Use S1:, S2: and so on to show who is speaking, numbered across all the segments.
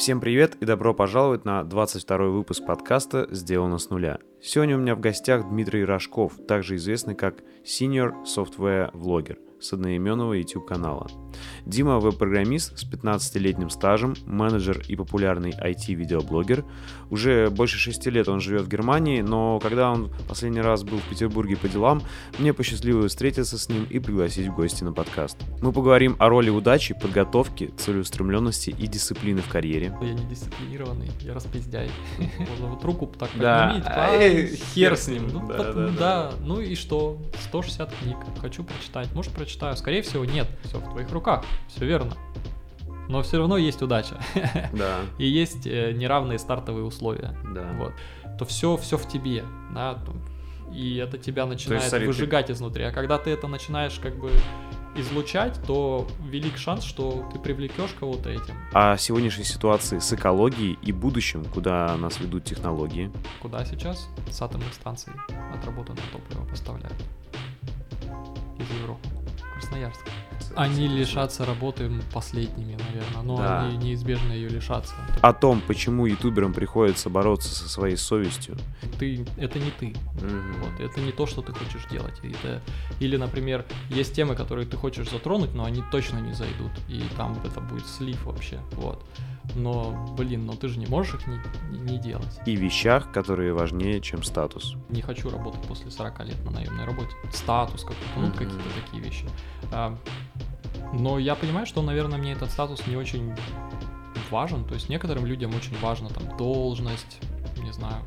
S1: Всем привет и добро пожаловать на 22 выпуск подкаста «Сделано с нуля». Сегодня у меня в гостях Дмитрий Рожков, также известный как Senior Software Vlogger – с одноименного YouTube-канала. Дима – веб-программист с 15-летним стажем, менеджер и популярный IT-видеоблогер. Уже больше 6 лет он живет в Германии, но когда он последний раз был в Петербурге по делам, мне посчастливилось встретиться с ним и пригласить в гости на подкаст. Мы поговорим о роли удачи, подготовки, целеустремленности и дисциплины в карьере.
S2: Я не дисциплинированный, я распиздяй. Можно вот руку так поднимить, хер с ним. Ну,
S1: Да, да,
S2: ну
S1: да.
S2: да, ну и что? 160 книг, хочу прочитать. Может, прочитаю. Скорее всего, нет. Все в твоих руках, все верно. Но все равно есть удача.
S1: Да,
S2: И есть э, неравные стартовые условия.
S1: да.
S2: Вот. То все, все в тебе, да. И это тебя начинает
S1: смотри, ты-
S2: выжигать изнутри. А когда ты это начинаешь как бы излучать, то велик шанс, что ты привлекешь кого-то этим.
S1: О сегодняшней ситуации с экологией и будущем, куда нас ведут технологии.
S2: Куда сейчас? С атомных станций отработанное топливо поставляют. Из Европы. Красноярск. Они лишатся работы последними, наверное, но
S1: Да.
S2: они неизбежно ее лишатся.
S1: О том, почему ютуберам приходится бороться со своей совестью.
S2: Ты, это не ты. Вот, это не то, что ты хочешь делать. Это, или, например, есть темы, которые ты хочешь затронуть, но они точно не зайдут. И там это будет слив вообще. Вот. Но, блин, но ты же не можешь их не, не- не делать.
S1: И вещах, которые важнее, чем статус.
S2: Не хочу работать после 40 лет на наемной работе. Статус какой-то, ну, какие-то такие вещи. А, но я понимаю, что, наверное, мне этот статус не очень важен. То есть некоторым людям очень важно там должность, не знаю,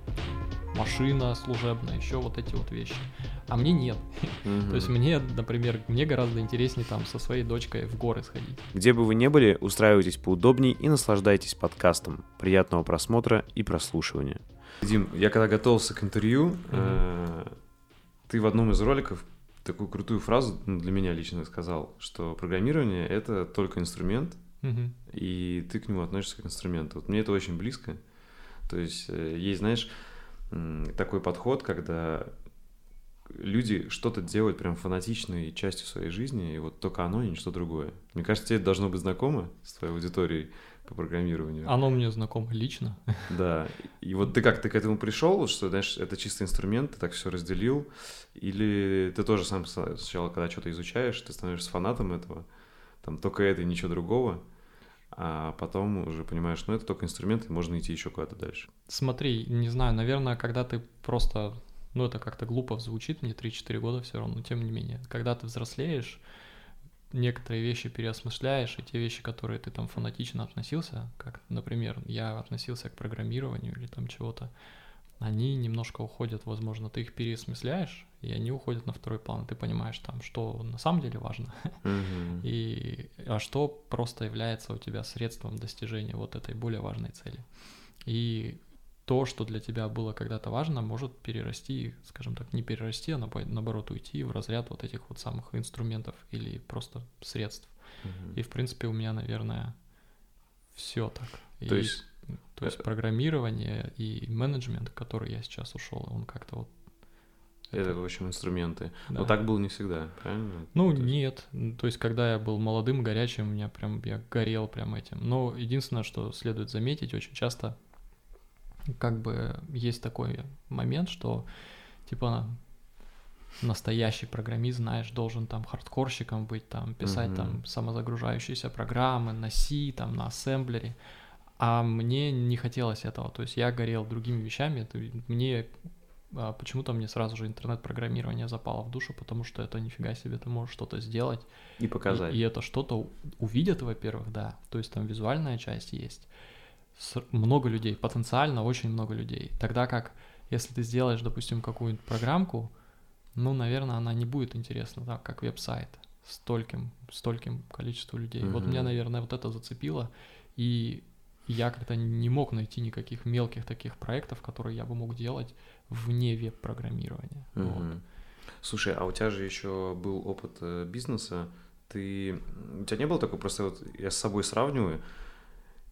S2: машина служебная, еще вот эти вот вещи. А мне нет. То есть мне, например, мне гораздо интереснее там со своей дочкой в горы сходить.
S1: Где бы вы ни были, устраивайтесь поудобней и наслаждайтесь подкастом. Приятного просмотра и прослушивания. Дим, я когда готовился к интервью, э, ты в одном из роликов такую крутую фразу ну, для меня лично сказал, что программирование — это только инструмент,
S2: Мгм.
S1: и ты к нему относишься как к инструменту. Вот мне это очень близко. То есть э, есть, знаешь, такой подход, когда люди что-то делают прям фанатичной частью своей жизни, и вот только оно и ничто другое. Мне кажется, тебе это должно быть знакомо с твоей аудиторией по программированию.
S2: Оно мне знакомо лично.
S1: Да. И вот ты как ты к этому пришел, что, знаешь, это чистый инструмент, ты так все разделил, или ты тоже сам сначала, когда что-то изучаешь, ты становишься фанатом этого, там только это и ничего другого, а потом уже понимаешь, ну это только инструмент, и можно идти еще куда-то дальше.
S2: Смотри, не знаю, наверное, когда ты просто... Ну, это как-то глупо звучит, мне 3-4 года все равно, но тем не менее. Когда ты взрослеешь, некоторые вещи переосмысляешь, и те вещи, которые ты там фанатично относился, как, например, я относился к программированию или там чего-то, они немножко уходят, возможно, ты их переосмысляешь, и они уходят на второй план, ты понимаешь там, что на самом деле важно, и а что просто является у тебя средством достижения вот этой более важной цели. И то, что для тебя было когда-то важно, может перерасти, скажем так, не перерасти, а наобо- наоборот уйти в разряд вот этих вот самых инструментов или просто средств. И в принципе у меня, наверное, все так.
S1: То
S2: И-
S1: есть,
S2: то есть
S1: э,
S2: программирование и менеджмент, в который я сейчас ушел, он как-то вот.
S1: это, в общем, инструменты.
S2: да.
S1: Но так было не всегда, правильно?
S2: Ну,
S1: То есть-
S2: нет. То есть, когда я был молодым, горячим, у меня прям, я горел прям этим. Но единственное, что следует заметить, очень часто как бы есть такой момент, что типа настоящий программист, знаешь, должен там хардкорщиком быть, там писать
S1: Мгм.
S2: там самозагружающиеся программы на C, там на ассемблере. А мне не хотелось этого. То есть я горел другими вещами. Мне а, почему-то мне сразу же интернет-программирование запало в душу, потому что это нифига себе, ты можешь что-то сделать.
S1: И показать.
S2: И, и это что-то увидят, во-первых, да. То есть там визуальная часть есть. С- много людей, потенциально очень много людей. Тогда как, если ты сделаешь, допустим, какую-нибудь программку, ну, наверное, она не будет интересна, так, как веб-сайт стольким, стольким количеству людей. Вот
S1: Мгм.
S2: меня, наверное, вот это зацепило, и я как-то не мог найти никаких мелких таких проектов, которые я бы мог делать вне веб-программирования. Вот.
S1: Мгм. Слушай, а у тебя же еще был опыт э, бизнеса. Ты у тебя не было такого просто вот я с собой сравниваю.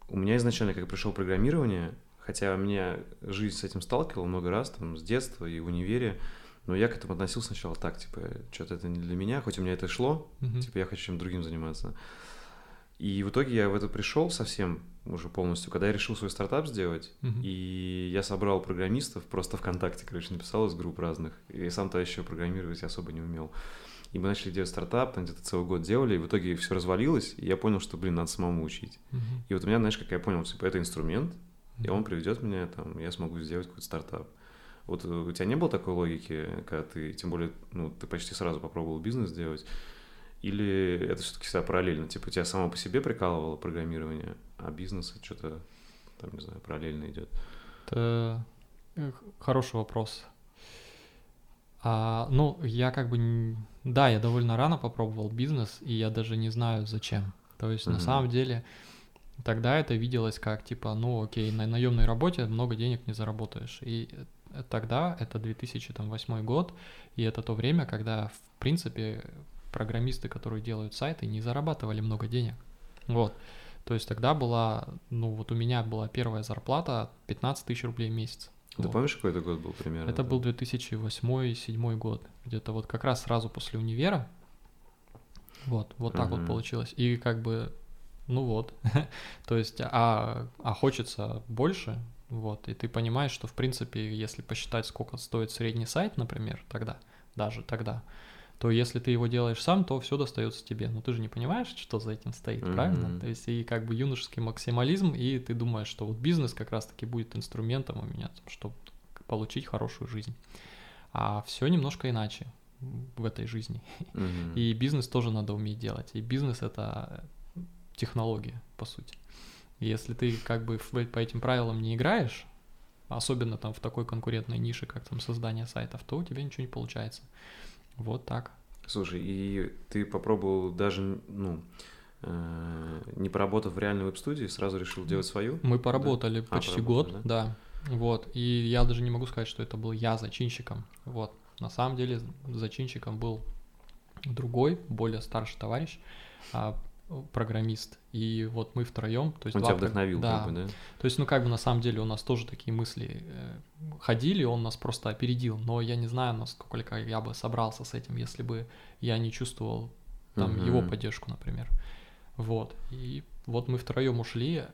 S1: У меня изначально, как пришел программирование, хотя меня жизнь с этим сталкивала много раз, там с детства и в универе, но я к этому относился сначала так, типа, что-то это не для меня, хоть у меня это шло,
S2: Мгм.
S1: типа я хочу чем-то другим заниматься. И в итоге я в это пришел совсем уже полностью, когда я решил свой стартап сделать,
S2: Мгм.
S1: и я собрал программистов, просто ВКонтакте, короче, написал из групп разных, и сам-то еще программировать особо не умел. И мы начали делать стартап, там где-то целый год делали, и в итоге все развалилось, и я понял, что, блин, надо самому учить.
S2: Мгм.
S1: И вот у меня, знаешь, как я понял, типа, это инструмент, и
S2: Мгм.
S1: он приведет меня, там, я смогу сделать какой-то стартап. Вот э, у тебя не было такой логики, когда ты, тем более, ну, ты почти сразу попробовал бизнес делать, или это все-таки всегда параллельно? Типа, тебя само по себе прикалывало программирование, а бизнес что-то, там, не знаю, параллельно идет.
S2: Это э, хороший вопрос. А, ну, я как бы... Да, я довольно рано попробовал бизнес, и я даже не знаю зачем. То есть, на
S1: Мгм.
S2: самом деле, тогда это виделось как, типа, ну, окей, на наемной работе много денег не заработаешь. И э, тогда, это 2008 год, и это то время, когда, в принципе, программисты, которые делают сайты, не зарабатывали много денег. Вот. То есть тогда была, ну вот у меня была первая зарплата 15 тысяч рублей в месяц.
S1: Ты
S2: Вот.
S1: помнишь, какой это год был примерно?
S2: Это был 2008-2007 год, где-то вот как раз сразу после универа. Вот, вот так вот
S1: Мгм.
S2: получилось. И как бы, ну вот, то есть, а, а хочется больше, вот, и ты понимаешь, что в принципе, если посчитать, сколько стоит средний сайт, например, тогда, даже тогда, то если ты его делаешь сам, то все достается тебе. Но ты же не понимаешь, что за этим стоит, правильно?
S1: Мгм.
S2: То есть и как бы юношеский максимализм, и ты думаешь, что вот бизнес как раз-таки будет инструментом у меня, чтобы получить хорошую жизнь. А все немножко иначе в этой жизни.
S1: Мгм.
S2: И бизнес тоже надо уметь делать. И бизнес это технология, по сути. Если ты как бы по этим правилам не играешь, особенно там в такой конкурентной нише, как там создание сайтов, то у тебя ничего не получается. Вот так.
S1: Слушай, и ты попробовал даже, ну, э, не поработав в реальной веб-студии, сразу решил делать свою?
S2: Мы поработали
S1: А,
S2: почти
S1: поработали,
S2: год, да. Вот. И я даже не могу сказать, что это был я зачинщиком. Вот. На самом деле зачинщиком был другой, более старший товарищ, а, программист. И вот мы втроем, то есть
S1: Он
S2: два
S1: тебя вдохновил,
S2: да.
S1: как бы, да?
S2: То есть, ну как бы на самом деле у нас тоже такие мысли э, ходили, он нас просто опередил. Но я не знаю, насколько я бы собрался с этим, если бы я не чувствовал там
S1: Мгм.
S2: его поддержку, например. Вот. И вот мы втроем ушли.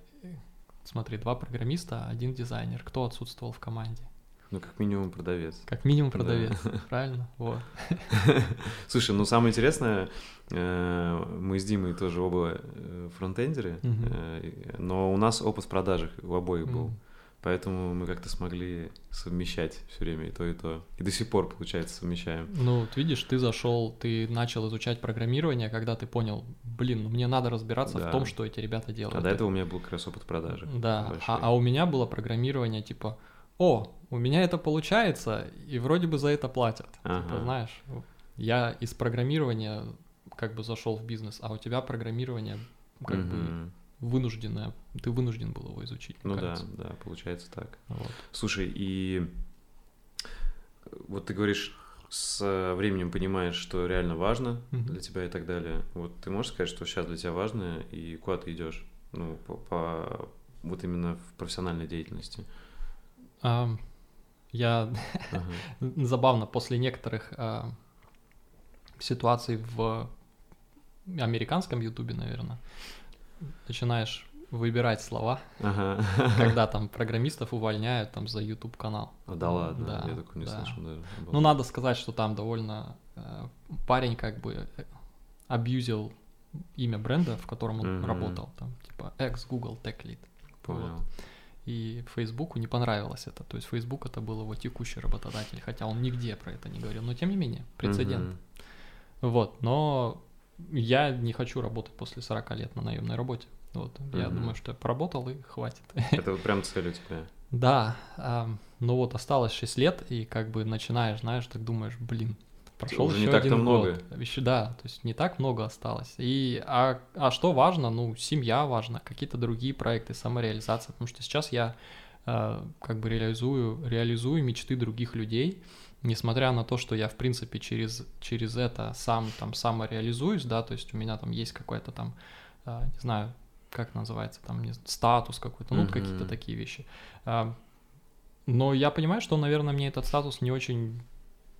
S2: Смотри, два программиста, один дизайнер. Кто отсутствовал в команде?
S1: Ну, как минимум продавец.
S2: Как минимум
S1: Да.
S2: продавец, правильно? Вот.
S1: Слушай, ну самое интересное, э, мы с Димой тоже оба э, фронтендеры, э, но у нас опыт в продажах у обоих был.
S2: М.
S1: Поэтому мы как-то смогли совмещать все время и то, и то. И до сих пор, получается, совмещаем.
S2: Ну, вот видишь, ты зашел, ты начал изучать программирование, когда ты понял, блин, ну мне надо разбираться
S1: Да.
S2: в том, что эти ребята делают.
S1: А до этого у меня был как раз опыт продажи.
S2: Да,
S1: большой.
S2: а, а у меня было программирование типа, о, у меня это получается, и вроде бы за это платят. Типа,
S1: Ага.
S2: знаешь, я из программирования как бы зашел в бизнес, а у тебя программирование как бы
S1: Мгм.
S2: вынужденное, ты вынужден был его изучить.
S1: Ну да,
S2: кажется.
S1: да, получается так.
S2: Вот.
S1: Слушай, и вот ты говоришь, с временем понимаешь, что реально важно
S2: Мгм.
S1: для тебя и так далее. Вот ты можешь сказать, что сейчас для тебя важно и куда ты идешь? Ну, по, по- вот именно в профессиональной деятельности.
S2: А, я забавно после некоторых а, ситуаций в американском ютубе, наверное, начинаешь выбирать слова,
S1: Ага.
S2: когда там программистов увольняют там за YouTube канал.
S1: А, Да ладно,
S2: Да,
S1: я такого не
S2: да.
S1: слышал даже.
S2: Ну, надо сказать, что там довольно э, парень как бы э, абьюзил имя бренда, в котором он работал, там, типа ex Google Tech Lead.
S1: Понял.
S2: И Фейсбуку не понравилось это. То есть Facebook это был его текущий работодатель, хотя он нигде про это не говорил. Но тем не менее, прецедент.
S1: Мгм.
S2: Вот, но я не хочу работать после 40 лет на наемной работе. Вот, я
S1: Мгм.
S2: думаю, что я поработал и хватит.
S1: Это прям цель у тебя.
S2: Да, ам, ну вот осталось 6 лет, и как бы начинаешь, знаешь, так думаешь, блин, прошел
S1: Уже не
S2: еще
S1: так-то
S2: один
S1: много.
S2: год. Еще, да, то есть не так много осталось. И, а, а что важно? Ну, семья важна, какие-то другие проекты, самореализация. Потому что сейчас я э, как бы реализую, реализую мечты других людей, несмотря на то, что я, в принципе, через, через это сам там самореализуюсь, да, то есть у меня там есть какой-то там, э, не знаю, как называется, там, не статус какой-то, ну,
S1: Мгм.
S2: какие-то такие вещи. А, Но я понимаю, что, наверное, мне этот статус не очень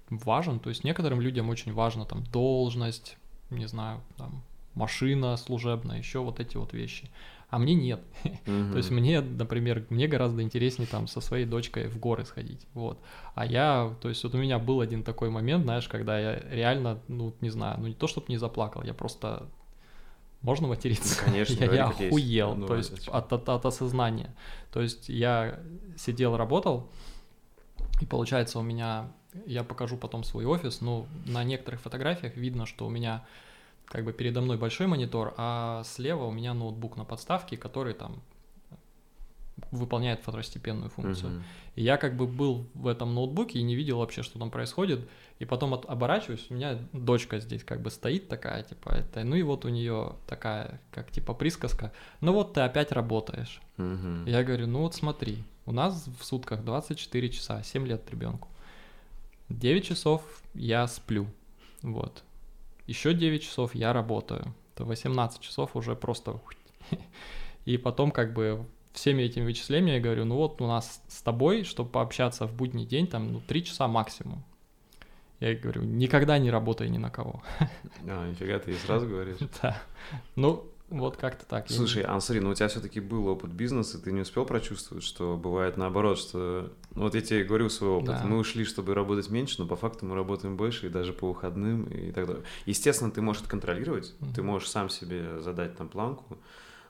S2: важен. То есть некоторым людям очень важна там должность, не знаю, там машина служебная, еще вот эти вот вещи. А мне нет.
S1: Мгм.
S2: То есть мне, например, мне гораздо интереснее там со своей дочкой в горы сходить, вот. А я, то есть вот у меня был один такой момент, знаешь, когда я реально, ну, не знаю, ну не то, чтобы не заплакал, я просто... Можно материться?
S1: Ну, конечно,
S2: я, я охуел,
S1: Ну,
S2: то есть от, от, от осознания. То есть я сидел, работал, и получается у меня, я покажу потом свой офис, но на некоторых фотографиях видно, что у меня как бы передо мной большой монитор, а слева у меня ноутбук на подставке, который там выполняет второстепенную функцию.
S1: Мгм.
S2: И я как бы был в этом ноутбуке и не видел вообще, что там происходит. И потом от- оборачиваюсь, у меня дочка здесь как бы стоит такая, типа, это, ну и вот у нее такая, как типа присказка, ну вот ты опять работаешь.
S1: Мгм.
S2: Я говорю, ну вот смотри, у нас в сутках 24 часа, 7 лет ребенку. 9 часов я сплю, вот. Еще 9 часов я работаю. То 18 часов уже просто... И потом как бы всеми этими вычислениями я говорю, ну вот у нас с тобой, чтобы пообщаться в будний день, там, ну, 3 часа максимум. Я говорю, никогда не работай ни на кого.
S1: А, нифига, ты и сразу говоришь.
S2: Да. Ну, вот как-то так.
S1: Слушай, а смотри, ну у тебя все-таки был опыт бизнеса, ты не успел прочувствовать, что бывает наоборот, что... Ну вот я тебе говорю свой опыт,
S2: Да.
S1: мы ушли, чтобы работать меньше, но по факту мы работаем больше, и даже по выходным, и так далее. Естественно, ты можешь это контролировать, ты
S2: Мгм.
S1: можешь сам себе задать там планку,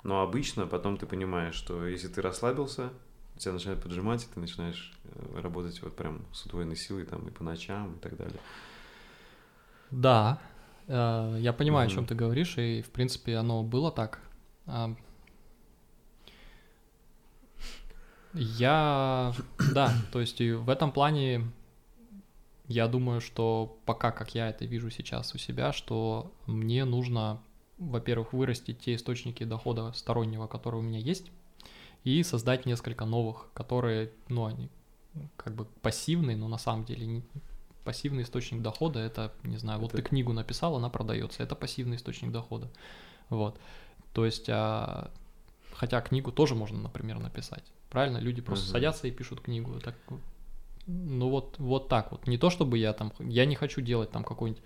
S1: но обычно потом ты понимаешь, что если ты расслабился, тебя начинает поджимать, и ты начинаешь э, работать вот прям с удвоенной силой там и по ночам и так далее.
S2: Да, э, я понимаю, о чем ты говоришь, и в принципе оно было так. А, Я, да, то есть и в этом плане я думаю, что пока, как я это вижу сейчас у себя, что мне нужно, во-первых, вырастить те источники дохода стороннего, которые у меня есть, и создать несколько новых, которые, ну, они как бы пассивные, но на самом деле не- пассивный источник дохода это, не знаю, вот
S1: Это-
S2: ты книгу написал, она продается, это пассивный источник дохода. Вот. То есть, а, хотя книгу тоже можно, например, написать. Правильно? Люди просто
S1: Мгм.
S2: садятся и пишут книгу. Так, ну вот, вот так вот. Не то чтобы я там, я не хочу делать там какое-нибудь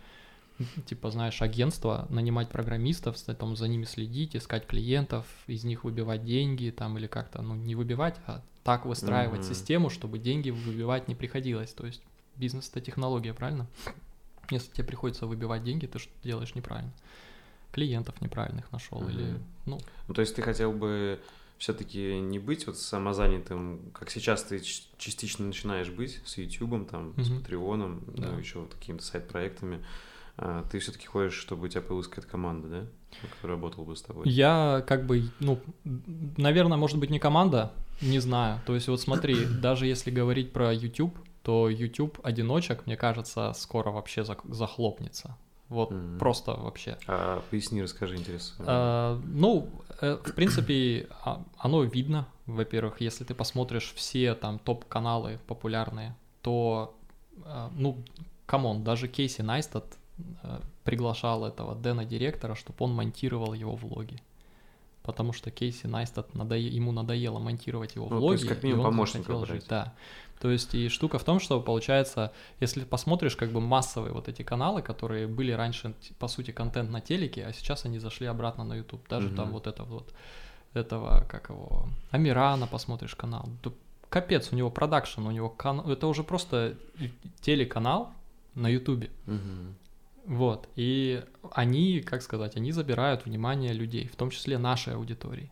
S2: типа, знаешь, агентство, нанимать программистов, там, за ними следить, искать клиентов, из них выбивать деньги, там, или как-то, ну, не выбивать, а так выстраивать
S1: Мгм.
S2: систему, чтобы деньги выбивать не приходилось. То есть бизнес — это технология, правильно? Если тебе приходится выбивать деньги, ты что делаешь неправильно. Клиентов неправильных нашел, или,
S1: Мгм.
S2: ну,
S1: Ну, то есть ты хотел бы все-таки не быть вот самозанятым, как сейчас ты частично начинаешь быть с Ютубом, там, с
S2: Мгм.
S1: Патреоном,
S2: Да.
S1: ну, еще вот какими-то сайт-проектами. А, ты все-таки хочешь, чтобы у тебя появилась какая-то команда, да? Которая работала бы с тобой.
S2: Я как бы, ну, наверное, может быть не команда, не знаю. То есть вот смотри, даже если говорить про YouTube, то YouTube одиночек, мне кажется, скоро вообще захлопнется. Вот
S1: Мгм.
S2: просто вообще.
S1: А поясни, расскажи, интересно.
S2: А, ну, э, в принципе, а, оно видно. Во-первых, если ты посмотришь все там топ-каналы популярные, то, а, ну, come on, даже Кейси Найстат э, приглашал этого Дэна директора, чтобы он монтировал его влоги. Потому что Кейси Найстат надое... ему надоело монтировать его
S1: Ну, то
S2: влоги.
S1: есть, как минимум,
S2: захотел
S1: брать.
S2: жить. Да. То есть и штука в том, что получается, если посмотришь как бы массовые вот эти каналы, которые были раньше, по сути, контент на телеке, а сейчас они зашли обратно на YouTube. Даже там
S1: Мгм.
S2: вот это вот, этого, как его, Амирана посмотришь канал. Да капец, у него продакшн, у него кан... это уже просто телеканал на YouTube.
S1: Мгм.
S2: Вот, и они, как сказать, они забирают внимание людей, в том числе нашей аудитории.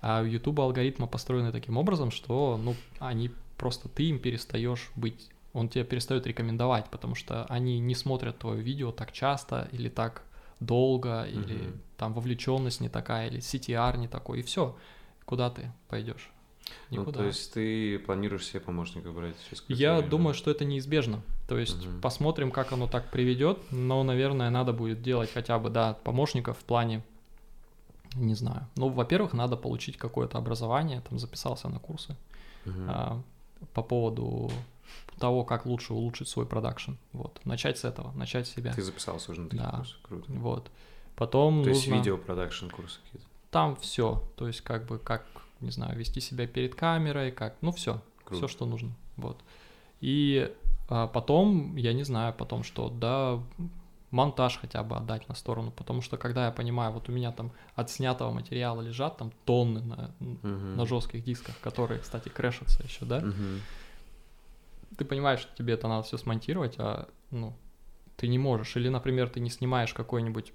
S2: А у YouTube алгоритмы построены таким образом, что, ну, они просто, ты им перестаешь быть, он тебя перестает рекомендовать, потому что они не смотрят твое видео так часто или так долго, или
S1: Мгм.
S2: там вовлеченность не такая, или CTR не такой, и все. Куда ты пойдешь?
S1: Ну,
S2: Никуда.
S1: то есть ты планируешь себе помощника брать через
S2: Я
S1: время?
S2: думаю, что это неизбежно. То есть
S1: Мгм.
S2: посмотрим, как оно так приведет. Но, наверное, надо будет делать хотя бы, да, помощников в плане, не знаю. Ну, во-первых, надо получить какое-то образование, там записался на курсы
S1: Мгм.
S2: а, по поводу того, как лучше улучшить свой продакшн. Вот, начать с этого, начать с себя.
S1: Ты записался уже на такие
S2: Да.
S1: курсы, круто.
S2: Вот. Потом
S1: То есть
S2: нужно...
S1: видео продакшн курсы какие-то.
S2: Там все. То есть, как бы, как, не знаю, вести себя перед камерой, как, ну, все. Все, что нужно. Вот. И а, потом, я не знаю, потом что, да, монтаж хотя бы отдать на сторону, потому что когда я понимаю, вот у меня там от снятого материала лежат там тонны на,
S1: Мгм.
S2: на жестких дисках, которые, кстати, крэшатся еще, да,
S1: Мгм.
S2: ты понимаешь, что тебе это надо все смонтировать, а ну ты не можешь. Или, например, ты не снимаешь какой-нибудь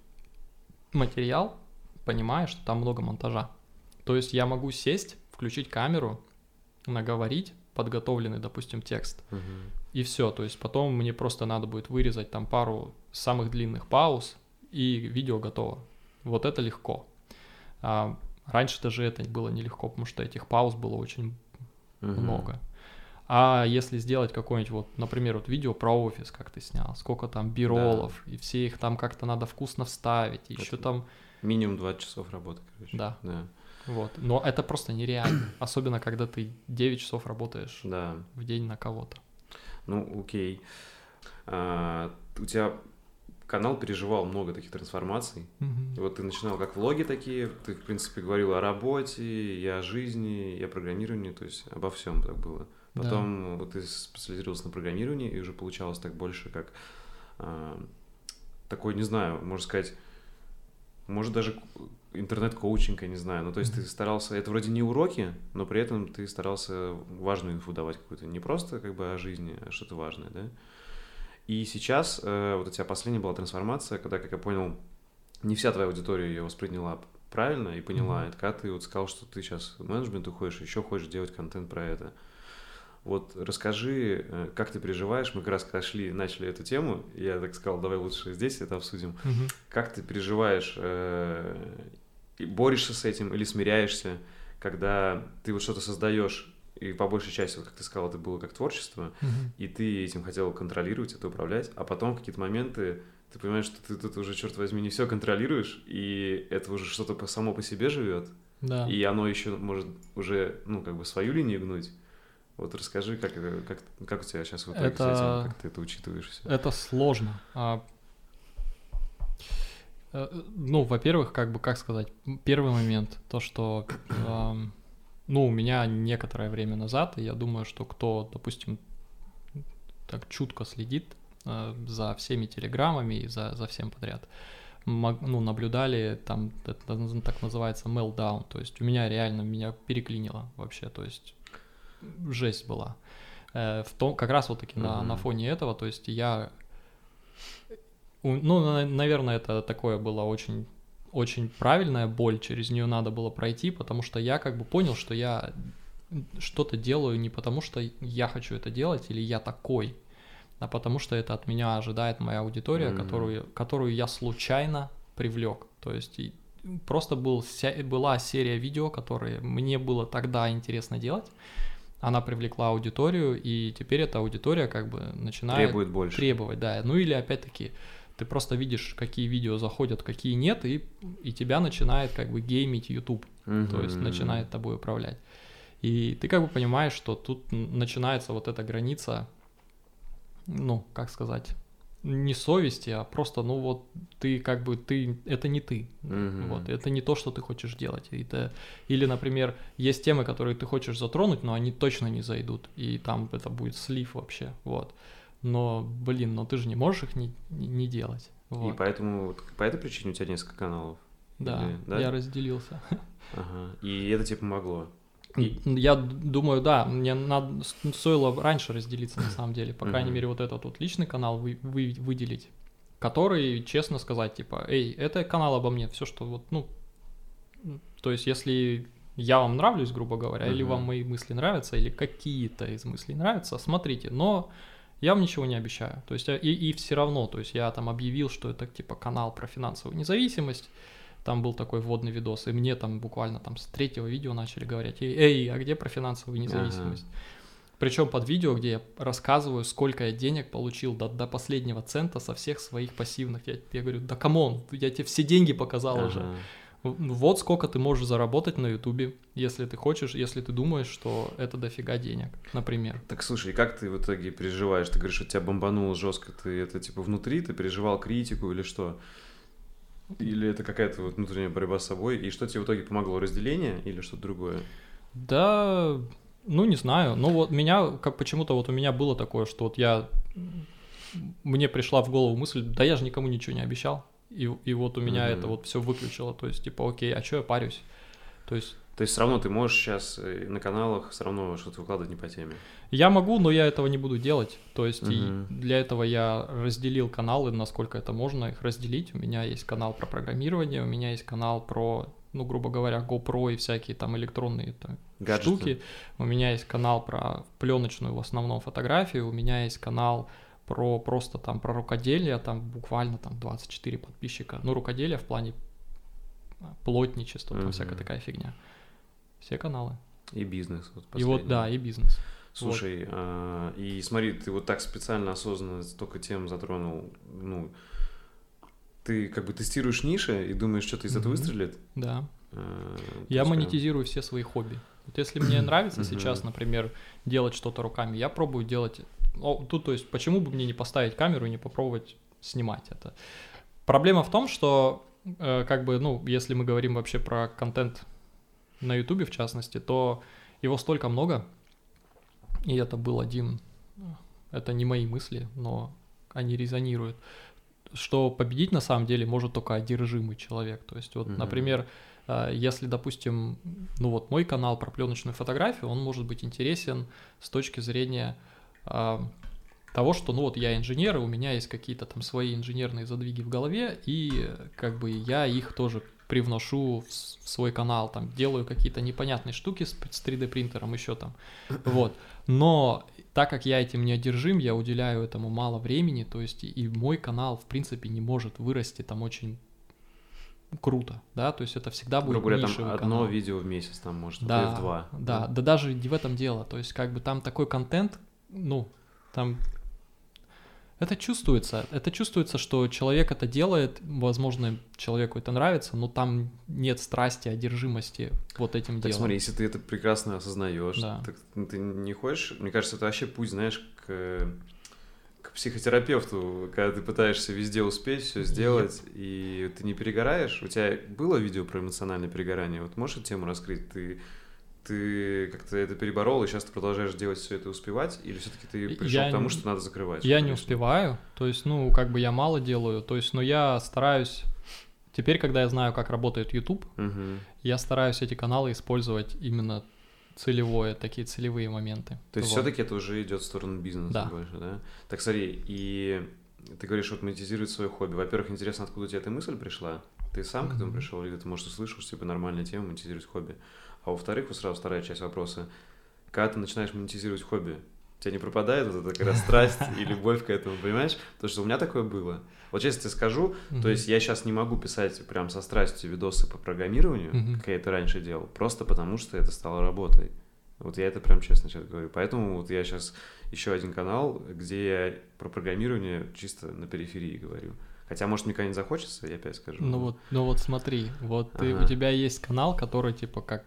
S2: материал, понимаешь, что там много монтажа. То есть я могу сесть, включить камеру, наговорить подготовленный, допустим, текст,
S1: Мгм.
S2: и все. То есть потом мне просто надо будет вырезать там пару самых длинных пауз, и видео готово. Вот это легко. А раньше даже это было нелегко, потому что этих пауз было очень
S1: Мгм.
S2: много. А если сделать какое-нибудь, вот, например, вот видео про офис, как ты снял, сколько там биролов, и все их там как-то надо вкусно вставить, и еще там,
S1: Минимум 20 часов работы, короче.
S2: Да.
S1: Да.
S2: вот. Но это просто нереально, особенно когда ты 9 часов работаешь
S1: Да.
S2: в день на кого-то.
S1: Ну, окей. А, у тебя канал переживал много таких трансформаций. И вот ты начинал как влоги такие, ты, в принципе, говорил о работе, и о жизни, и о программировании, то есть обо всем так было.
S2: Да.
S1: Потом вот ты специализировался на программировании, и уже получалось так больше как а, такой, не знаю, можно сказать, может даже интернет-коучинг, я не знаю. Ну, то есть ты
S2: Мгм.
S1: старался, это вроде не уроки, но при этом ты старался важную инфу давать какую-то, не просто как бы о жизни, а что-то важное, да? И сейчас э, вот у тебя последняя была трансформация, когда, как я понял, не вся твоя аудитория ее восприняла правильно и поняла.
S2: Мгм.
S1: Это когда ты вот сказал, что ты сейчас в менеджмент уходишь, еще хочешь делать контент про это. Вот расскажи, э, как ты переживаешь, мы как раз когда шли, начали эту тему, я так сказал, давай лучше здесь это обсудим.
S2: Мгм.
S1: Как ты переживаешь, э, и борешься с этим или смиряешься, когда ты вот что-то создаешь, и по большей части, вот как ты сказал, это было как творчество,
S2: Мгм.
S1: и ты этим хотел контролировать, это управлять, а потом в какие-то моменты ты понимаешь, что ты тут уже, черт возьми, не все контролируешь, и это уже что-то само по себе живет,
S2: Да.
S1: и оно еще может уже, ну, как бы свою линию гнуть. Вот расскажи, как, как, как у тебя сейчас в итоге с
S2: Это-
S1: этим, как ты это учитываешь все.
S2: Это сложно. А, э, Ну, во-первых, как бы, как сказать, первый момент, то, что, ам, ну, у меня некоторое время назад, и я думаю, что кто, допустим, так чутко следит э, за всеми телеграммами и за, за всем подряд, ну, наблюдали, там, это так называется, meltdown, то есть у меня реально, меня переклинило вообще, то есть жесть была. Э, В том, как раз вот таки на,
S1: Мгм.
S2: на фоне этого, то есть я у- ну, на- наверное, это такое было очень, очень правильная боль, через нее надо было пройти, потому что я как бы понял, что я что-то делаю не потому, что я хочу это делать или я такой, а потому что это от меня ожидает моя аудитория,
S1: Мгм.
S2: которую, которую я случайно привлек. То есть просто был, ся- была серия видео, которые мне было тогда интересно делать. Она привлекла аудиторию, и теперь эта аудитория как бы начинает
S1: Требует больше.
S2: требовать, да. Ну или опять-таки ты просто видишь, какие видео заходят, какие нет, и, и тебя начинает как бы геймить YouTube, то есть начинает тобой управлять. И ты как бы понимаешь, что тут начинается вот эта граница, ну, как сказать, не совести, а просто, ну вот, ты как бы, ты, это не ты,
S1: Мгм.
S2: вот, это не то, что ты хочешь делать. Это... Или, например, есть темы, которые ты хочешь затронуть, но они точно не зайдут, и там это будет слив вообще, вот. Но, блин, но ты же не можешь их не, не, делать.
S1: И
S2: Вот.
S1: поэтому вот по этой причине у тебя несколько каналов.
S2: Да,
S1: или- да?
S2: я разделился.
S1: Ага. И это тебе помогло. И-
S2: Я думаю, да, мне надо, стоило раньше разделиться на самом деле, по крайней мере, вот этот вот личный канал вы, вы- выделить, который, честно сказать, типа, эй, это канал обо мне, все, что вот, ну, то есть, если я вам нравлюсь, грубо говоря, или вам мои мысли нравятся, или какие-то из мыслей нравятся, смотрите, но я вам ничего не обещаю. То есть, я- и, и все равно, то есть, я там объявил, что это типа канал про финансовую независимость, там был такой вводный видос, и мне там буквально там с третьего видео начали говорить, эй, эй, а где про финансовую независимость? Причем под видео, где я рассказываю, сколько я денег получил до, до последнего цента со всех своих пассивных. Я, я говорю, да come on, я тебе все деньги показал уже.
S1: Ага.
S2: В- Вот сколько ты можешь заработать на Ютубе, если ты хочешь, если ты думаешь, что это дофига денег, например.
S1: Так слушай, как ты в итоге переживаешь? Ты говоришь, что тебя бомбануло жестко. Ты это типа внутри, ты переживал критику или что? Или это какая-то вот внутренняя борьба с собой? И что тебе в итоге помогло? Разделение или что-то другое?
S2: Да, ну не знаю. Ну вот меня, как почему-то вот у меня было такое, что вот я мне пришла в голову мысль, да я же никому ничего не обещал. И, и вот у меня
S1: Мгм.
S2: это вот все выключило. То есть, типа, окей, а что я парюсь? То есть,
S1: То есть все равно ты можешь сейчас э, на каналах все равно что-то выкладывать не по теме.
S2: я могу, но я этого не буду делать. То есть, и
S1: Мгм.
S2: для этого я разделил каналы, насколько это можно их разделить. У меня есть канал про программирование, у меня есть канал про, ну, грубо говоря, GoPro и всякие там электронные там,
S1: Гаджеты.
S2: штуки. У меня есть канал про пленочную в основном фотографию, у меня есть канал про просто там про рукоделие, там буквально там 24 подписчика. Ну, рукоделие в плане а, плотничества, там
S1: Мгм.
S2: всякая такая фигня. Все каналы.
S1: И бизнес. Вот
S2: И вот, да, и бизнес.
S1: Слушай, а, и смотри, ты вот так специально, осознанно столько тем затронул, ну, ты как бы тестируешь ниши и думаешь, что-то из этого
S2: Мгм.
S1: выстрелит.
S2: Да.
S1: А,
S2: Я
S1: есть прям-
S2: монетизирую все свои хобби. Вот если мне нравится сейчас, например, делать что-то руками, я пробую делать... О, тут, то есть, почему бы мне не поставить камеру и не попробовать снимать это? Проблема в том, что, э, как бы, ну, если мы говорим вообще про контент на Ютубе, в частности, то его столько много, и это был один... Это не мои мысли, но они резонируют, что победить на самом деле может только одержимый человек. То есть, вот,
S1: Мгм.
S2: например, а, Если, допустим, ну вот мой канал про пленочную фотографию, он может быть интересен с точки зрения того, что, ну вот я инженер, и у меня есть какие-то там свои инженерные задвиги в голове, и как бы я их тоже привношу в, свой канал, там делаю какие-то непонятные штуки с, с 3D принтером, еще там, вот. Но так как я этим не одержим, я уделяю этому мало времени, то есть и- мой канал, в принципе, не может вырасти там очень круто, да, то есть это всегда будет
S1: Грубо говоря, там
S2: нишевый
S1: одно
S2: канал.
S1: видео в месяц там может, а
S2: Да,
S1: в два.
S2: Да, да даже не в этом дело. То есть, как бы там такой контент, ну, там это чувствуется. Это чувствуется, что человек это делает, возможно, человеку это нравится, но там нет страсти, одержимости вот этим
S1: Так
S2: делом.
S1: смотри, если ты это прекрасно осознаешь,
S2: Да.
S1: так ты не хочешь, мне кажется, это вообще путь, знаешь, к, к психотерапевту, когда ты пытаешься везде успеть, все сделать, и ты не перегораешь. У тебя было видео про эмоциональное перегорание? Вот можешь эту тему раскрыть? Ты, ты как-то это переборол, и сейчас ты продолжаешь делать все это успевать, или все-таки ты пришел
S2: Я
S1: к тому,
S2: не-
S1: что надо закрывать?
S2: Я не
S1: конечно?
S2: успеваю, то есть, ну, как бы я мало делаю, то есть, но я стараюсь... Теперь, когда я знаю, как работает YouTube,
S1: Мгм.
S2: я стараюсь эти каналы использовать именно целевое, такие целевые моменты.
S1: То есть
S2: Вот.
S1: все-таки это уже идет в сторону бизнеса
S2: Да.
S1: больше, да? Так смотри, и ты говоришь, вот монетизировать свое хобби. Во-первых, интересно, откуда у тебя эта мысль пришла? Ты сам к этому пришел, или ты, может, услышал, что типа нормальная тема монетизировать хобби? А во-вторых, вот сразу вторая часть вопроса. Когда ты начинаешь монетизировать хобби, у тебя не пропадает вот эта такая страсть и любовь к этому, понимаешь? Потому что у меня такое было. Вот честно тебе скажу, то
S2: Мгм.
S1: есть я сейчас не могу писать прям со страстью видосы по программированию,
S2: Мгм.
S1: как я это раньше делал, просто потому что это стало работой. Вот я это прям честно сейчас говорю. Поэтому вот я сейчас еще один канал, где я про программирование чисто на периферии говорю. Хотя, может, мне когда-нибудь захочется, я опять скажу.
S2: Ну вот, ну вот смотри, вот ты,
S1: Ага.
S2: у тебя есть канал, который типа как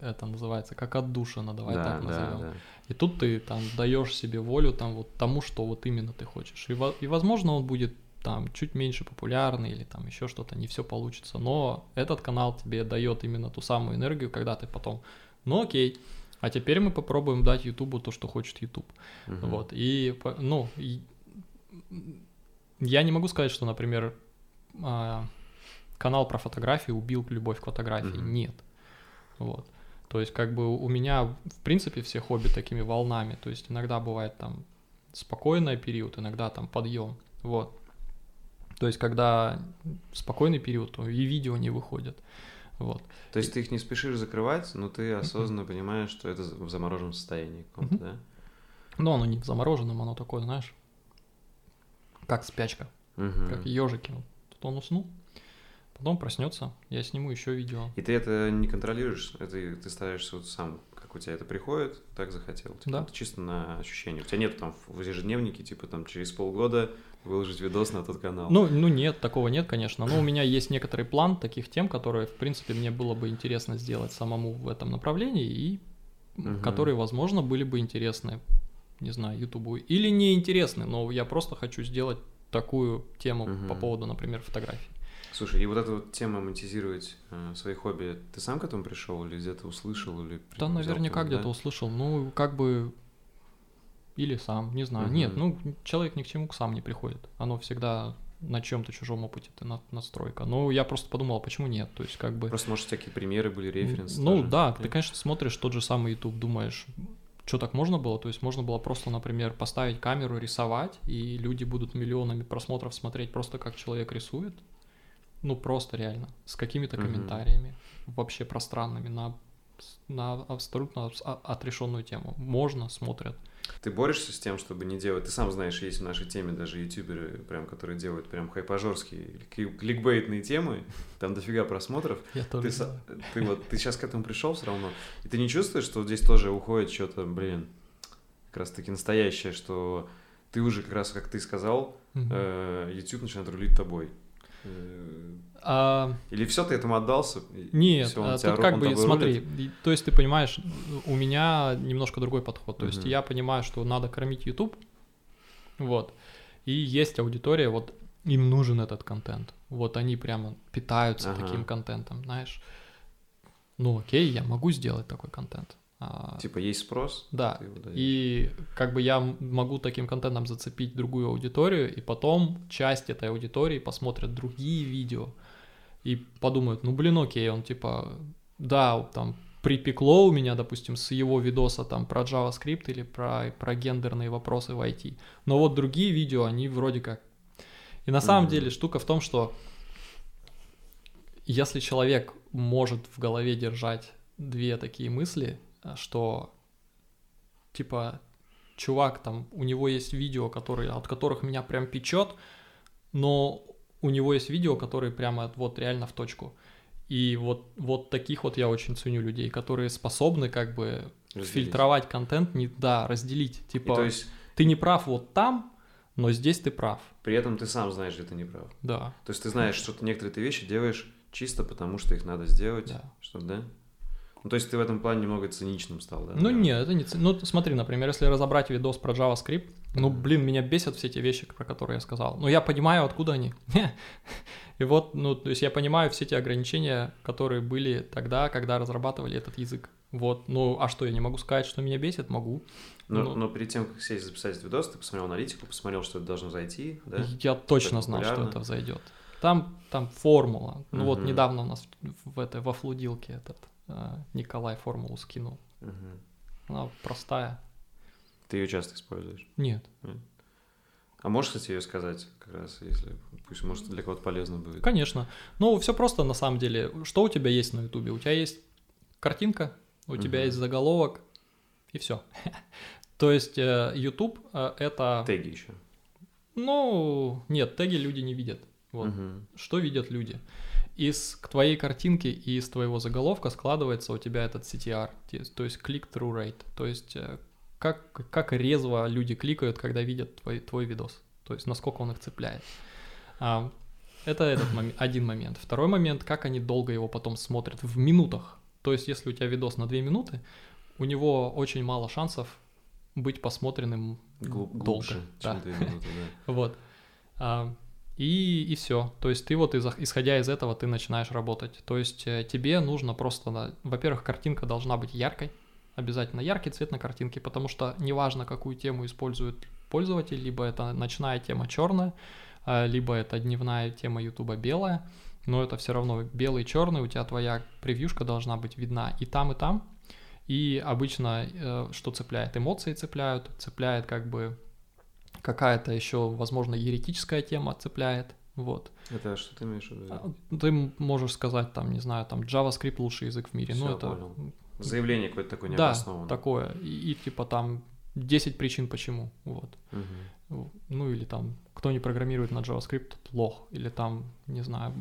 S2: это называется, как отдушина, давай
S1: да,
S2: так
S1: да,
S2: назовем.
S1: да.
S2: И тут ты там даешь себе волю там вот тому, что вот именно ты хочешь. И, и возможно он будет там чуть меньше популярный или там еще что-то, не все получится. Но этот канал тебе дает именно ту самую энергию, когда ты потом, ну окей, а теперь мы попробуем дать Ютубу то, что хочет Ютуб.
S1: Мгм.
S2: Вот, и, ну, и я не могу сказать, что, например, а, канал про фотографии убил любовь к фотографии.
S1: Мгм.
S2: Нет. Вот. То есть, как бы у меня, в принципе, все хобби такими волнами. То есть, иногда бывает там спокойный период, иногда там подъем. Вот. То есть, когда спокойный период, то и видео не выходят. Вот.
S1: То есть ты их не спешишь закрывать, но ты осознанно понимаешь, что это в замороженном состоянии каком-то,
S2: Мгм.
S1: да?
S2: Но оно не в замороженном, оно такое, знаешь, как спячка.
S1: Мгм.
S2: как ежики. Тут он уснул, потом проснется, я сниму еще видео.
S1: И ты это не контролируешь, это ты стараешься вот сам, как у тебя это приходит, так захотел. Типа,
S2: Да.
S1: это чисто на ощущение. У тебя нет там в ежедневнике, типа там через полгода выложить видос на тот канал.
S2: Ну, ну нет, такого нет, конечно. Но у меня есть некоторый план таких тем, которые, в принципе, мне было бы интересно сделать самому в этом направлении, и
S1: Мгм.
S2: которые, возможно, были бы интересны, не знаю, Ютубу. Или не интересны, но я просто хочу сделать такую тему по
S1: Мгм.
S2: поводу, например, фотографий.
S1: Слушай, и вот эта вот тема монетизировать э, свои хобби, ты сам к этому пришел или где-то услышал или
S2: Да, наверняка где-то услышал. Ну, как бы или сам, не знаю.
S1: Мгм.
S2: Нет, ну, человек ни к чему сам не приходит. Оно всегда на чем-то чужом опыте ты на- настройка. Ну, я просто подумал, а почему нет? То есть, как бы...
S1: Просто, может, всякие примеры были, референсы.
S2: Ну
S1: тоже.
S2: да, ты,
S1: Нет?
S2: конечно, смотришь тот же самый YouTube, думаешь, что так можно было? То есть можно было просто, например, поставить камеру, рисовать, и люди будут миллионами просмотров смотреть просто как человек рисует. Ну просто реально, с какими-то
S1: Мгм.
S2: комментариями, вообще пространными, на, на абсолютно абс- а- отрешенную тему. Можно, смотрят.
S1: Ты борешься с тем, чтобы не делать... Ты сам знаешь, есть в нашей теме даже ютуберы, прям, которые делают прям хайпажорские, кли- кликбейтные темы, там дофига просмотров.
S2: Я тоже
S1: Ты,
S2: знаю.
S1: ты вот, ты сейчас к этому пришел все равно, и ты не чувствуешь, что здесь тоже уходит что-то, блин, как раз таки настоящее, что ты уже как раз, как ты сказал, э, YouTube начинает рулить тобой.
S2: А,
S1: Или все, ты этому отдался?
S2: Нет,
S1: он
S2: а тут как бы, смотри,
S1: рулит?
S2: то есть ты понимаешь, у меня немножко другой подход. То есть
S1: Мгм.
S2: я понимаю, что надо кормить YouTube, вот, и есть аудитория, вот им нужен этот контент. Вот они прямо питаются
S1: Ага.
S2: таким контентом, знаешь. Ну окей, я могу сделать такой контент. А,
S1: Типа есть спрос?
S2: да, и как бы я могу таким контентом зацепить другую аудиторию, и потом часть этой аудитории посмотрят другие видео и подумают, ну блин, окей, он типа, да, там припекло у меня, допустим, с его видоса там про JavaScript или про, про гендерные вопросы в IT. Но вот другие видео, они вроде как... И на самом деле штука в том, что если человек может в голове держать две такие мысли, что типа чувак там, у него есть видео, которые, от которых меня прям печет, но у него есть видео, которые прямо вот реально в точку. И вот, вот таких вот я очень ценю людей, которые способны как бы
S1: Разделить.
S2: фильтровать контент, не, да, разделить.
S1: И
S2: Типа,
S1: то есть
S2: ты не прав вот там, но здесь ты прав.
S1: при этом ты сам знаешь, где ты не прав.
S2: Да,
S1: То есть ты знаешь, что ты некоторые ты вещи делаешь чисто потому, что их надо сделать,
S2: да.
S1: что да? Ну, то есть ты в этом плане немного циничным стал, да?
S2: Ну нет, это не... ц- Ну смотри, например, если разобрать видос про JavaScript, ну блин, меня бесят все те вещи, про которые я сказал. Но я понимаю, откуда они. И вот, ну, то есть я понимаю все те ограничения, которые были тогда, когда разрабатывали этот язык. Вот, ну, а что, я не могу сказать, что меня бесит? Могу.
S1: Но,
S2: Ну.
S1: но перед тем, как сесть записать видос, ты посмотрел аналитику, посмотрел, что это должно зайти, да?
S2: Я точно знал, что это взойдет. Там, там формула. Ну вот недавно у нас в, этой во флудилке этот Николай формулу скинул.
S1: Мгм.
S2: Она простая.
S1: Ты ее часто используешь.
S2: Нет.
S1: А можешь, кстати, ее сказать, как раз, если пусть, может, для кого-то полезно будет.
S2: Конечно. Ну, все просто на самом деле. Что у тебя есть на Ютубе? У тебя есть картинка, у тебя
S1: Мгм.
S2: есть заголовок, и все. То есть э, YouTube э, это...
S1: Теги еще.
S2: Ну, нет, теги люди не видят. Вот. Что видят люди? Из к твоей картинки и из твоего заголовка складывается у тебя этот CTR, то есть click-through rate, то есть э, как, как резво люди кликают, когда видят твой, твой видос, то есть насколько он их цепляет. А, это этот момен- один момент. Второй момент, как они долго его потом смотрят в минутах. То есть если у тебя видос на 2 минуты, у него очень мало шансов быть посмотренным
S1: Глуб-
S2: долго.
S1: глубже,
S2: да.
S1: чем две минуты, да.
S2: Вот. И, и все. То есть ты вот из, исходя из этого ты начинаешь работать. То есть э, тебе нужно просто, во-первых, картинка должна быть яркой, обязательно яркий цвет на картинке, потому что неважно, какую тему использует пользователь, либо это ночная тема черная, а, либо это дневная тема Ютуба белая, но это все равно белый черный, у тебя твоя превьюшка должна быть видна и там, и там. И обычно э, что цепляет? Эмоции цепляют, цепляет как бы какая-то еще, возможно, еретическая тема цепляет. Вот.
S1: Это что ты имеешь в виду?
S2: А, Ты м- можешь сказать, там, не знаю, там, JavaScript лучший язык в мире. ну,
S1: Всё,
S2: это
S1: понял. Заявление какое-то такое
S2: да,
S1: необоснованное.
S2: такое. И, и типа там 10 причин почему. Вот.
S1: Мгм.
S2: Ну или там, кто не программирует на JavaScript, тот лох. Или там, не знаю,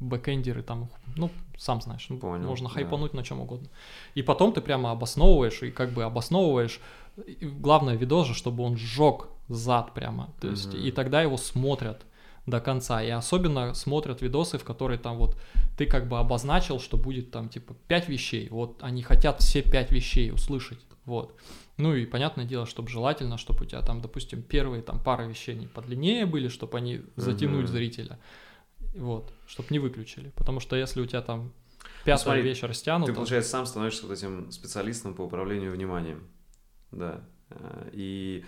S2: бэкэндеры там, ну, сам знаешь, ну,
S1: Понял,
S2: можно
S1: да.
S2: хайпануть на чем угодно. И потом ты прямо обосновываешь, и как бы обосновываешь, и главное видос же, чтобы он сжег зад прямо, то есть,
S1: Мгм.
S2: и тогда его смотрят до конца, и особенно смотрят видосы, в которые там вот ты как бы обозначил, что будет там типа пять вещей, вот они хотят все пять вещей услышать, вот. Ну и понятное дело, чтобы желательно, чтобы у тебя там, допустим, первые там пара вещей не подлиннее были, чтобы они затянуть
S1: Мгм.
S2: зрителя, вот, чтобы не выключили, потому что если у тебя там пятая
S1: смотри,
S2: вещь растянута,
S1: Ты, получается, сам становишься вот этим специалистом по управлению вниманием. Да. Э, И...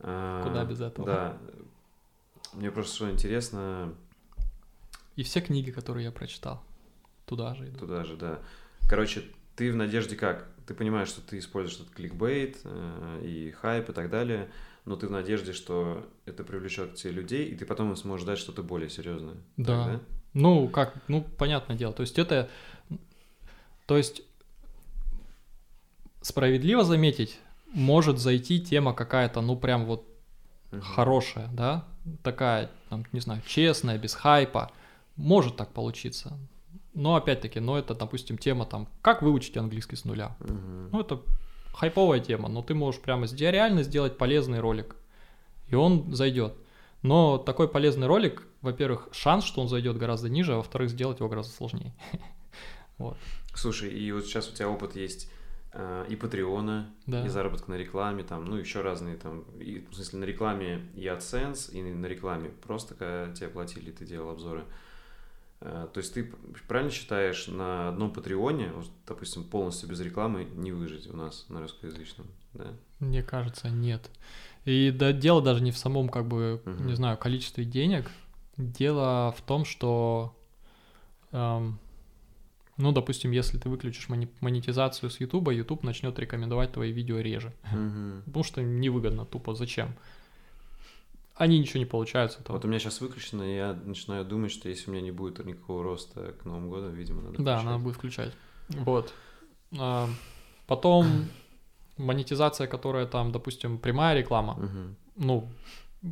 S1: э,
S2: Куда без этого?
S1: Да. Мне просто что интересно,
S2: И все книги, которые я прочитал, туда же идут.
S1: туда же, да. Короче, ты в надежде как? Ты понимаешь, что ты используешь этот кликбейт э, и хайп и так далее, но ты в надежде, что это привлечет к тебе людей, и ты потом сможешь дать что-то более серьезное.
S2: Да.
S1: Так,
S2: Ну, как, ну, понятное дело. То есть это, то есть справедливо заметить, может зайти тема какая-то, ну, прям вот
S1: Мгм.
S2: хорошая, да, такая, там, не знаю, честная, без хайпа, может так получиться. Но опять-таки, ну, это, допустим, тема там, как выучить английский с нуля.
S1: Мгм.
S2: Ну, это хайповая тема, но ты можешь прямо реально сделать полезный ролик, и он зайдет. Но такой полезный ролик, во-первых, шанс, что он зайдет гораздо ниже, а во-вторых, сделать его гораздо сложнее. Вот.
S1: Слушай, и вот сейчас у тебя опыт есть и Патреона,
S2: Да.
S1: и заработка на рекламе, там, ну, еще разные там, и, в смысле, на рекламе и AdSense, и на рекламе просто, когда тебе платили, ты делал обзоры. Э, То есть ты правильно считаешь, на одном Патреоне, вот, допустим, полностью без рекламы не выжить у нас на русскоязычном, да?
S2: Мне кажется, нет. И да, дело даже не в самом, как бы,
S1: Мгм.
S2: не знаю, количестве денег. Дело в том, что, эм, ну, допустим, если ты выключишь монетизацию с YouTube, YouTube начнет рекомендовать твои видео реже.
S1: Мгм.
S2: Потому что невыгодно, тупо, зачем? Они ничего не получают с этого.
S1: Вот у меня сейчас выключено, и я начинаю думать, что если у меня не будет никакого роста к Новому году, видимо, надо
S2: Да,
S1: включать.
S2: надо будет включать. Вот. А, Потом монетизация, которая там, допустим, прямая реклама,
S1: Мгм.
S2: ну,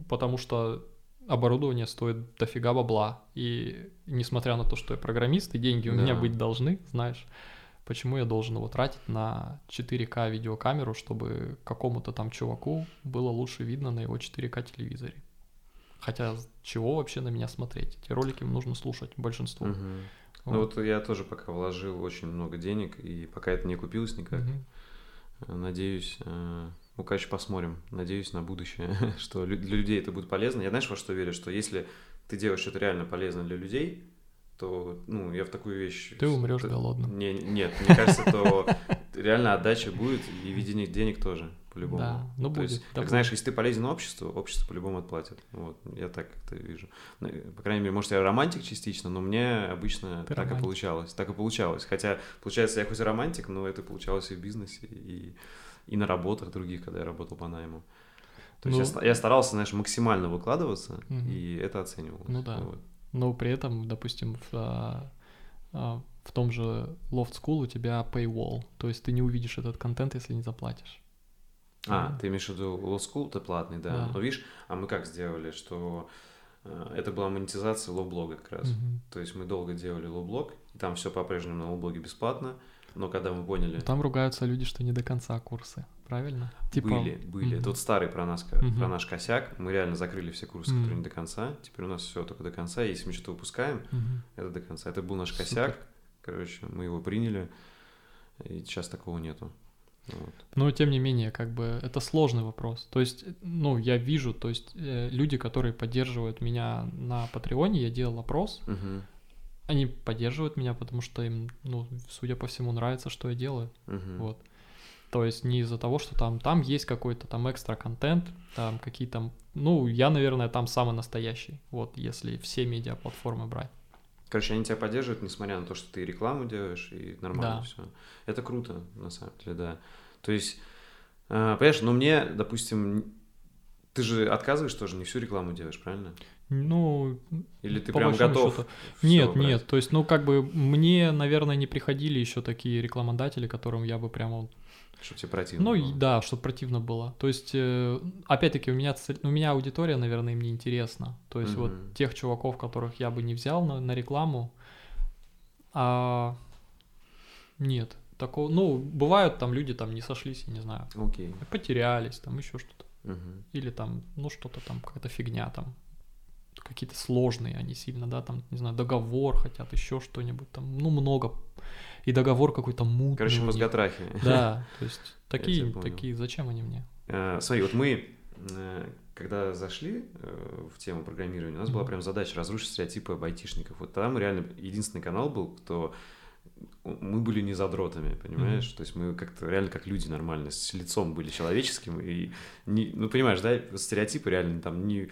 S2: потому что оборудование стоит дофига бабла. И несмотря на то, что я программист, и деньги у меня
S1: Да.
S2: быть должны, знаешь, почему я должен его тратить на 4К видеокамеру, чтобы какому-то там чуваку было лучше видно на его 4К телевизоре. Хотя чего вообще на меня смотреть? Эти ролики нужно слушать большинству.
S1: Мгм.
S2: Вот.
S1: Ну вот я тоже пока вложил очень много денег, и пока это не купилось никак, э, надеюсь, э, ну, короче, посмотрим, надеюсь на будущее, что для людей это будет полезно. Я знаешь, во что верю, что если ты делаешь что-то реально полезное для людей, то, ну, я в такую вещь...
S2: Ты умрешь
S1: т-
S2: голодным.
S1: Не, нет, мне кажется, то реально отдача будет, и видение денег тоже, по-любому.
S2: Да, ну
S1: То
S2: будет,
S1: есть, как знаешь, если ты полезен обществу, общество по-любому отплатит. Вот, я так как-то вижу. Ну, По крайней мере, может, я романтик частично, но мне обычно
S2: Ты
S1: так и
S2: романтик.
S1: получалось. Так и получалось. Хотя, получается, я хоть и романтик, но это получалось и в бизнесе, и, и на работах других, когда я работал по найму. То есть
S2: Ну-
S1: я, ста- я старался, знаешь, максимально выкладываться,
S2: Мгм.
S1: и это оценивалось.
S2: Ну да.
S1: Вот.
S2: Но при этом, допустим, в, а, а, в том же Loft School у тебя paywall, то есть ты не увидишь этот контент, если не заплатишь.
S1: А,
S2: Мгм.
S1: ты имеешь в виду Law School, это платный, да.
S2: Да.
S1: Но видишь, а мы как сделали, что э, это была монетизация лоблога как раз.
S2: Мгм.
S1: То есть мы долго делали лоблог, и там все по-прежнему на лоблоге бесплатно, но когда мы поняли...
S2: Но Там ругаются люди, что не до конца курсы, правильно? Типа,
S1: Были, были. Это вот старый про нас,
S2: Мгм.
S1: про наш косяк. Мы реально закрыли все курсы,
S2: Мгм.
S1: которые не до конца. Теперь у нас все только до конца. Если мы что-то выпускаем,
S2: Мгм.
S1: это до конца. Это был наш
S2: Супер.
S1: косяк. Короче, мы его приняли, и сейчас такого нету. Вот.
S2: Но тем не менее, как бы это сложный вопрос. То есть, ну, я вижу, то есть э, люди, которые поддерживают меня на Патреоне, я делал опрос,
S1: Мгм.
S2: Они поддерживают меня, потому что им, ну, судя по всему, нравится, что я делаю.
S1: Мгм.
S2: Вот. То есть не из-за того, что там, там есть какой-то там экстра контент, там какие-то, ну, я, наверное, там самый настоящий, вот, если все медиаплатформы брать.
S1: Короче, они тебя поддерживают, несмотря на то, что ты рекламу делаешь, и нормально
S2: Да.
S1: все. Это круто, на самом деле, да. То есть, э, понимаешь, ну мне, допустим, ты же отказываешь тоже, не всю рекламу делаешь, правильно?
S2: Ну,
S1: Или ты прям готов?
S2: счету. Нет,
S1: брать?
S2: нет, то есть, ну, как бы мне, наверное, не приходили еще такие рекламодатели, которым я бы прямо вот
S1: Чтобы тебе противно
S2: Ну,
S1: было.
S2: да, чтобы противно было. То есть, э, опять-таки, у меня, цель- у меня аудитория, наверное, им не интересна. То есть,
S1: Мгм.
S2: вот тех чуваков, которых я бы не взял на, на рекламу, а нет. Такого, ну, бывают там люди там не сошлись, я не знаю,
S1: Окей.
S2: потерялись, там еще что-то.
S1: Мгм.
S2: Или там, ну, что-то там, какая-то фигня там, какие-то сложные они сильно, да, там, не знаю, договор хотят, еще что-нибудь там, ну, много. И договор какой-то мутный.
S1: Короче, мозготрахи.
S2: Да, то есть такие, такие, зачем они мне?
S1: Э, Смотри, вот мы, э, когда зашли э, в тему программирования, у нас была прям задача разрушить стереотипы об айтишников. Вот мы реально единственный канал был, кто мы были не задротами, понимаешь? Mm-hmm. То есть мы как-то реально как люди нормально, с лицом были человеческим. И не, ну, понимаешь, да, стереотипы реально там не,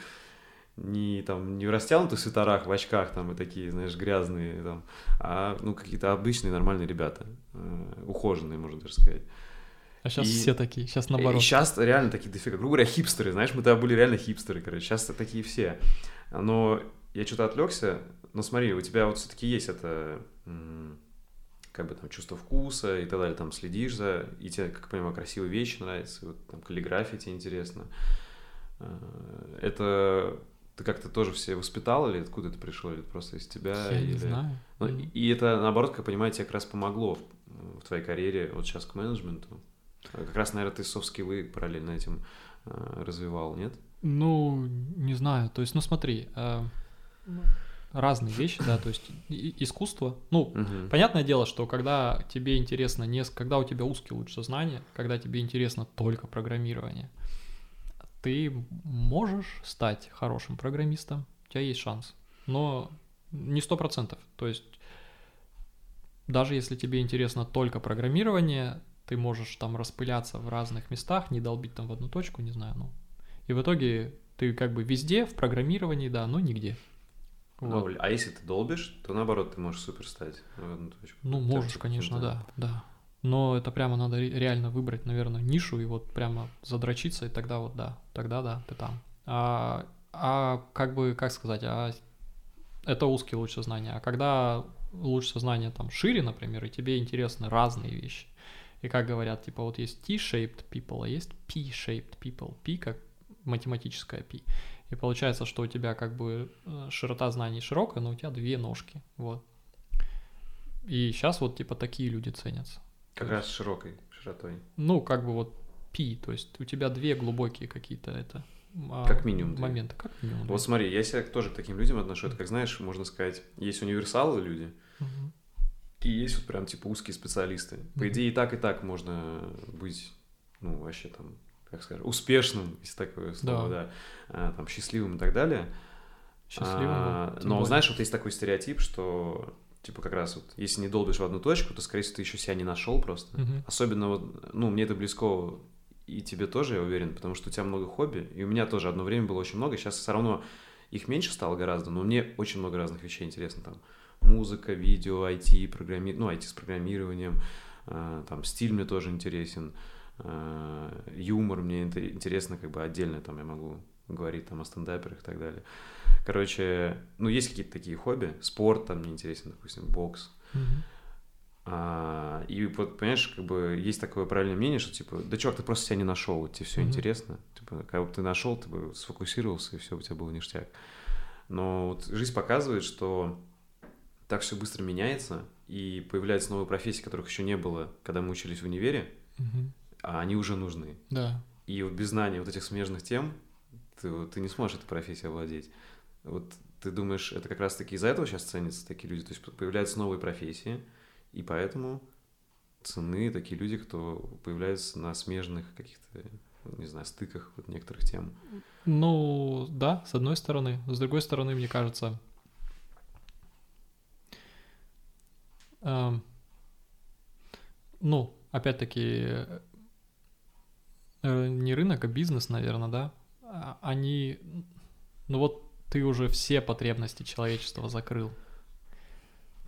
S1: не, там, не в растянутых свитерах, в очках там и такие, знаешь, грязные, там, а ну, какие-то обычные нормальные ребята, э, ухоженные, можно даже сказать.
S2: А сейчас и, все такие, сейчас наоборот.
S1: И сейчас реально такие дофига, грубо говоря, хипстеры, знаешь, мы тогда были реально хипстеры, короче, сейчас такие все. Но я что-то отвлекся, но смотри, у тебя вот все-таки есть это как бы там чувство вкуса и так далее, там следишь за, и тебе, как я понимаю, красивые вещи нравятся, вот там каллиграфия тебе интересно. Э, это ты как-то тоже все воспитал или откуда это пришло, или просто из тебя?
S2: Я
S1: или...
S2: не знаю.
S1: Ну, mm. И это, наоборот, как я понимаю, тебе как раз помогло в, в твоей карьере вот сейчас к менеджменту. Как раз, наверное, ты софт-скиллы параллельно этим э, развивал, нет?
S2: Ну, не знаю. То есть, ну смотри, э, разные вещи, да, то есть искусство. Ну, угу. понятное дело, что когда тебе интересно не, когда у тебя узкий луч сознания, когда тебе интересно только программирование, ты можешь стать хорошим программистом, у тебя есть шанс, но не сто процентов. То есть даже если тебе интересно только программирование, ты можешь там распыляться в разных местах, не долбить там в одну точку, не знаю, ну. И в итоге ты как бы везде в программировании, да, но нигде.
S1: Вот. Ну, а если ты долбишь, то наоборот ты можешь супер стать в одну точку.
S2: Ну, можешь, конечно, да, да. Но это прямо надо реально выбрать, наверное, нишу и вот прямо задрочиться, и тогда вот да, тогда да, ты там. А, а как бы, как сказать, а это узкий луч сознания. А когда луч сознания там шире, например, и тебе интересны разные вещи, и как говорят, типа вот есть T-shaped people, а есть P-shaped people. P как математическая P. И получается, что у тебя как бы э, широта знаний широкая, но у тебя две ножки. Вот. И сейчас вот типа такие люди ценятся.
S1: Как раз широкой широтой.
S2: Ну, как бы вот пи, то есть у тебя две глубокие какие-то это
S1: а, как минимум
S2: моменты, как минимум.
S1: Вот смотри, я себя тоже к таким людям отношу. Это как знаешь, можно сказать, есть универсалы люди, угу. и есть вот прям типа узкие специалисты. По угу. идее и так и так можно быть, ну вообще там как скажем, успешным, если такое слово, да, да а, там, счастливым и так далее.
S2: Счастливым, а,
S1: Но, более. знаешь, вот есть такой стереотип, что, типа, как раз вот, если не долбишь в одну точку, то, скорее всего, ты еще себя не нашел просто.
S2: Угу.
S1: Особенно вот, ну, мне это близко и тебе тоже, я уверен, потому что у тебя много хобби, и у меня тоже одно время было очень много, сейчас все равно их меньше стало гораздо, но мне очень много разных вещей интересно там. Музыка, видео, IT, программи... ну, IT с программированием, э, там, стиль мне тоже интересен, Э, юмор мне интересно, как бы отдельно там я могу говорить там о стендаперах и так далее. Короче, ну, есть какие-то такие хобби. Спорт там мне интересен, допустим, бокс.
S2: Mm-hmm.
S1: А, и вот, понимаешь, как бы есть такое правильное мнение, что типа, да чувак, ты просто себя не нашел, вот тебе все mm-hmm. интересно. Типа, когда бы ты нашел, ты бы сфокусировался, и все у тебя было ништяк. Но вот жизнь показывает, что так все быстро меняется, и появляются новые профессии, которых еще не было, когда мы учились в универе.
S2: Mm-hmm
S1: а они уже нужны.
S2: Да.
S1: И вот без знания вот этих смежных тем ты, ты не сможешь этой профессией овладеть. Вот ты думаешь, это как раз-таки из-за этого сейчас ценятся такие люди? То есть появляются новые профессии, и поэтому цены такие люди, кто появляются на смежных каких-то, не знаю, стыках вот некоторых тем.
S2: Ну, да, с одной стороны. С другой стороны, мне кажется, эм, ну, опять-таки, Э, не рынок, а бизнес, наверное, да, они, ну вот ты уже все потребности человечества закрыл,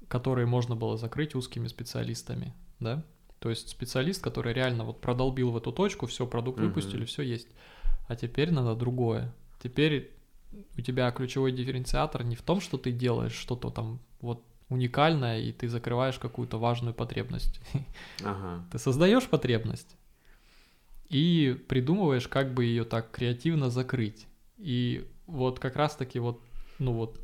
S2: которые можно было закрыть узкими специалистами, да, то есть специалист, который реально вот продолбил в эту точку, все, продукт выпустили, все есть, а теперь надо другое, теперь у тебя ключевой дифференциатор не в том, что ты делаешь что-то там вот уникальное, и ты закрываешь какую-то важную потребность.
S1: Ага.
S2: Ты создаешь потребность, и придумываешь, как бы ее так креативно закрыть. И вот как раз-таки вот, ну вот,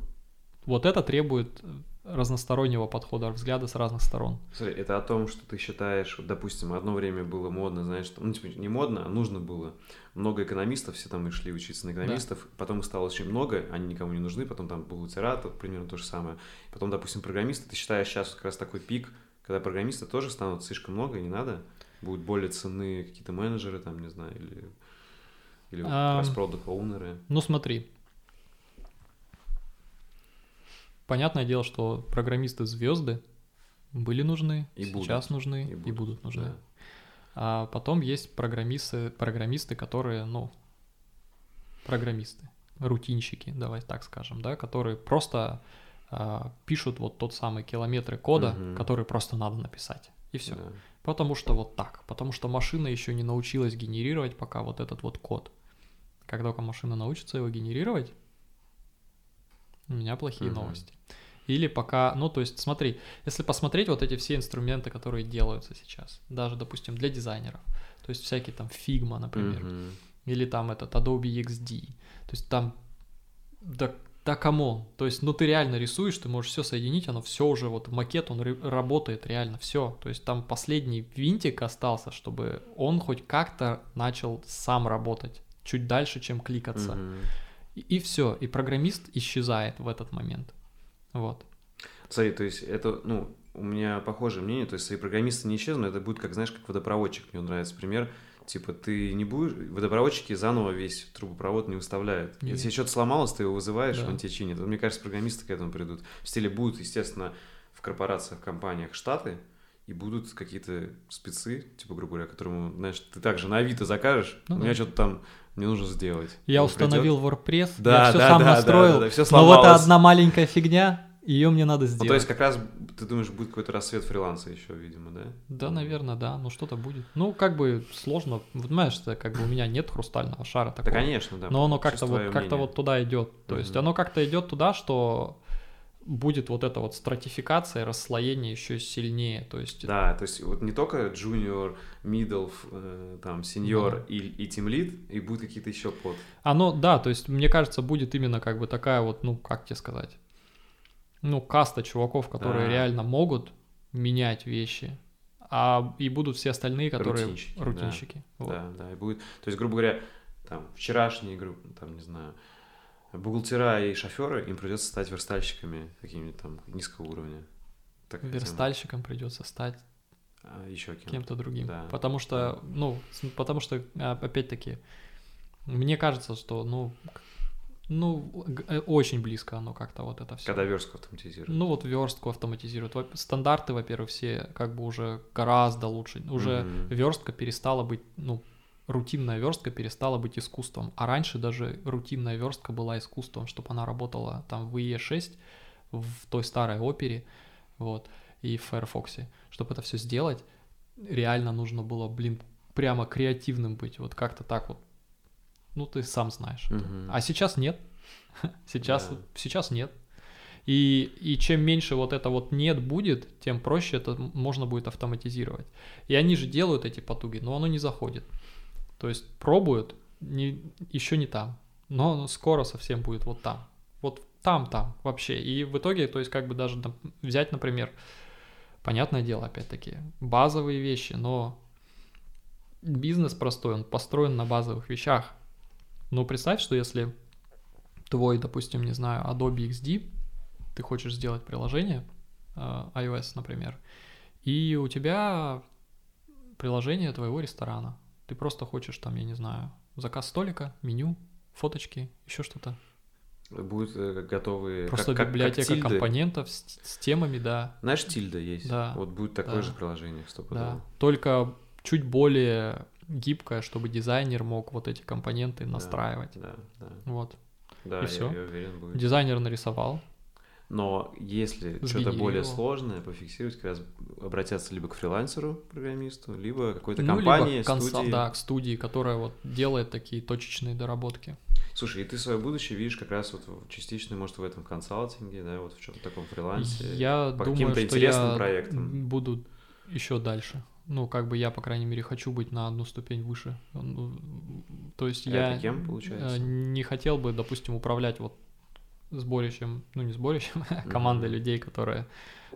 S2: вот это требует разностороннего подхода, взгляда с разных сторон.
S1: Смотри, это о том, что ты считаешь, вот, допустим, одно время было модно, знаешь, ну, типа, не модно, а нужно было. Много экономистов, все там и шли учиться на экономистов, да. потом их стало очень много, они никому не нужны, потом там был литератор, примерно то же самое. Потом, допустим, программисты, ты считаешь сейчас как раз такой пик, когда программисты тоже станут слишком много, не надо? Будут более ценны какие-то менеджеры, там, не знаю, или, или а, продукт оунеры
S2: Ну, смотри. Понятное дело, что программисты звезды, были нужны,
S1: И
S2: сейчас
S1: будут.
S2: нужны
S1: И
S2: и
S1: будут,
S2: будут, нужны.
S1: да.
S2: А потом есть программисты, программисты, которые, ну, программисты, рутинщики, давай так скажем, да, которые просто а, пишут вот тот самый километры кода,
S1: Мгм.
S2: который просто надо написать. И все.
S1: Да.
S2: Потому что вот так. Потому что машина еще не научилась генерировать пока вот этот вот код. Как только машина научится его генерировать, у меня плохие
S1: Мгм.
S2: новости. Или пока, ну то есть смотри, если посмотреть вот эти все инструменты, которые делаются сейчас, даже, допустим, для дизайнеров, то есть всякие там Figma, например,
S1: Мгм.
S2: или там этот Adobe XD, то есть там, да, да come on, то есть, ну ты реально рисуешь, ты можешь все соединить, оно все уже, вот макет, он работает реально, все, то есть там последний винтик остался, чтобы он хоть как-то начал сам работать, чуть дальше, чем кликаться,
S1: Мгм.
S2: и, все, и программист исчезает в этот момент, вот.
S1: Смотри, то есть это, ну, у меня похожее мнение, то есть свои программисты не исчезнут, это будет как, знаешь, как водопроводчик, мне нравится пример, типа ты не будешь, водопроводчики заново весь трубопровод не выставляют.
S2: Не.
S1: Если что-то сломалось, ты его вызываешь,
S2: Да.
S1: он тебе чинит. Вот мне кажется, программисты к этому придут. В стиле будут, естественно, в корпорациях, в компаниях штаты, и будут какие-то спецы, типа, грубо говоря, которому, знаешь, ты также на Авито закажешь,
S2: Ну
S1: у
S2: да.
S1: меня что-то там мне нужно сделать.
S2: Я
S1: Он
S2: установил WordPrесс,
S1: Да,
S2: я все
S1: да,
S2: сам
S1: да, да,
S2: настроил,
S1: да, да, всё
S2: но вот
S1: сломалось.
S2: одна маленькая фигня, ее мне надо сделать.
S1: Ну, то есть как раз, ты думаешь, будет какой-то рассвет фриланса еще, видимо, да?
S2: Да, наверное, да, ну что-то будет. Ну, как бы сложно, вот знаешь, это как бы у меня нет хрустального шара
S1: Да,
S2: такого.
S1: конечно, да.
S2: но оно как-то вот,
S1: мнение.
S2: вот туда идет. То есть
S1: Мгм.
S2: оно как-то идет туда, что будет вот эта вот стратификация, расслоение еще сильнее. То есть
S1: Да, то есть вот не только junior, middle, э, там, senior
S2: Да.
S1: и, и team lead, и будут какие-то еще под.
S2: оно, да, то есть мне кажется, будет именно как бы такая вот, ну, как тебе сказать, ну, каста чуваков, которые
S1: Да.
S2: реально могут менять вещи, а и будут все остальные, которые
S1: Рутинщики, да.
S2: рутинщики. Вот.
S1: Да, да, и будет. То есть, грубо говоря, там, вчерашние, гру- там, не знаю, бухгалтера и шоферы, им придется стать верстальщиками какими-то там низкого уровня. Так.
S2: Верстальщиком придется стать
S1: А, еще кем
S2: кем-то другим.
S1: Да.
S2: Потому что, ну, потому что, а, опять-таки, мне кажется, что, ну, ну, э, очень близко оно как-то вот это все.
S1: Когда верстку автоматизируют.
S2: Ну, вот верстку автоматизируют. Стандарты, во-первых, все как бы уже гораздо лучше. Уже
S1: Мгм.
S2: верстка перестала быть, ну, рутинная верстка перестала быть искусством. А раньше даже рутинная верстка была искусством, чтобы она работала там в IE6, в той старой опере, вот, и в Firefox. Чтобы это все сделать, реально нужно было, блин, прямо креативным быть, вот как-то так вот. Ну, ты сам знаешь.
S1: Мгм.
S2: А сейчас нет. Сейчас,
S1: Да.
S2: сейчас нет. И, и чем меньше вот это вот нет будет, тем проще это можно будет автоматизировать. И они же делают эти потуги, но оно не заходит. То есть пробуют, не, еще не там, но скоро совсем будет вот там. Вот там-там вообще. И в итоге, то есть как бы даже взять, например, понятное дело, опять-таки, базовые вещи, но бизнес простой, он построен на базовых вещах. Но представь, что если твой, допустим, не знаю, Adobe XD, ты хочешь сделать приложение, э, iOS, например, и у тебя приложение твоего ресторана. Ты просто хочешь там, я не знаю, заказ столика, меню, фоточки, еще что-то.
S1: Будут э, готовые...
S2: Просто
S1: как- как- как
S2: библиотека
S1: тильды.
S2: компонентов с, с темами, да,
S1: Знаешь, тильда есть?
S2: Да.
S1: Вот будет такое
S2: Да.
S1: же приложение,
S2: да.
S1: стопудово.
S2: Только чуть более гибкое, чтобы дизайнер мог вот эти компоненты
S1: Да,
S2: настраивать.
S1: Да, да.
S2: Вот.
S1: Да,
S2: И
S1: я,
S2: всё.
S1: я уверен, будет.
S2: Дизайнер нарисовал.
S1: Но если что-то более
S2: Сгенерировал.
S1: сложное пофиксировать, как раз обратятся либо к фрилансеру, программисту, либо какой-то
S2: ну,
S1: компании,
S2: либо консал-
S1: студии.
S2: да, к студии, которая вот делает такие точечные доработки.
S1: Слушай, и ты свое будущее видишь как раз вот частично, может, в этом консалтинге, да, вот в чем-то таком фрилансе.
S2: Я
S1: по
S2: думаю,
S1: каким-то
S2: что
S1: интересным
S2: я
S1: проектам.
S2: буду еще дальше. Ну, как бы я, по крайней мере, хочу быть на одну ступень выше. Ну, То есть
S1: А
S2: я
S1: это кем, получается?
S2: э, не хотел бы, допустим, управлять вот сборищем, ну не сборищем, а командой
S1: Мгм.
S2: людей, которая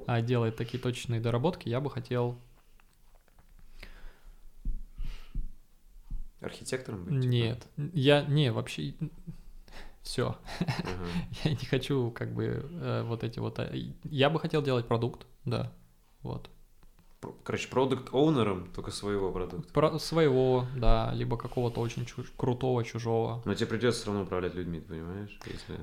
S2: а, делает такие точечные доработки. Я бы хотел
S1: Архитектором быть?
S2: Нет, я не вообще все.
S1: Ага.
S2: Я не хочу как бы э, вот эти вот. а, Я бы хотел делать продукт, да, вот.
S1: Короче, продукт оунером только своего продукта.
S2: Про своего, да, либо какого-то очень чуж- крутого чужого.
S1: Но тебе придется все равно управлять людьми, понимаешь? Если...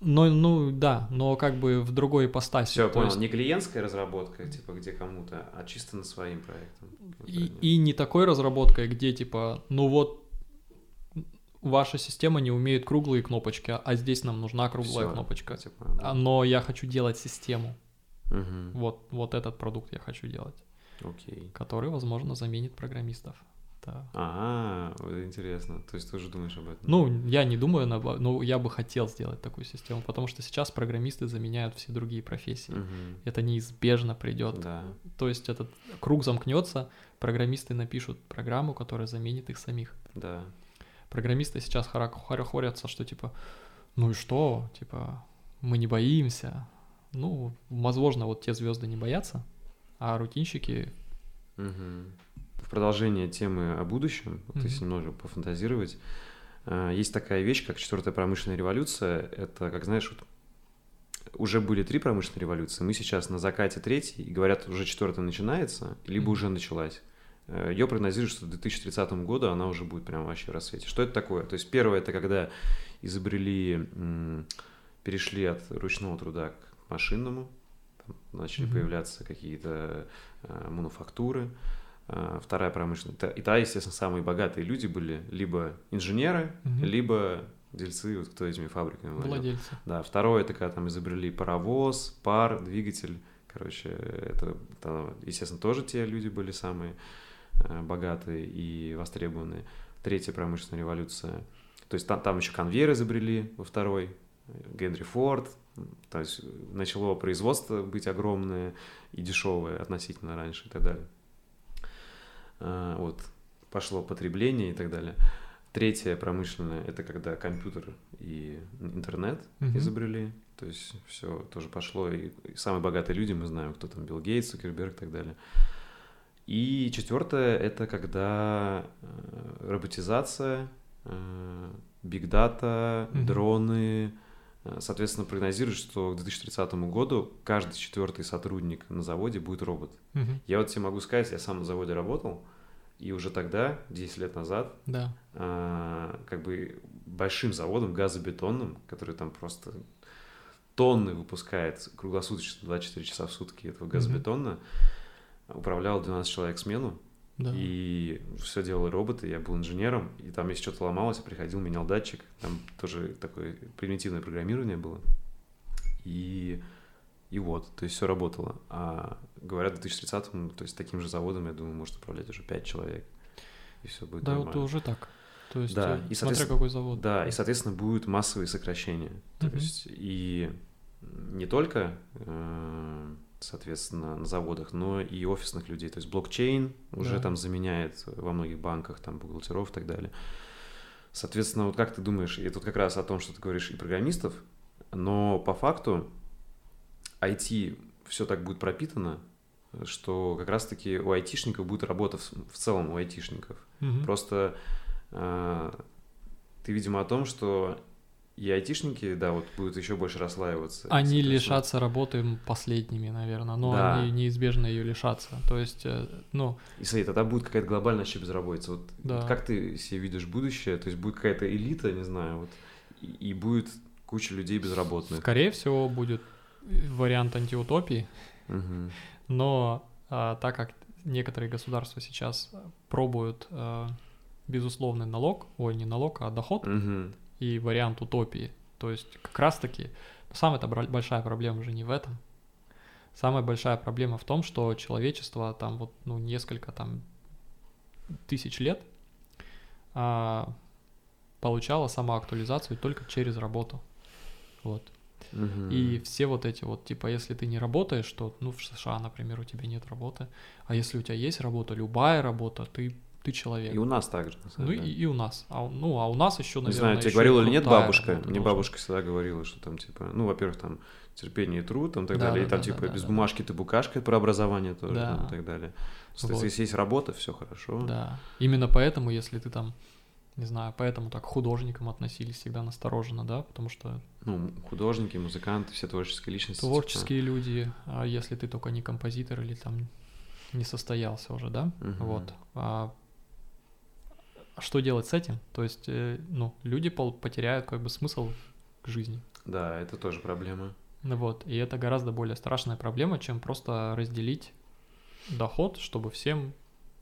S2: Ну, ну да, но как бы в другой ипостаси.
S1: Все, понял.
S2: есть
S1: Не клиентская разработка, типа, где кому-то, а чисто над своим проектом.
S2: И, и не такой разработкой, где типа, ну вот ваша система не умеет круглые кнопочки, а здесь нам нужна круглая
S1: Всё,
S2: кнопочка.
S1: типа, да.
S2: Но я хочу делать систему.
S1: Мгм.
S2: Вот, вот этот продукт я хочу делать,
S1: Окей.
S2: который, возможно, заменит программистов. Да.
S1: А, вот интересно. То есть ты уже думаешь об этом?
S2: Ну, я не думаю, но я бы хотел сделать такую систему, потому что сейчас программисты заменяют все другие профессии.
S1: Мгм.
S2: Это неизбежно придет.
S1: Да.
S2: То есть этот круг замкнется, программисты напишут программу, которая заменит их самих.
S1: Да. программисты
S2: сейчас хорохорятся, что типа, ну и что, типа, мы не боимся. Ну, возможно, вот те звезды не боятся, а рутинщики,
S1: Мгм. В продолжение темы о будущем, вот
S2: Мгм.
S1: если немного пофантазировать, а, есть такая вещь, как четвертая промышленная революция. Это, как знаешь, вот уже были три промышленные революции, мы сейчас на закате третьей, и говорят, уже четвертая начинается, либо
S2: Мгм.
S1: уже началась. Ее прогнозируют, что к 2030 году она уже будет прям вообще в рассвете. Что это такое? То есть первое, это когда изобрели, перешли от ручного труда к машинному, начали
S2: Мгм.
S1: появляться какие-то э, мануфактуры. А, Вторая промышленная. Та- И та, естественно, самые богатые люди были либо инженеры,
S2: Мгм.
S1: либо дельцы, вот кто этими фабриками владел.
S2: владельцы.
S1: Да, второе, это когда там изобрели паровоз, пар, двигатель. Короче, это, там, естественно, тоже те люди были самые э, богатые и востребованные. Третья промышленная революция. То есть там, там еще конвейер изобрели во второй. Генри Форд. То есть начало производство быть огромное и дешевое относительно раньше и так далее. А, Вот, пошло потребление и так далее. Третье промышленное – это когда компьютер и интернет
S2: Мгм.
S1: изобрели. То есть все тоже пошло. И, и самые богатые люди, мы знаем, кто там, Билл Гейтс, Цукерберг и так далее. И четвертое – это когда э, роботизация, бигдата,
S2: Мгм.
S1: дроны. Э, Соответственно, прогнозируют, что к 2030 году каждый четвертый сотрудник на заводе будет робот.
S2: Мгм.
S1: Я вот тебе могу сказать, я сам на заводе работал, и уже тогда, 10 лет назад,
S2: Да.
S1: а, как бы большим заводом газобетонным, который там просто тонны выпускает круглосуточно 24 часа в сутки этого газобетона, управлял 12 человек смену,
S2: Да.
S1: и все делали роботы, я был инженером, и там, если что-то ломалось, я приходил, менял датчик, там тоже такое примитивное программирование было. И, и вот, то есть все работало. А говорят, в 2030-м, то есть таким же заводом, я думаю, может управлять уже 5 человек, и все будет
S2: Да, вот
S1: нормально.
S2: уже так. То есть,
S1: Да,
S2: э,
S1: и,
S2: смотря какой завод.
S1: Да, и, соответственно, будут массовые сокращения. То
S2: Мгм.
S1: есть и не только, э, соответственно, на заводах, но и офисных людей. То есть блокчейн уже
S2: Да.
S1: там заменяет во многих банках там бухгалтеров и так далее. Соответственно, вот как ты думаешь, и тут как раз о том, что ты говоришь, и программистов, но по факту IT все так будет пропитано, что как раз-таки у айтишников будет работа в, в целом у айтишников.
S2: Мгм.
S1: Просто э, ты, видимо, о том, что и айтишники, да, вот будут еще больше расслаиваться.
S2: Они лишатся работы последними, наверное, но
S1: Да.
S2: они неизбежно ее лишатся. То есть, э, ну,
S1: И смотри, тогда будет какая-то глобальная вообще безработица. Вот
S2: Да.
S1: как ты себе видишь будущее? То есть будет какая-то элита, не знаю, вот, и, и будет куча людей безработных.
S2: скорее всего, будет вариант антиутопии,
S1: Мгм.
S2: но а, так как некоторые государства сейчас пробуют а, безусловный налог, ой, не налог, а доход,
S1: Мгм.
S2: И вариант утопии. То есть как раз-таки самая-то бра- большая проблема же не в этом. Самая большая проблема в том, что человечество там вот ну несколько там тысяч лет а, получало самоактуализацию только через работу. Вот.
S1: Мгм.
S2: И все вот эти вот, типа, если ты не работаешь, то, ну, в США, например, у тебя нет работы, а если у тебя есть работа, любая работа, ты, ты человек.
S1: И у нас также.
S2: Ну и,
S1: деле.
S2: и у нас. А, ну, а у нас еще,
S1: Не
S2: наверное,
S1: знаю, тебе говорила
S2: и
S1: или нет бабушка. Мне бабушка всегда говорила, что там, типа, ну, во-первых, там терпение и труд, там, так
S2: Да,
S1: далее.
S2: да,
S1: и там,
S2: да,
S1: типа,
S2: да, да,
S1: без
S2: да.
S1: бумажки ты букашка про образование тоже,
S2: Да.
S1: там, и так далее. То
S2: Вот.
S1: если есть работа, все хорошо.
S2: Да. Именно поэтому, если ты там, не знаю, поэтому так к художникам относились всегда настороженно, да, потому что
S1: Ну, художники, музыканты, все творческие личности. типа,
S2: творческие люди, а если ты только не композитор или там не состоялся уже, да,
S1: Мгм.
S2: вот. А что делать с этим? То есть, э, ну, люди потеряют как бы смысл к жизни.
S1: Да, это тоже проблема.
S2: Ну Вот, и это гораздо более страшная проблема, чем просто разделить доход, чтобы всем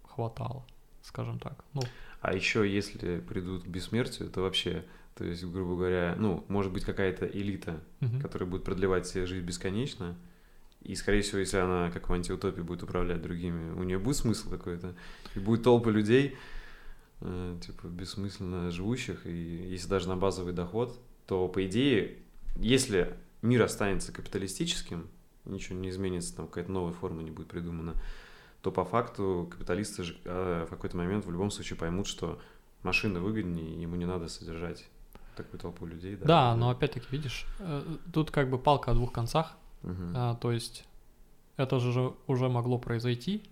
S2: хватало, скажем так. Ну,
S1: А еще, если придут к бессмертию, то вообще, то есть, грубо говоря, ну, может быть какая-то элита,
S2: мгм.
S1: которая будет продлевать себе жизнь бесконечно, и, скорее всего, если она, как в антиутопии, будет управлять другими, у нее будет смысл какой-то, и будет толпа людей, э, типа, бессмысленно живущих, и если даже на базовый доход, то, по идее, если мир останется капиталистическим, ничего не изменится, там какая-то новая форма не будет придумана, то по факту капиталисты же э, в какой-то момент в любом случае поймут, что машина выгоднее, ему не надо содержать такую толпу людей.
S2: Да, но опять-таки, видишь, э, тут как бы палка о двух концах.
S1: Мгм.
S2: А, то есть это же уже могло произойти,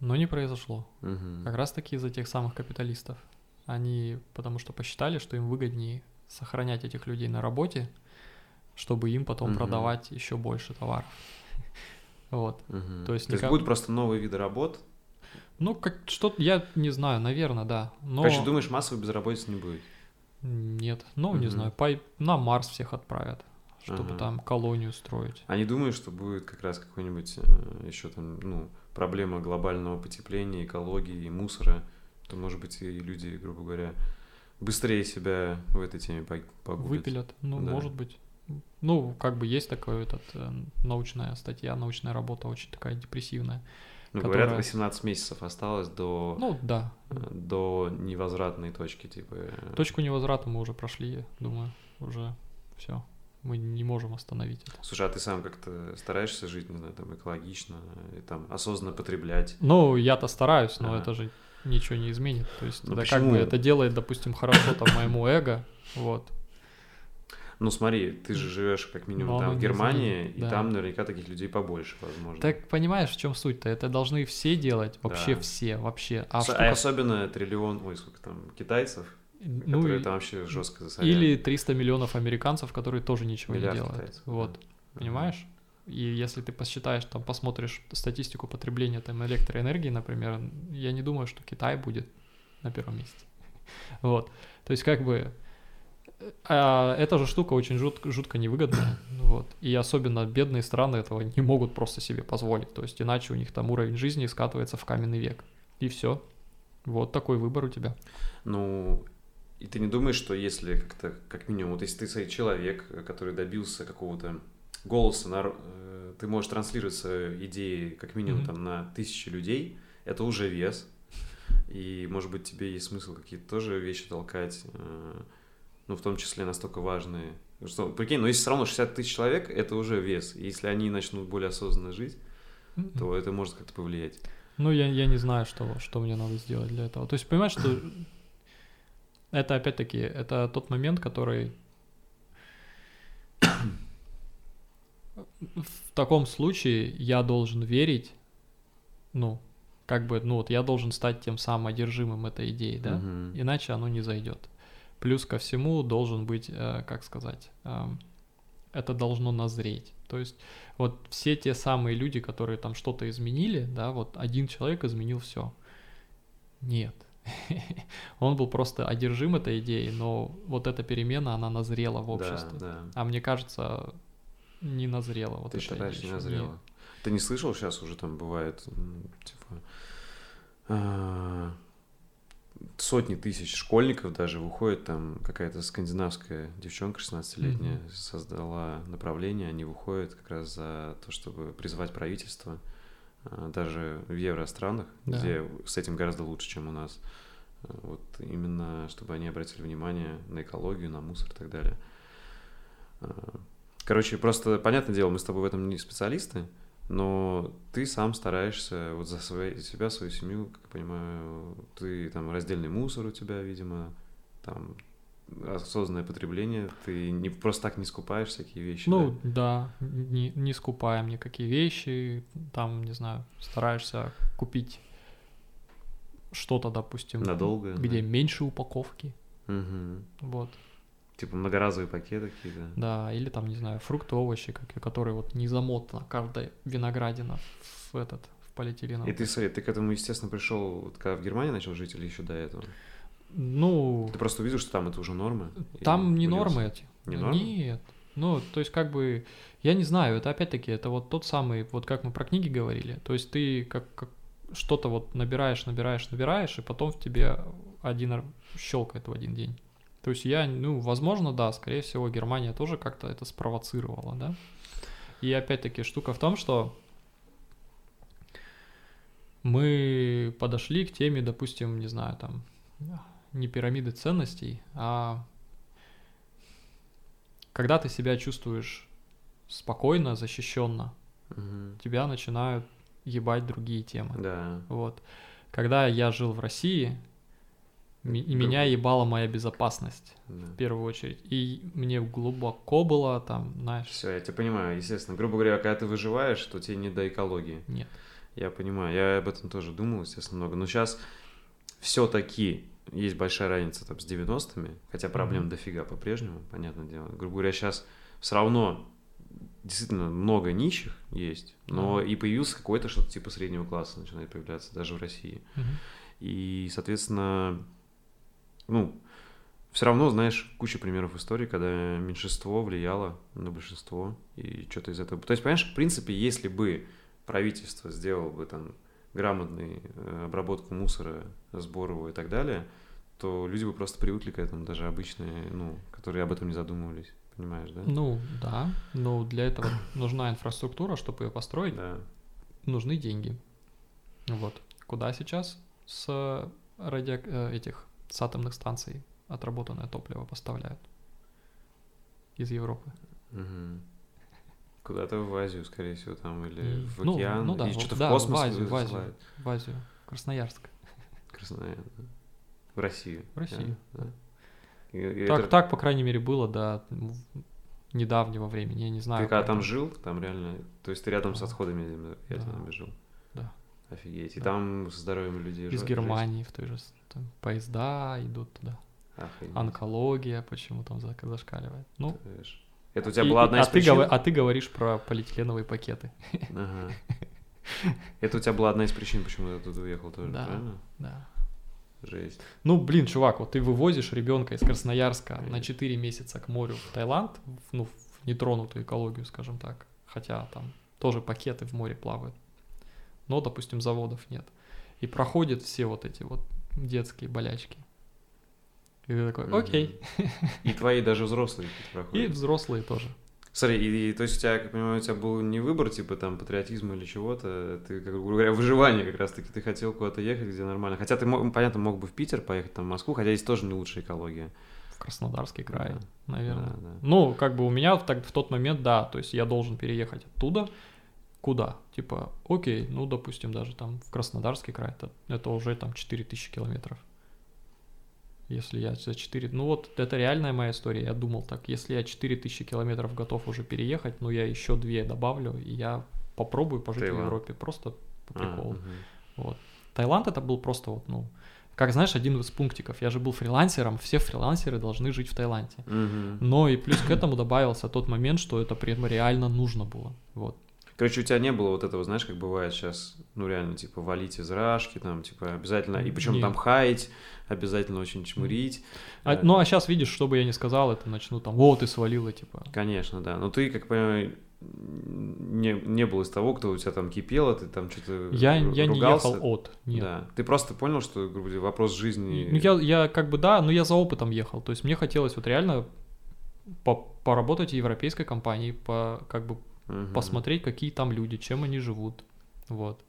S2: но не произошло.
S1: Мгм.
S2: Как раз таки из-за тех самых капиталистов. Они потому что посчитали, что им выгоднее сохранять этих людей на работе, чтобы им потом
S1: Мгм.
S2: продавать еще больше товаров. Вот.
S1: Мгм.
S2: то есть
S1: То есть
S2: никак-
S1: будут просто новые виды работ.
S2: Ну, как что-то, я не знаю, наверное, да. Но
S1: Короче, думаешь, массовой безработицы не будет?
S2: нет, ну, не
S1: Мгм.
S2: знаю, по- на Марс всех отправят, чтобы
S1: Ага.
S2: там колонию строить.
S1: Они думают, что будет как раз какой-нибудь еще там, ну, проблема глобального потепления, экологии и мусора, то, может быть, и люди, грубо говоря, быстрее себя в этой теме пог- погубят.
S2: Выпилят, ну,
S1: Да.
S2: может быть. Ну, как бы есть такая этот, э, научная статья, научная работа, очень такая депрессивная.
S1: Ну, говорят,
S2: которая-
S1: 18 месяцев осталось до,
S2: Ну, да.
S1: э, до невозвратной точки, типа. э,
S2: Точку невозврата мы уже прошли, думаю, уже все. Мы не можем остановить это.
S1: Слушай, а ты сам как-то стараешься жить, не знаю, там, экологично, и там, осознанно потреблять?
S2: Ну, я-то стараюсь, но
S1: Ага.
S2: это же ничего не изменит. То есть,
S1: Ну
S2: да как
S1: почему?
S2: бы это делает, допустим, хорошо там моему эго, вот.
S1: Ну, смотри, ты же живешь как минимум
S2: Но
S1: там
S2: оно
S1: в Германии,
S2: изменит,
S1: и
S2: да.
S1: там наверняка таких людей побольше, возможно.
S2: Так понимаешь, в чем суть-то? Это должны все делать, вообще
S1: Да.
S2: все, вообще. А,
S1: Ос-
S2: штука-
S1: особенно триллион, ой, сколько там, китайцев,
S2: ну, и-
S1: там вообще жестко засоряют.
S2: или 300 миллионов американцев, которые тоже ничего
S1: Миллиард
S2: не делают.
S1: китайцев,
S2: Вот.
S1: да.
S2: Понимаешь? И если ты посчитаешь, там, посмотришь статистику потребления там, электроэнергии, например, я не думаю, что Китай будет на первом месте. Вот. То есть, как бы, а, эта же штука очень жут- жутко невыгодная. Вот. И особенно бедные страны этого не могут просто себе позволить. То есть, иначе у них там уровень жизни скатывается в каменный век. И все. Вот такой выбор у тебя.
S1: Ну, и ты не думаешь, что если как-то, как минимум, вот если ты человек, который добился какого-то голоса, нар- э, ты можешь транслировать свои идеи как минимум
S2: Мгм.
S1: там на тысячи людей, это уже вес. И, может быть, тебе есть смысл какие-то тоже вещи толкать, э, ну, в том числе настолько важные. Что, прикинь, ну, если все равно 60 тысяч человек, это уже вес. И если они начнут более осознанно жить, то это может как-то повлиять.
S2: Ну, я, я не знаю, что, что мне надо сделать для этого. То есть, понимаешь, что это опять-таки, это тот момент, который в таком случае я должен верить, ну, как бы, ну вот я должен стать тем самым одержимым этой идеей, да?
S1: Мгм.
S2: Иначе оно не зайдет. Плюс ко всему должен быть, э, как сказать, эм, это должно назреть. То есть вот все те самые люди, которые там что-то изменили, да, вот один человек изменил все. Нет. Он был просто одержим этой идеей, но вот эта перемена, она назрела в
S1: Да,
S2: обществе.
S1: да.
S2: А мне кажется, не назрела. Вот
S1: Ты считаешь,
S2: идея
S1: не
S2: ещё.
S1: назрело?
S2: Нет.
S1: Ты не слышал, сейчас уже там бывает, типа, а, сотни тысяч школьников даже выходит, там какая-то скандинавская девчонка 16-летняя
S2: Мгм.
S1: создала направление, они выходят как раз за то, чтобы призвать правительство, даже в евространах,
S2: Да.
S1: где с этим гораздо лучше, чем у нас, а, вот именно, чтобы они обратили внимание на экологию, на мусор и так далее. А, Короче, просто, понятное дело, мы с тобой в этом не специалисты, но ты сам стараешься вот за свои, себя, свою семью, как я понимаю, ты там раздельный мусор у тебя, видимо, там осознанное потребление, ты не просто так не скупаешь всякие вещи.
S2: Ну да, не, не скупаем никакие вещи, там, не знаю, стараешься купить что-то, допустим,
S1: Надолго,
S2: где
S1: да.
S2: меньше упаковки,
S1: да? Мгм.
S2: вот,
S1: Типа многоразовые пакеты какие-то.
S2: да, или там, не знаю, фрукты, овощи, которые вот не замотана каждая виноградина в этот, в полиэтиленовый.
S1: И ты, смотри, ты к этому, естественно, пришел, вот когда в Германии начал жить или еще до этого?
S2: Ну,
S1: Ты просто увидел, что там это уже нормы?
S2: там не
S1: удивился?
S2: нормы эти.
S1: Не нормы?
S2: Нет. Ну, то есть, как бы, я не знаю, это опять-таки, это вот тот самый, вот как мы про книги говорили. То есть ты как, как что-то вот набираешь, набираешь, набираешь, и потом в тебе один щелкает в один день. То есть я, ну, возможно, да, скорее всего, Германия тоже как-то это спровоцировала, да. И опять-таки штука в том, что мы подошли к теме, допустим, не знаю, там, не пирамиды ценностей, а когда ты себя чувствуешь спокойно, защищенно,
S1: Мгм.
S2: тебя начинают ебать другие темы.
S1: Да.
S2: Вот. Когда я жил в России, и меня ебала моя безопасность
S1: да.
S2: в первую очередь. И мне глубоко было там, знаешь,
S1: Все, я тебя понимаю, естественно. Грубо говоря, когда ты выживаешь, то тебе не до экологии.
S2: нет.
S1: Я понимаю, я об этом тоже думал, естественно, много. Но сейчас все-таки есть большая разница там, с 90-ми, хотя проблем
S2: Мгм.
S1: дофига по-прежнему, понятное дело. Грубо говоря, сейчас все равно действительно много нищих есть, но
S2: Ага.
S1: и появился какой-то что-то типа среднего класса начинает появляться даже в России.
S2: Мгм.
S1: И, соответственно, ну, все равно, знаешь, куча примеров истории, когда меньшинство влияло на большинство, и что-то из этого. То есть, понимаешь, в принципе, если бы правительство сделало бы там грамотную обработку мусора, сбор его и так далее, то люди бы просто привыкли к этому, даже обычные, ну, которые об этом не задумывались, понимаешь, да?
S2: Ну, да, но для этого нужна инфраструктура, чтобы ее построить,
S1: Да.
S2: нужны деньги. Вот. Куда сейчас с радио... э, этих с атомных станций отработанное топливо поставляют? Из Европы.
S1: Мгм. Куда-то в Азию, скорее всего, там, или в
S2: ну,
S1: океан,
S2: ну да,
S1: и что-то
S2: да,
S1: в космос
S2: в Азию, в Азию. В Азию. Красноярск.
S1: Краснодар, да. В Россию.
S2: В Россию,
S1: Да. И- и
S2: Так,
S1: это-
S2: так, по крайней мере, было до недавнего времени. Я не знаю.
S1: Ты когда там жил, там реально, то есть ты рядом с
S2: Да.
S1: отходами ядерными
S2: Да.
S1: жил.
S2: Да.
S1: Офигеть. И
S2: Да.
S1: там со здоровьем людей
S2: Из
S1: жо-
S2: Германии в той же с- там, поезда идут туда.
S1: Охренеть.
S2: Онкология почему там за- зашкаливает. Ну,
S1: Это у тебя
S2: и-
S1: была одна
S2: а
S1: из
S2: ты,
S1: причин?
S2: говор- а ты говоришь про полиэтиленовые пакеты.
S1: Ага. Это у тебя была одна из причин, почему ты оттуда уехал тоже,
S2: Да.
S1: правильно?
S2: Да.
S1: Жесть.
S2: Ну, блин, чувак, вот ты вывозишь ребенка из Красноярска на
S1: Конечно.
S2: 4 месяца к морю в Таиланд, в- ну, в нетронутую экологию, скажем так. Хотя там тоже пакеты в море плавают. Но, допустим, заводов нет. И проходят все вот эти вот детские болячки. И ты такой, окей.
S1: И твои даже взрослые какие-то
S2: И
S1: проходят.
S2: взрослые тоже.
S1: Смотри, и, и то есть у тебя, как понимаю, у тебя был не выбор, типа там патриотизма или чего-то, ты, как грубо говоря, выживание как раз-таки, ты хотел куда-то ехать, где нормально. Хотя ты, мог- понятно, мог бы в Питер поехать, там, в Москву, хотя здесь тоже не лучшая экология.
S2: В Краснодарский край,
S1: Да.
S2: наверное.
S1: Да, да.
S2: Ну, как бы у меня в, так, в тот момент, да, то есть я должен переехать оттуда. Куда? Типа, окей, ну, допустим, даже там в Краснодарский край, это, это уже там 4000 километров. Если я за 4... Ну вот, это реальная моя история. Я думал так, если я 4000 километров готов уже переехать, ну я еще две добавлю, и я попробую пожить
S1: Таиланд.
S2: в Европе. Просто по
S1: А,
S2: приколу.
S1: мгм.
S2: Вот. Таиланд это был просто вот, ну, как знаешь, один из пунктиков. Я же был фрилансером, все фрилансеры должны жить в Таиланде.
S1: Мгм.
S2: Но и плюс к этому добавился тот момент, что это прям реально нужно было. Вот.
S1: Короче, у тебя не было вот этого, знаешь, как бывает сейчас, ну реально, типа, валить из рашки, там, типа, обязательно, и причем
S2: Нет.
S1: там хаять, обязательно очень чмырить.
S2: А-
S1: Э,
S2: ну а сейчас видишь, что бы я ни сказал, это начну там, о, ты свалила, типа.
S1: Конечно, да. Но ты, как понимаю, не, не был из того, кто у тебя там кипел, а ты там что-то
S2: Я, я не ехал от, нет.
S1: Да. Ты просто понял, что, грубо говоря, вопрос жизни...
S2: Ну, я, я как бы, да, но я за опытом ехал. То есть мне хотелось вот реально по- поработать в европейской компании, по, как бы
S1: Мгм.
S2: посмотреть, какие там люди, чем они живут. Вот.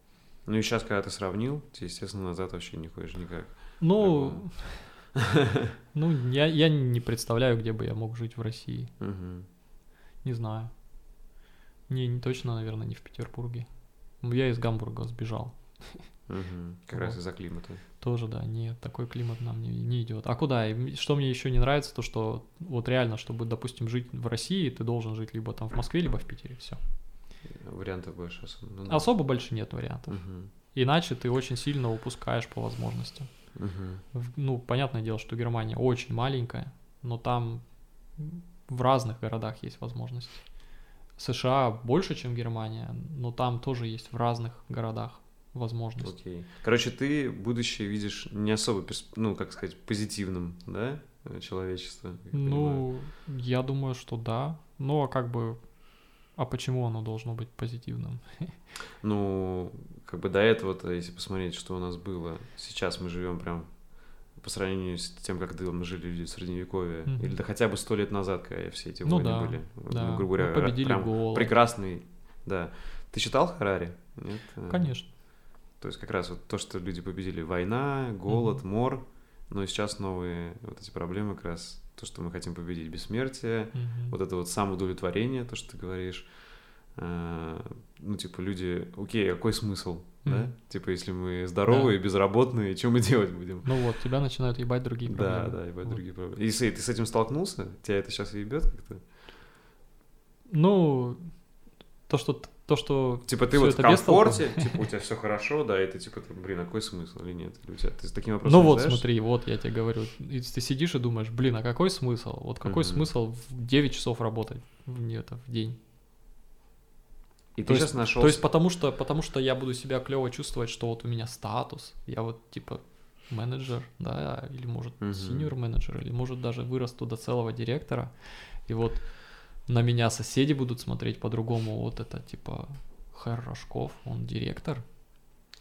S1: Ну и сейчас, когда ты сравнил, ты, естественно, назад вообще не ходишь никак.
S2: Ну, ну я, я не представляю, где бы я мог жить в России.
S1: Мгм.
S2: Не знаю. Не, не точно, наверное, не в Петербурге. Я из Гамбурга сбежал.
S1: Мгм. Как раз
S2: Вот.
S1: из-за климата.
S2: Тоже, да, нет, такой климат нам не, не идет. А куда? И что мне еще не нравится, то что вот реально, чтобы, допустим, жить в России, ты должен жить либо там в Москве, либо в Питере. Все.
S1: Вариантов больше особо. Ну да.
S2: Особо больше нет вариантов.
S1: Мгм.
S2: Иначе ты очень сильно упускаешь по возможности. В- Ну, понятное дело, что Германия очень маленькая, но там в разных городах есть возможности. США больше, чем Германия, но там тоже есть в разных городах. Возможность.
S1: Окей. Короче, ты будущее видишь не особо, ну, как сказать, позитивным, да, э, человечество? я понимаю?
S2: Ну, я думаю, что да. Ну, а как бы... А почему оно должно быть позитивным?
S1: Ну, как бы до этого-то, если посмотреть, что у нас было, сейчас мы живем прям по сравнению с тем, как мы жили люди в Средневековье,
S2: Мгм.
S1: или да хотя бы сто лет назад, когда все эти
S2: Ну
S1: войны
S2: да,
S1: были.
S2: да.
S1: Ну, грубо говоря,
S2: Мы победили
S1: прям
S2: голод.
S1: прекрасный, да. Ты читал Харари? Нет?
S2: Конечно.
S1: То есть как раз вот то, что люди победили, война, голод,
S2: Мгм.
S1: мор, но и сейчас новые вот эти проблемы как раз, то, что мы хотим победить бессмертие,
S2: Мгм.
S1: вот это вот самоудовлетворение, то, что ты говоришь, э, ну, типа, люди, окей, а какой смысл, да?
S2: Мгм.
S1: Типа, если мы здоровые, безработные, что мы делать будем?
S2: Ну вот, тебя начинают ебать другие
S1: Да,
S2: проблемы.
S1: да, ебать
S2: Вот.
S1: другие проблемы. И с- ты с этим столкнулся? Тебя это сейчас ебет как-то?
S2: Ну, то, что... То, что
S1: Типа, ты вот в комфорте, типа, у тебя все хорошо, да, и ты типа, блин, а какой смысл или нет? Или у тебя, ты с таким вопросом
S2: Ну вот, смотри, вот я тебе говорю. И ты сидишь и думаешь, блин, а какой смысл? Вот какой
S1: Мгм.
S2: смысл в 9 часов работать в, это, в день?
S1: И
S2: То
S1: ты
S2: есть-
S1: сейчас нашел...
S2: То есть потому что, потому что я буду себя клево чувствовать, что вот у меня статус, я вот типа менеджер, да, или может
S1: Мгм.
S2: senior менеджер, или может даже вырасту до целого директора, и вот на меня соседи будут смотреть по-другому, вот это типа Хэр Рожков, он директор,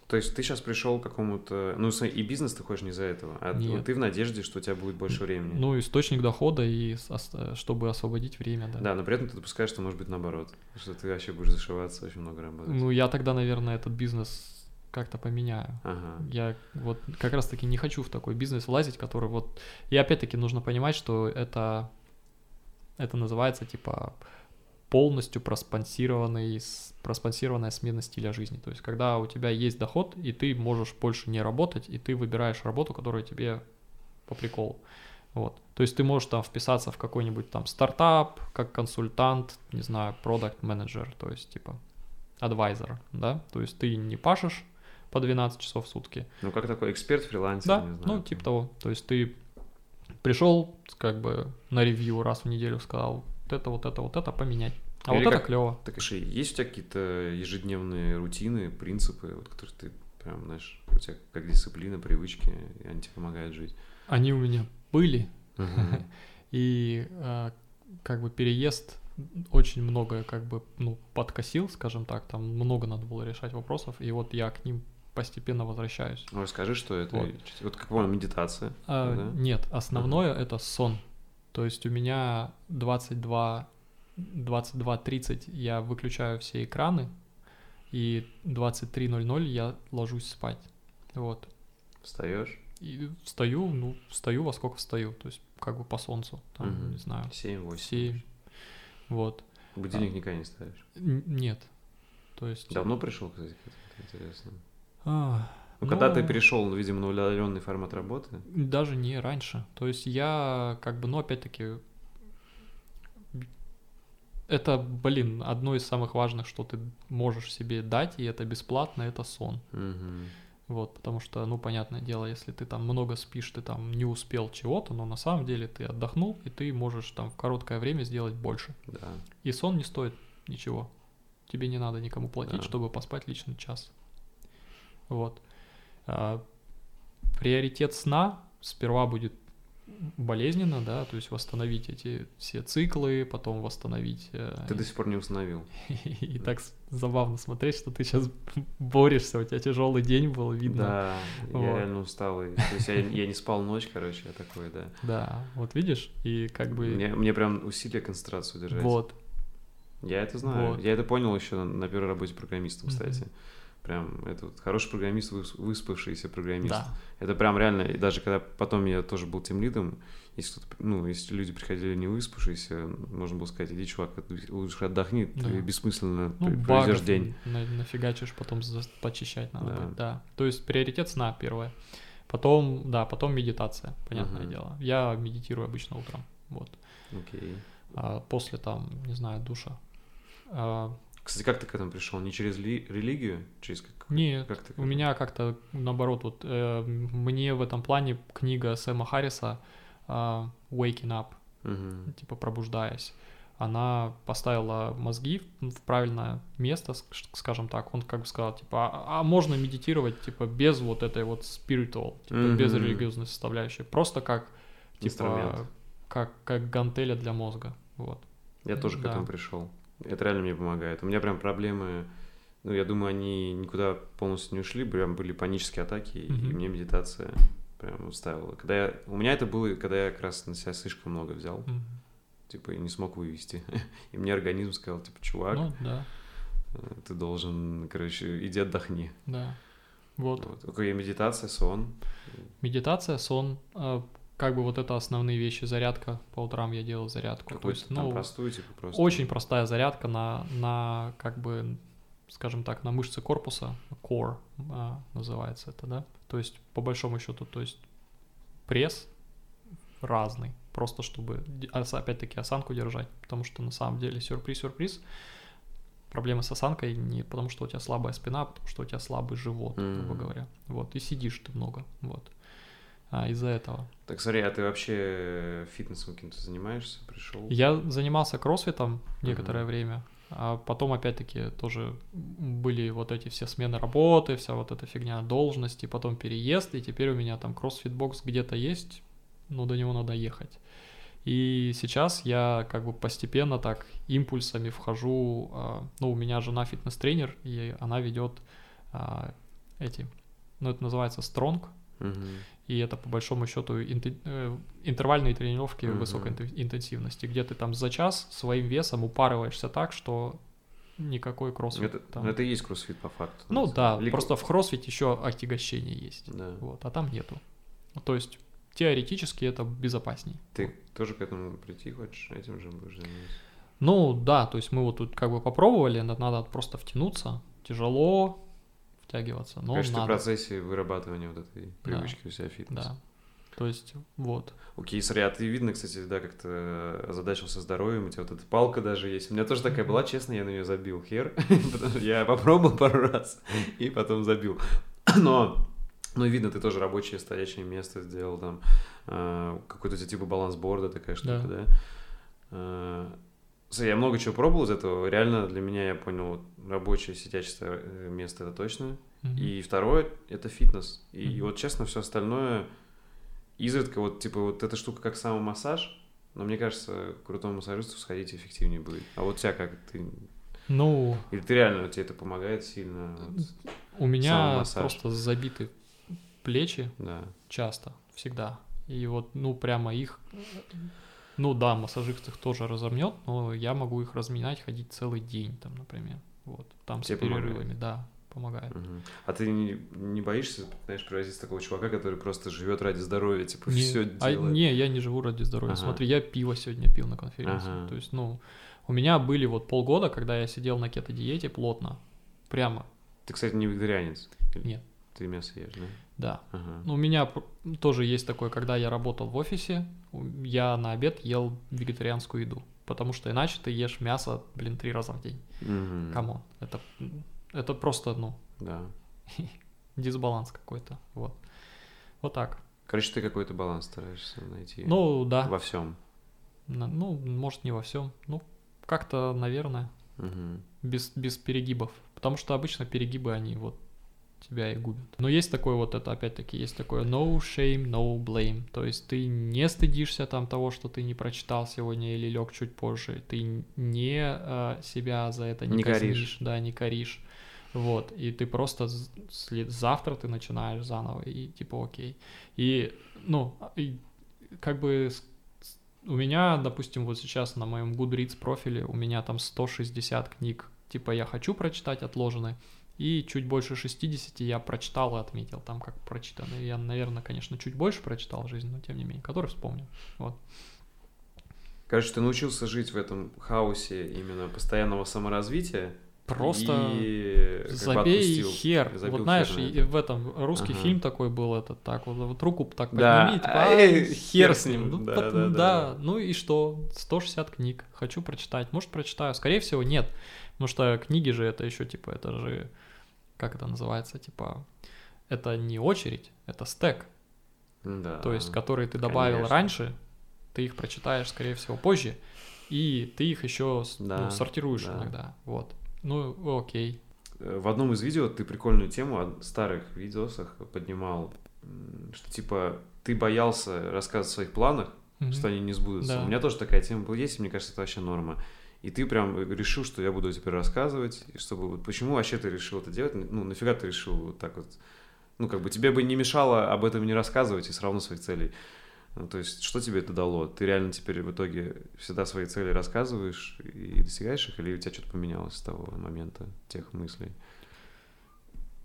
S1: То есть ты сейчас пришел к какому-то... Ну, и бизнес ты хочешь не из-за этого, а
S2: Нет.
S1: ты в надежде, что у тебя будет больше времени.
S2: ну, источник дохода, и чтобы освободить время, да.
S1: Да, но при этом ты допускаешь, что может быть наоборот. Что ты вообще будешь зашиваться очень много работать.
S2: Ну, я тогда, наверное, этот бизнес как-то поменяю.
S1: Ага.
S2: Я вот как раз-таки не хочу в такой бизнес влазить, который вот... И опять-таки нужно понимать, что это, это называется типа полностью проспонсированный, проспонсированная смена стиля жизни. То есть когда у тебя есть доход, и ты можешь больше не работать, и ты выбираешь работу, которая тебе по приколу. Вот. То есть ты можешь там вписаться в какой-нибудь там стартап, как консультант, не знаю, продукт менеджер, то есть типа адвайзер, да? То есть ты не пашешь по 12 часов в сутки,
S1: Ну, как такой эксперт, фрилансер,
S2: да,
S1: не знаю.
S2: ну, типа того. То есть ты пришел, как бы, на ревью раз в неделю сказал, вот это, вот это, вот это поменять. А
S1: Или
S2: вот это
S1: как-
S2: клево.
S1: Так, слушай, есть у тебя какие-то ежедневные рутины, принципы, вот, которые ты прям, знаешь, у тебя как дисциплина, привычки, и они тебе помогают жить?
S2: Они у меня были, и э, как бы переезд очень много как бы, ну, подкосил, скажем так, там много надо было решать вопросов, и вот я к ним постепенно возвращаюсь.
S1: Ну, расскажи, что это.
S2: Вот.
S1: Вот, как понял, медитация.
S2: А,
S1: да?
S2: Нет, основное это сон. То есть у меня 22, 22.30 я выключаю все экраны, и 23.00 я ложусь спать. Вот.
S1: Встаешь?
S2: И встаю, ну, встаю во сколько встаю, то есть как бы по солнцу, там,
S1: Мгм.
S2: не знаю,
S1: 7-8.
S2: 7. Вот.
S1: Будильник никогда не ставишь.
S2: Нет. То есть...
S1: Давно пришел, кстати, к этому? интересно.
S2: А,
S1: Ну, когда ты
S2: ну,
S1: перешел, ну, видимо, на удаленный формат работы,
S2: Даже не раньше. То есть я как бы, ну, опять-таки, это, блин, одно из самых важных, что ты можешь себе дать, и это бесплатно, это сон.
S1: Мгм.
S2: Вот, потому что, ну, понятное дело, если ты там много спишь, ты там не успел чего-то, но на самом деле ты отдохнул, и ты можешь там в короткое время сделать больше.
S1: да.
S2: И сон не стоит ничего. Тебе не надо никому платить,
S1: Да.
S2: чтобы поспать личный час. Вот. А, приоритет сна сперва будет болезненно, да, то есть восстановить эти все циклы, потом восстановить... э,
S1: Ты до сих пор не установил.
S2: И так забавно смотреть, что ты сейчас борешься, у тебя тяжелый день был, видно.
S1: Да, я реально усталый. То есть я, не спал ночь, короче, я такой, да.
S2: Да, вот видишь, и как бы...
S1: Мне, прям усилия концентрацию держать.
S2: Вот.
S1: Я это знаю. Я это понял еще на, первой работе программистом, кстати. Прям это вот хороший программист, выс- выспавшийся программист.
S2: Да.
S1: Это прям реально, и даже когда потом я тоже был тем лидом, если, ну, если люди приходили не выспавшиеся, можно было сказать, иди, чувак, лучше отдохни, ты
S2: Да.
S1: бессмысленно
S2: Ну,
S1: пр- проведешь день.
S2: на- нафигачишь, потом почищать надо
S1: Да.
S2: будет, да. То есть приоритет сна первое. Потом, да, потом медитация, понятное
S1: Мгм.
S2: дело. Я медитирую обычно утром, вот.
S1: Окей.
S2: А после там, не знаю, душа. А,
S1: Кстати, как ты к этому пришел? Не через ли- религию? Через как?
S2: нет,
S1: как ты к
S2: у меня как-то наоборот, вот э, мне в этом плане книга Сэма Харриса а, Waking Up,
S1: Мгм.
S2: типа пробуждаясь. она поставила мозги в правильное место, ск- скажем так. Он как бы сказал, типа, а, а можно медитировать, типа, без вот этой вот spiritual, типа, без
S1: Мгм.
S2: религиозной составляющей. Просто как, типа,
S1: Инструмент.
S2: как, как гантеля для мозга. Вот.
S1: Я тоже к
S2: Да.
S1: этому пришел. Это реально мне помогает. У меня прям проблемы, ну, я думаю, они никуда полностью не ушли, прям были панические атаки, и
S2: Мгм.
S1: мне медитация прям устраивала. Когда я... У меня это было, когда я как раз на себя слишком много взял,
S2: Мгм.
S1: типа, и не смог вывести. И мне организм сказал, типа, чувак,
S2: Ну, да,
S1: э, ты должен, короче, иди отдохни.
S2: да. Вот.
S1: Вот. Окей, медитация, сон.
S2: Медитация, сон, э, как бы вот это основные вещи. Зарядка по утрам я делал зарядку. То
S1: Какую-то
S2: есть,
S1: там
S2: ну,
S1: простую, типа, просто.
S2: очень простая зарядка на, на как бы, скажем так, на мышцы корпуса, core а, называется это, да. То есть по большому счету, то есть пресс разный, просто чтобы опять-таки осанку держать, потому что на самом деле сюрприз-сюрприз. Проблема с осанкой не потому, что у тебя слабая спина, а потому что у тебя слабый живот, грубо
S1: Мгм.
S2: говоря. Вот, и сидишь ты много, вот. А, из-за этого.
S1: Так, смотри, а ты вообще фитнесом каким-то занимаешься? Пришел?
S2: Я занимался кроссфитом некоторое
S1: Мгм.
S2: время, а потом опять-таки тоже были вот эти все смены работы, вся вот эта фигня должности, потом переезд, и теперь у меня там кроссфит-бокс где-то есть, но до него надо ехать. И сейчас я как бы постепенно так импульсами вхожу, а, ну, у меня жена фитнес-тренер, и она ведет а, эти, ну, это называется стронг, И это по большому счету э, интервальные тренировки
S1: Мгм.
S2: высокой интен- интенсивности, где ты там за час своим весом упарываешься так, что никакой кроссфит.
S1: Это,
S2: там.
S1: это и есть кроссфит по факту.
S2: Ну да,
S1: деле.
S2: просто в кроссфите еще отягощение есть.
S1: Да.
S2: Вот, а там нету. То есть теоретически это безопасней.
S1: Ты тоже к этому прийти хочешь? Этим же будешь заниматься?
S2: Ну да, то есть мы вот тут как бы попробовали, на- надо просто втянуться. Тяжело втягиваться, но
S1: Конечно, ты в
S2: надо.
S1: процессе вырабатывания вот этой привычки у себя фитнеса.
S2: Да. То есть вот.
S1: Окей, смотри, а ты видно, кстати, да, как-то озадачился здоровьем, у тебя вот эта палка даже есть. У меня тоже такая была, честно, я на нее забил хер. Я попробовал пару раз и потом забил. Но, ну, видно, ты тоже рабочее стоячее место сделал там. э, Какой-то типа балансборда такая штука,
S2: Да.
S1: да? Я много чего пробовал из этого. Реально для меня, я понял, рабочее сидячее э, место это точно.
S2: Мгм.
S1: И второе это фитнес. И
S2: Мгм.
S1: вот честно, все остальное изредка вот типа вот эта штука как самомассаж, но мне кажется, к крутому массажисту сходить эффективнее будет. А вот тебя как ты
S2: Ну,
S1: или ты реально тебе это помогает сильно? Вот,
S2: У меня просто забиты плечи
S1: да.
S2: часто, всегда. И вот, ну, прямо их... Ну да, массажист их тоже разомнет, но я могу их разминать, ходить целый день там, например. Вот, там
S1: Тебе
S2: с
S1: помогает?
S2: перерывами, да, помогает.
S1: Мгм. А ты не, не боишься, знаешь, превратиться такого чувака, который просто живет ради здоровья, типа
S2: Не-
S1: все
S2: а,
S1: делает?
S2: не, я не живу ради здоровья.
S1: Ага.
S2: Смотри, я пиво сегодня пил на конференции.
S1: Ага.
S2: То есть, ну, у меня были вот полгода, когда я сидел на кето-диете плотно. Прямо,
S1: Ты, кстати, не вегетарианец?
S2: Нет.
S1: Ты мясо ешь, да?
S2: да.
S1: Ага.
S2: Ну, у меня тоже есть такое, когда я работал в офисе, я на обед ел вегетарианскую еду. Потому что иначе ты ешь мясо, блин, три раза в день.
S1: Мгм.
S2: Come on. Это, это просто, ну,
S1: Да.
S2: дисбаланс какой-то. Вот. Вот так.
S1: Короче, ты какой-то баланс стараешься найти.
S2: Ну, да.
S1: Во всем.
S2: Ну, может, не во всем. Ну, как-то, наверное, без, без перегибов. Потому что обычно перегибы, они вот тебя и губят. Но есть такое вот это, опять-таки, есть такое no shame, no blame. То есть ты не стыдишься там того, что ты не прочитал сегодня или лег чуть позже. Ты не э, себя за это не,
S1: Не
S2: казнишь,
S1: коришь.
S2: да, не коришь. Вот, и ты просто след- завтра ты начинаешь заново, и типа окей. И, ну, и как бы у меня, допустим, вот сейчас на моем Goodreads профиле у меня там 160 книг, типа я хочу прочитать отложены, и чуть больше 60 я прочитал и отметил там как прочитано. Я, наверное, конечно, чуть больше прочитал в жизни, но тем не менее, который вспомнил. Вот.
S1: Короче, ты научился жить в этом хаосе именно постоянного саморазвития.
S2: Просто
S1: и бы
S2: забей
S1: отпустил.
S2: хер.
S1: Забил
S2: вот знаешь,
S1: хер
S2: и в этом русский
S1: Ага.
S2: фильм такой был этот, так вот, вот руку так
S1: Да.
S2: подними, типа,
S1: А,
S2: «А,
S1: э,
S2: хер с ним. Ну,
S1: Да,
S2: пот-
S1: да,
S2: да,
S1: да.
S2: ну и что? 160 книг. Хочу прочитать. Может, прочитаю. Скорее всего, нет. Потому что книги же это еще, типа, это же, как это называется, типа, это не очередь, это стек.
S1: Да.
S2: То есть, которые ты добавил
S1: конечно.
S2: раньше, ты их прочитаешь, скорее всего, позже. и ты их еще
S1: Да,
S2: ну, сортируешь
S1: да.
S2: иногда. Вот. Ну, окей.
S1: Э, В одном из видео ты прикольную тему о старых видосах поднимал, что типа ты боялся рассказывать о своих планах,
S2: Мгм.
S1: что они не сбудутся.
S2: Да.
S1: У меня тоже такая тема была есть, и мне кажется, это вообще норма. И ты прям решил, что я буду теперь рассказывать, и чтобы вот почему вообще ты решил это делать? Ну, нафига ты решил вот так вот? Ну, как бы тебе бы не мешало об этом не рассказывать и все равно своих целей. Ну, то есть, что тебе это дало? Ты реально теперь в итоге всегда свои цели рассказываешь и достигаешь их, или у тебя что-то поменялось с того момента, тех мыслей?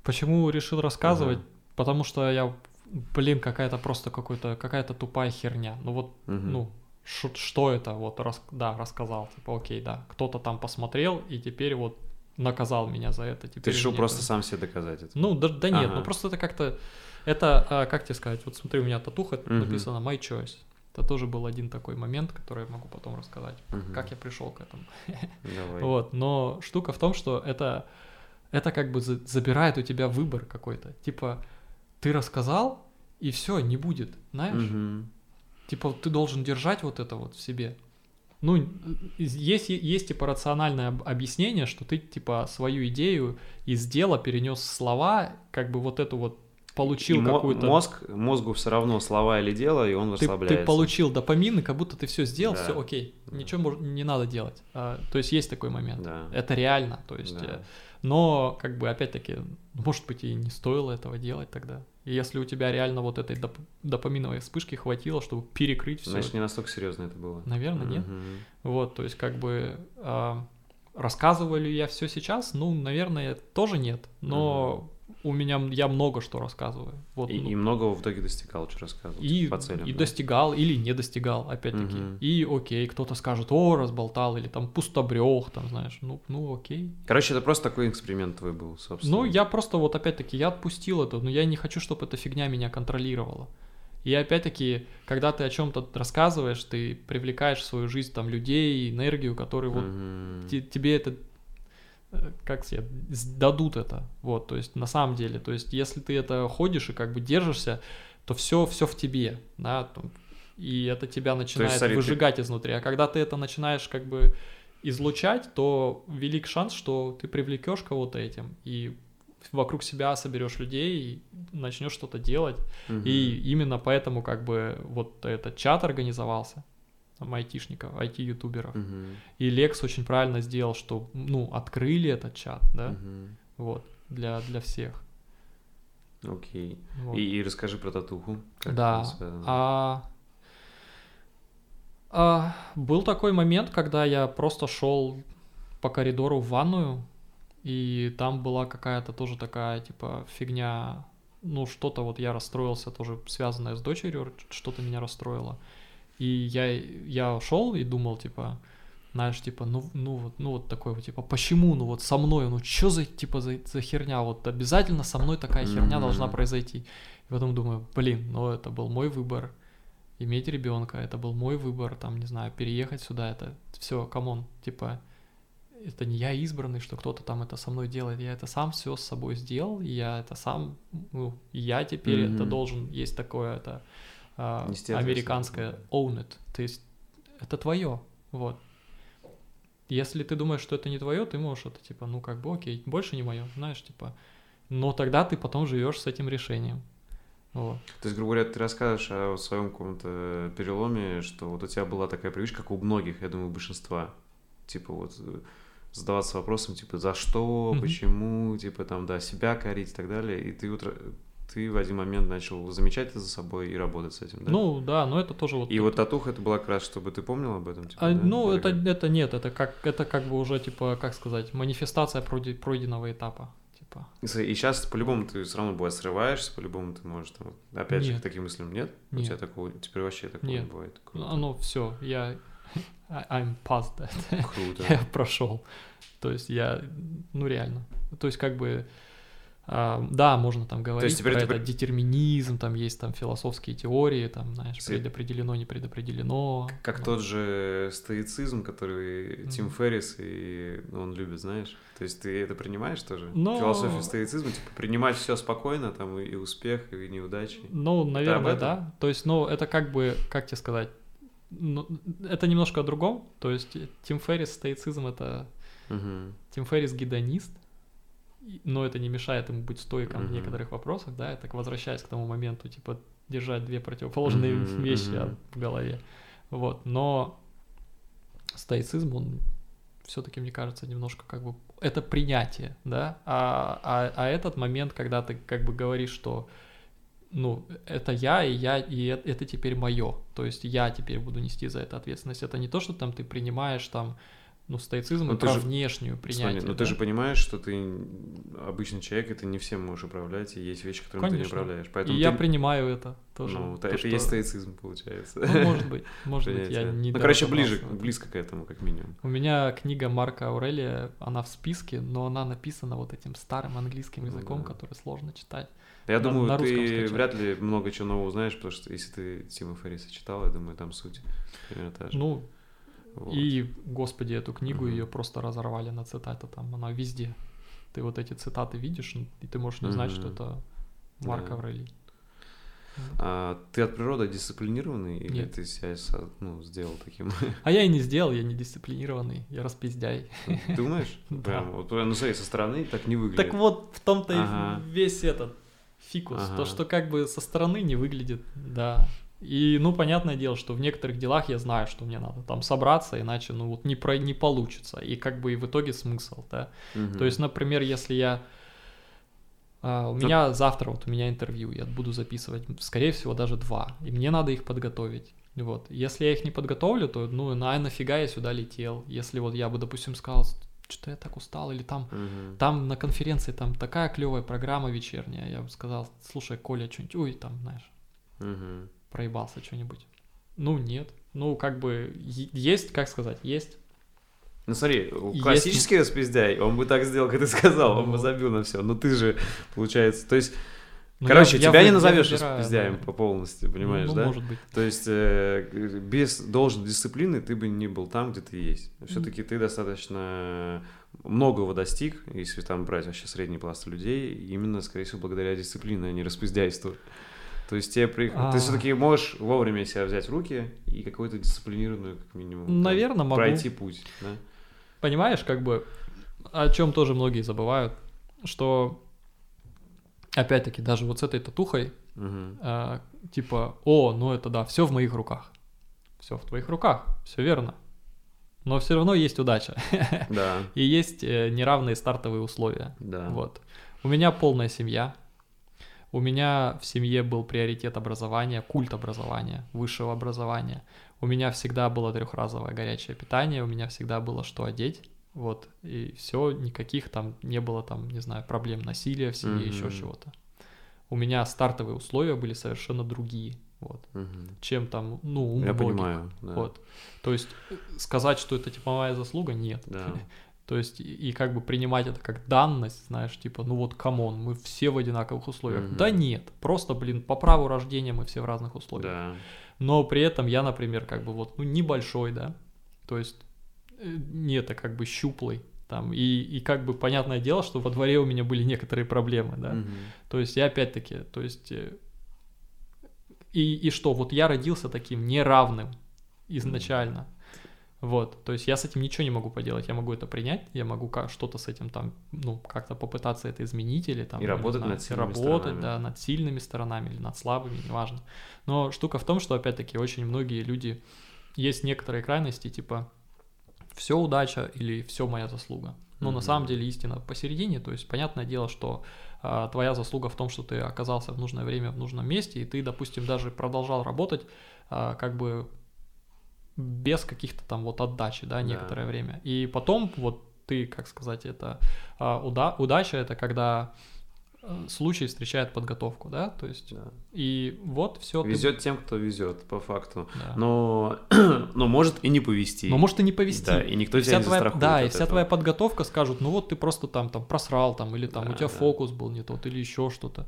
S2: Почему решил рассказывать?
S1: Ага.
S2: Потому что я, блин, какая-то просто какой-то, какая-то тупая херня. Ну вот,
S1: Мгм.
S2: ну, что это? Вот, рас- да, рассказал. Типа, окей, да. Кто-то там посмотрел и теперь вот наказал меня за это.
S1: Ты
S2: Теперь
S1: решил
S2: мне
S1: просто
S2: это-
S1: сам себе доказать это?
S2: Ну, да, да нет,
S1: Ага.
S2: ну просто это как-то... Это, а, как тебе сказать, вот смотри, у меня татуха
S1: Мгм.
S2: написано «My choice». Это тоже был один такой момент, который я могу потом рассказать,
S1: Мгм.
S2: как я пришел к этому.
S1: Давай.
S2: Вот, но штука в том, что это, это как бы за- забирает у тебя выбор какой-то. Типа, ты рассказал, и все, не будет, знаешь?
S1: Мгм.
S2: Типа, ты должен держать вот это вот в себе. Ну, есть, есть типа рациональное об- объяснение, что ты типа свою идею из дела перенес в слова, как бы вот эту вот получил
S1: И
S2: какую-то...
S1: Мозг, мозгу все равно слова или дело, и он
S2: ты,
S1: расслабляется.
S2: ты получил допамин, и как будто ты все сделал,
S1: Да.
S2: все окей,
S1: Да.
S2: ничего не надо делать. А, то есть есть такой момент.
S1: Да.
S2: Это реально, то есть,
S1: Да.
S2: э, но как бы опять-таки, может быть и не стоило этого делать тогда. И если у тебя реально вот этой доп- допаминовой вспышки хватило, чтобы перекрыть все,
S1: Значит, не настолько серьезно это было.
S2: наверное, нет.
S1: Мгм.
S2: Вот, то есть как бы а, рассказываю ли я все сейчас? Ну, наверное, тоже нет. Но у меня я много что рассказываю. Вот,
S1: И,
S2: ну,
S1: и многого в итоге достигал, что рассказывал.
S2: и,
S1: по целям.
S2: и
S1: да?
S2: достигал или не достигал, опять-таки.
S1: Мгм.
S2: И окей, кто-то скажет, о, разболтал, или там пустобрех, там, знаешь, ну, ну окей.
S1: Короче, это просто такой эксперимент твой был, собственно.
S2: Ну, я просто вот опять-таки, я отпустил это, но я не хочу, чтобы эта фигня меня контролировала. И опять-таки, когда ты о чем-то рассказываешь, ты привлекаешь в свою жизнь там людей, энергию, которые вот
S1: Мгм.
S2: те- тебе это как сказать, дадут это. Вот, то есть на самом деле, то есть если ты это ходишь и как бы держишься, то все, все в тебе, да, и это тебя начинает
S1: смотри, ты-
S2: выжигать изнутри. А когда ты это начинаешь как бы излучать, то велик шанс, что ты привлекешь кого-то этим и вокруг себя соберешь людей и начнешь что-то делать.
S1: Мгм.
S2: И именно поэтому как бы вот этот чат организовался там, айтишников, IT-ютуберов.
S1: Мгм.
S2: И Лекс очень правильно сделал, что, ну, открыли этот чат, да,
S1: Мгм.
S2: вот, для, для всех.
S1: Окей.
S2: Вот.
S1: И, и расскажи про татуху. как
S2: Да. А, а, был такой момент, когда я просто шел по коридору в ванную, и там была какая-то тоже такая, типа, фигня, ну, что-то вот я расстроился, тоже связанное с дочерью, что-то меня расстроило. И я, я шел и думал, типа, знаешь, типа, ну, ну вот, ну вот такой вот, типа, почему, ну вот со мной, ну что за, типа, за, за херня, вот обязательно со мной такая херня должна
S1: Мгм.
S2: произойти. И потом думаю, блин, ну это был мой выбор, иметь ребенка, это был мой выбор, там, не знаю, переехать сюда, это все, come on, типа, это не я избранный, что кто-то там это со мной делает, я это сам все с собой сделал, и я это сам, ну, я теперь это
S1: Мгм.
S2: должен, есть такое это американское
S1: ответственность.
S2: own it, то есть это твое, вот. Если ты думаешь, что это не твое, ты можешь это типа, ну как бы окей, больше не мое, знаешь, типа. Но тогда ты потом живешь с этим решением. Вот.
S1: То есть, грубо говоря, ты рассказываешь о своем каком-то переломе, что вот у тебя была такая привычка, как у многих, я думаю, большинства. Типа вот э, задаваться вопросом, типа, за что, почему, типа там, да, себя корить и так далее. И ты вот р- ты в один момент начал замечать это за собой и работать с этим, да?
S2: Ну да, но это тоже вот.
S1: и вот татуха это была как раз, чтобы ты помнил об этом, типа,
S2: А,
S1: да?
S2: ну,
S1: Или
S2: это,
S1: как?
S2: это нет, это как, это как бы уже, типа, как сказать, манифестация пройде- пройденного этапа. Типа.
S1: И сейчас по-любому ты все равно бывает срываешься, по-любому ты можешь там, опять же,
S2: Нет.
S1: к таким мыслям нет? У
S2: Нет.
S1: тебя такого, теперь вообще такого
S2: Нет.
S1: не бывает. Круто.
S2: Оно все, я I'm past that.
S1: Круто.
S2: я прошел. То есть я, ну реально. То есть как бы, а, да, можно там говорить
S1: теперь
S2: про
S1: ты
S2: это детерминизм, там есть там философские теории, там, знаешь, предопределено, не предопределено.
S1: Как
S2: Вот.
S1: тот же стоицизм, который
S2: Мгм.
S1: Тим Феррис и он любит, знаешь. То есть ты это принимаешь тоже?
S2: Но-
S1: Философию стоицизма, типа принимать все спокойно, там и, успех, и неудачи.
S2: Ну, наверное, да. То есть, ну, это как бы, как тебе сказать, ну, это немножко о другом. То есть Тим Феррис, стоицизм — это...
S1: Мгм.
S2: Тим Феррис гедонист, но это не мешает ему быть стойком в
S1: Мгм.
S2: некоторых вопросах, да, так возвращаясь к тому моменту, типа, держать две противоположные
S1: Мгм,
S2: вещи в голове. Вот, но стоицизм, он все-таки, мне кажется, немножко как бы это принятие, да, а, а, а этот момент, когда ты как бы говоришь, что ну, это я, и я, и это теперь мое. То есть я теперь буду нести за это ответственность. Это не то, что там ты принимаешь там, ну, стоицизм
S1: Ну,
S2: и
S1: ты
S2: про
S1: же-
S2: внешнюю принятие.
S1: Смотри, но
S2: да?
S1: ты же понимаешь, что ты обычный человек, и ты не всем можешь управлять, и есть вещи, которыми ты не
S2: Конечно.
S1: управляешь.
S2: И
S1: Поэтому
S2: я
S1: ты-
S2: принимаю это тоже.
S1: Ну,
S2: то,
S1: это
S2: что-
S1: и есть стоицизм, получается.
S2: Ну, может быть, может быть, я не
S1: Ну, короче, ближе, близко к этому, как минимум.
S2: У меня книга Марка Аурелия, она в списке, но она написана вот этим старым английским
S1: Ну
S2: языком,
S1: да.
S2: который сложно читать.
S1: Я
S2: На-
S1: думаю,
S2: на
S1: ты
S2: скачать.
S1: вряд ли много чего нового узнаешь, потому что если ты Тима Ферриса читал, я думаю, там суть примерно та же.
S2: Ну,
S1: Вот.
S2: и, господи, эту книгу
S1: Мгм.
S2: ее просто разорвали на цитаты, там она везде. Ты вот эти цитаты видишь, и ты можешь не знать, что
S1: Мгм.
S2: это Марк
S1: Да.
S2: Аврелий.
S1: А ты от природы дисциплинированный или
S2: Нет.
S1: ты себя ну, сделал таким?
S2: А я и не сделал, я не дисциплинированный, я распиздяй.
S1: Думаешь?
S2: Да.
S1: Прям, вот, ну смотри, со стороны так не выглядит.
S2: Так вот, в том-то
S1: Ага.
S2: и весь этот фикус.
S1: Ага.
S2: То, что как бы со стороны не выглядит, да. И, ну, понятное дело, что в некоторых делах я знаю, что мне надо там собраться, иначе, ну, вот не, про, не получится. И как бы и в итоге смысл, да.
S1: Мгм.
S2: То есть, например, если я... а, у
S1: Ну-
S2: меня завтра вот у меня интервью, я буду записывать, скорее всего, даже два, и мне надо их подготовить. Вот. Если я их не подготовлю, то, ну, на нафига я сюда летел? Если вот я бы, допустим, сказал, что я так устал, или там
S1: Мгм.
S2: там на конференции там такая клевая программа вечерняя. Я бы сказал, слушай, Коля, что-нибудь, ой, там, знаешь,
S1: Мгм.
S2: Проебался что-нибудь. Ну, нет. Ну, как бы, есть, как сказать, есть.
S1: Ну смотри,
S2: Есть-
S1: классический распиздяй, он бы так сделал, как ты сказал, он бы
S2: Ну.
S1: забил на все. Но ты же, получается, то есть,
S2: Ну,
S1: короче,
S2: я- я
S1: тебя
S2: вы-
S1: не
S2: я
S1: назовешь
S2: выбираю,
S1: распиздяем
S2: да.
S1: по полностью, понимаешь,
S2: ну,
S1: да?
S2: может быть.
S1: То есть э, без должной дисциплины ты бы не был там, где ты есть. Все-таки ты достаточно многого достиг, если там брать вообще средний пласт людей, именно, скорее всего, благодаря дисциплине, а не распиздяйству. То есть тебе при...
S2: А.
S1: ты все-таки можешь вовремя себя взять в руки и какую-то дисциплинированную, как минимум, там,
S2: Наверное, могу.
S1: пройти путь. Да?
S2: Понимаешь, как бы, о чем тоже многие забывают, что, опять-таки, даже вот с этой татухой,
S1: Мгм.
S2: а, типа, о, ну это да, все в моих руках. Все в твоих руках, все верно. Но все равно есть удача.
S1: Да,
S2: И есть э, неравные стартовые условия.
S1: да.
S2: Вот. У меня полная семья. У меня в семье был приоритет образования, культ образования, высшего образования. У меня всегда было трехразовое горячее питание, у меня всегда было что одеть. Вот, и все, никаких там не было там, не знаю, проблем насилия в семье, еще
S1: Мгм.
S2: чего-то. У меня стартовые условия были совершенно другие, вот,
S1: Мгм.
S2: чем там, ну, у
S1: Я
S2: многих.
S1: понимаю, да.
S2: Вот. То есть э, сказать, что это типа моя заслуга, нет.
S1: Да.
S2: То есть и, и как бы принимать это как данность, знаешь, типа, ну вот, come on, мы все в одинаковых условиях.
S1: Мгм.
S2: Да нет, просто, блин, по праву рождения мы все в разных условиях.
S1: Да.
S2: Но при этом я, например, как бы вот, ну, небольшой, да, то есть э, не это как бы щуплый, там, и, и как бы понятное дело, что во дворе у меня были некоторые проблемы, да.
S1: Мгм.
S2: То есть я опять-таки, то есть... э, И, и что, вот я родился таким неравным изначально. Вот, то есть я с этим ничего не могу поделать, я могу это принять, я могу ка- что-то с этим там, ну, как-то попытаться это изменить или там...
S1: И
S2: ну,
S1: работать
S2: знаю,
S1: над сильными
S2: Работать,
S1: сторонами.
S2: да, над сильными сторонами или над слабыми, неважно. Но штука в том, что, опять-таки, очень многие люди... Есть некоторые крайности, типа, все удача или все моя заслуга. Но на
S1: Мгм.
S2: самом деле истина посередине, то есть понятное дело, что а, твоя заслуга в том, что ты оказался в нужное время в нужном месте, и ты, допустим, даже продолжал работать а, как бы без каких-то там вот отдачи, да,
S1: Да.
S2: некоторое время. И потом вот ты, как сказать, это а, уда- удача, это когда э, случай встречает подготовку, да, то есть
S1: Да.
S2: и вот все.
S1: Везет тем, кто везет, по факту.
S2: Да.
S1: Но, но может и не повезти.
S2: Но может и не повезти.
S1: Да, и никто
S2: И
S1: тебя не
S2: твоя, Да, и вся
S1: этого.
S2: твоя подготовка скажут, ну вот ты просто там, там просрал, там, или там у
S1: Да,
S2: тебя
S1: да.
S2: фокус был не тот, или еще что-то.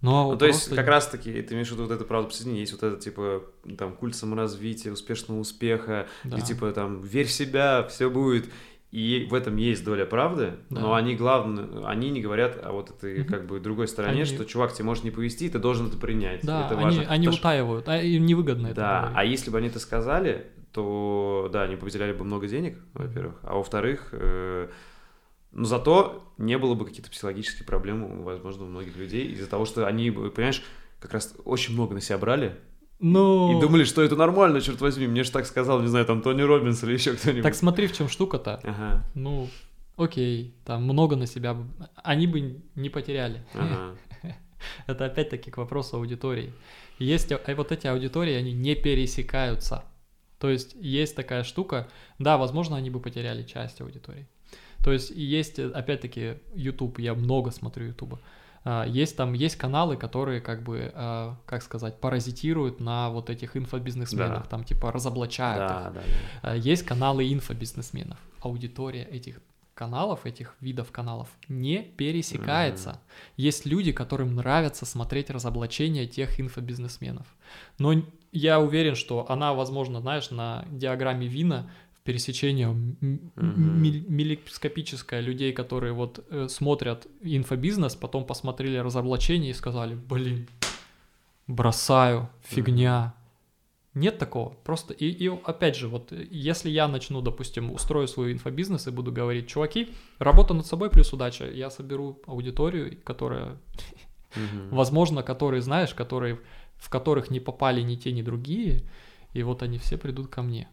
S2: А
S1: Ну, то есть, как раз-таки, ты имеешь в виду вот это правда посередине, есть вот это, типа, там, культ саморазвития, успешного успеха,
S2: Да.
S1: где, типа, там, верь в себя, все будет. И в этом есть доля правды,
S2: Да.
S1: но они главное, они не говорят о вот этой
S2: Мгм.
S1: как бы другой стороне,
S2: Они-
S1: что чувак тебе может не повезти, ты должен это принять.
S2: Да,
S1: это
S2: они,
S1: важно.
S2: они
S1: Потому что-
S2: утаивают, а им невыгодно это
S1: Да, а если бы они это сказали, то да, они потеряли бы много денег, во-первых, а во-вторых, э, но зато не было бы каких-то психологических проблем, возможно, у многих людей из-за того, что они, понимаешь, как раз очень много на себя брали
S2: Ну,
S1: и думали, что это нормально, черт возьми, мне же так сказал, не знаю, там Тони Робинс или еще кто-нибудь.
S2: так смотри, в чем штука-то.
S1: Ага,
S2: Ну, окей, там много на себя, они бы не потеряли.
S1: ага.
S2: Это опять-таки к вопросу аудитории. Есть а вот эти аудитории, они не пересекаются. То есть есть такая штука, да, возможно, они бы потеряли часть аудитории. То есть есть, э, опять-таки, YouTube, я много смотрю YouTube. Есть там, есть каналы, которые, как бы, а, как сказать, паразитируют на вот этих инфобизнесменах,
S1: Да.
S2: там, типа, разоблачают их.
S1: Да, да, да.
S2: А, Есть каналы инфобизнесменов. Аудитория этих каналов, этих видов каналов не пересекается. Есть люди, которым нравится смотреть разоблачения тех инфобизнесменов. Но я уверен, что она, возможно, знаешь, на диаграмме Вина миль- миллископическое людей, которые вот э, смотрят инфобизнес, потом посмотрели разоблачение и сказали, блин, бросаю, фигня. Нет такого. Просто и, и опять же, вот если я начну, допустим, устрою свой инфобизнес и буду говорить, чуваки, работа над собой плюс удача, я соберу аудиторию, которая, возможно, которые, знаешь, которые, в которых не попали ни те, ни другие, и вот они все придут ко мне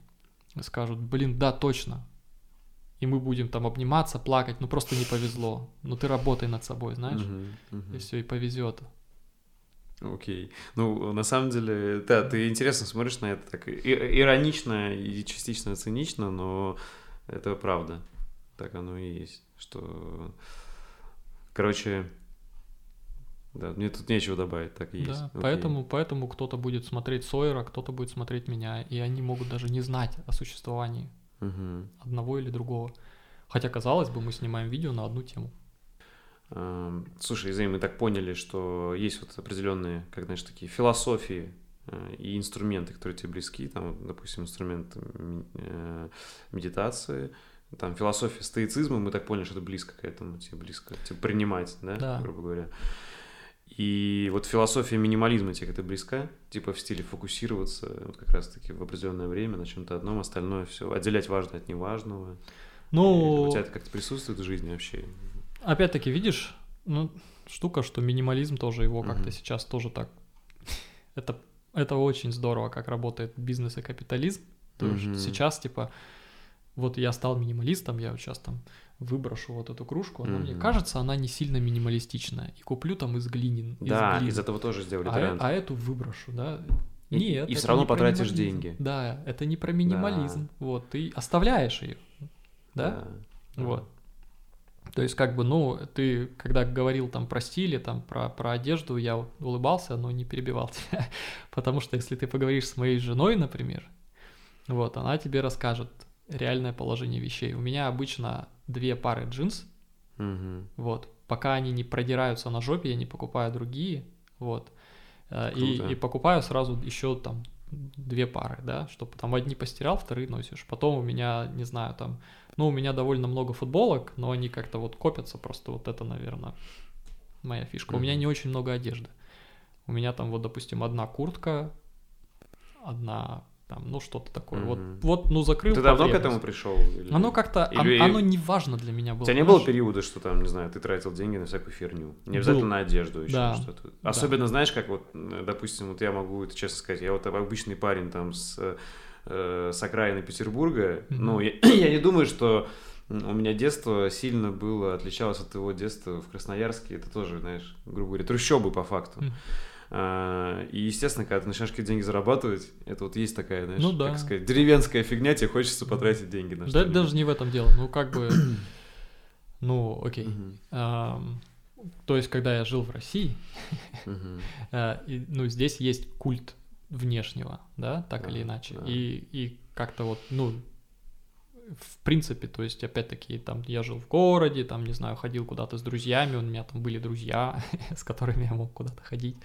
S2: скажут, блин, да, точно. И мы будем там обниматься, плакать, ну просто не повезло. Ну ты работай над собой, знаешь,
S1: Мгм, мгм.
S2: и все, и повезет.
S1: Окей. Ну, на самом деле, да, ты интересно смотришь на это так и- иронично и частично цинично, но это правда. Так оно и есть. Что, короче, да, мне тут нечего добавить, так и есть.
S2: Да,
S1: Окей.
S2: поэтому, поэтому кто-то будет смотреть Сойера, кто-то будет смотреть меня, и они могут даже не знать о существовании
S1: Мгм.
S2: одного или другого. Хотя, казалось бы, мы снимаем видео на одну тему.
S1: Эм, Слушай, Изей, мы так поняли, что есть вот определенные, как знаешь, такие философии э, и инструменты, которые тебе близки, там, допустим, инструмент м, э, медитации, там философия стоицизма, мы так поняли, что это близко к этому, тебе близко, типа принимать, да,
S2: Да.
S1: грубо говоря. И вот философия минимализма тебе это близка, типа в стиле фокусироваться вот как раз-таки в определенное время на чем-то одном, остальное все, отделять важное от неважного.
S2: Ну,
S1: у тебя это как-то присутствует в жизни вообще?
S2: опять-таки, видишь, ну, штука, что минимализм тоже его как-то сейчас тоже так... это, это очень здорово, как работает бизнес и капитализм. То есть сейчас, типа, вот я стал минималистом, я вот сейчас там выброшу вот эту кружку, она мне
S1: Мгм.
S2: кажется, она не сильно минималистичная, и куплю там из глинин. из
S1: Да,
S2: глины.
S1: из этого тоже сделали
S2: а,
S1: тренд.
S2: а эту выброшу, да.
S1: И-
S2: Нет,
S1: и всё равно
S2: не
S1: потратишь деньги.
S2: Да, это не про минимализм. Вот, ты оставляешь ее, да?
S1: Да.
S2: Вот. То есть, как бы, ну, ты, когда говорил там про стили, там, про, про одежду, я улыбался, но не перебивал тебя. Потому что если ты поговоришь с моей женой, например, вот, она тебе расскажет реальное положение вещей. У меня обычно две пары джинс,
S1: Мгм.
S2: вот. Пока они не продираются на жопе, я не покупаю другие, вот. Э, И,
S1: Круто.
S2: и покупаю сразу еще там две пары, да, чтобы там одни постирал, вторые носишь. Потом у меня, не знаю, там, ну, у меня довольно много футболок, но они как-то вот копятся, просто вот это, наверное, моя фишка. У меня не очень много одежды. У меня там вот, допустим, одна куртка, одна там, ну, что-то такое. Вот,
S1: Мгм.
S2: вот, ну, закрыл
S1: Ты давно к этому пришел? или-
S2: Оно как-то,
S1: Или-
S2: оно не важно для меня было.
S1: У тебя не было
S2: понимаешь?
S1: периода, что там, не знаю, ты тратил деньги на всякую херню? Не обязательно
S2: Был.
S1: на одежду еще
S2: Да.
S1: что-то.
S2: Да.
S1: Особенно, знаешь, как вот, допустим, вот я могу это честно сказать, я вот обычный парень там с, э, с окраины Петербурга,
S2: Мгм.
S1: ну, я, я не думаю, что у меня детство сильно было, отличалось от его детства в Красноярске, это тоже, знаешь, грубо говоря, трущобы по факту. А, И, естественно, когда ты начинаешь какие-то деньги зарабатывать, это вот есть такая, знаешь,
S2: Ну да.
S1: как сказать, деревенская фигня, тебе хочется потратить деньги на
S2: Да,
S1: что-нибудь.
S2: даже не в этом дело. Ну, как бы, ну, окей.
S1: Мгм.
S2: Ам, то есть, когда я жил в России,
S1: Мгм.
S2: э, и, ну, здесь есть культ внешнего, да, так
S1: Да,
S2: или иначе.
S1: да.
S2: И, и как-то вот, ну, в принципе, то есть, опять-таки, там, я жил в городе, там, не знаю, ходил куда-то с друзьями, у меня там были друзья, с которыми я мог куда-то ходить,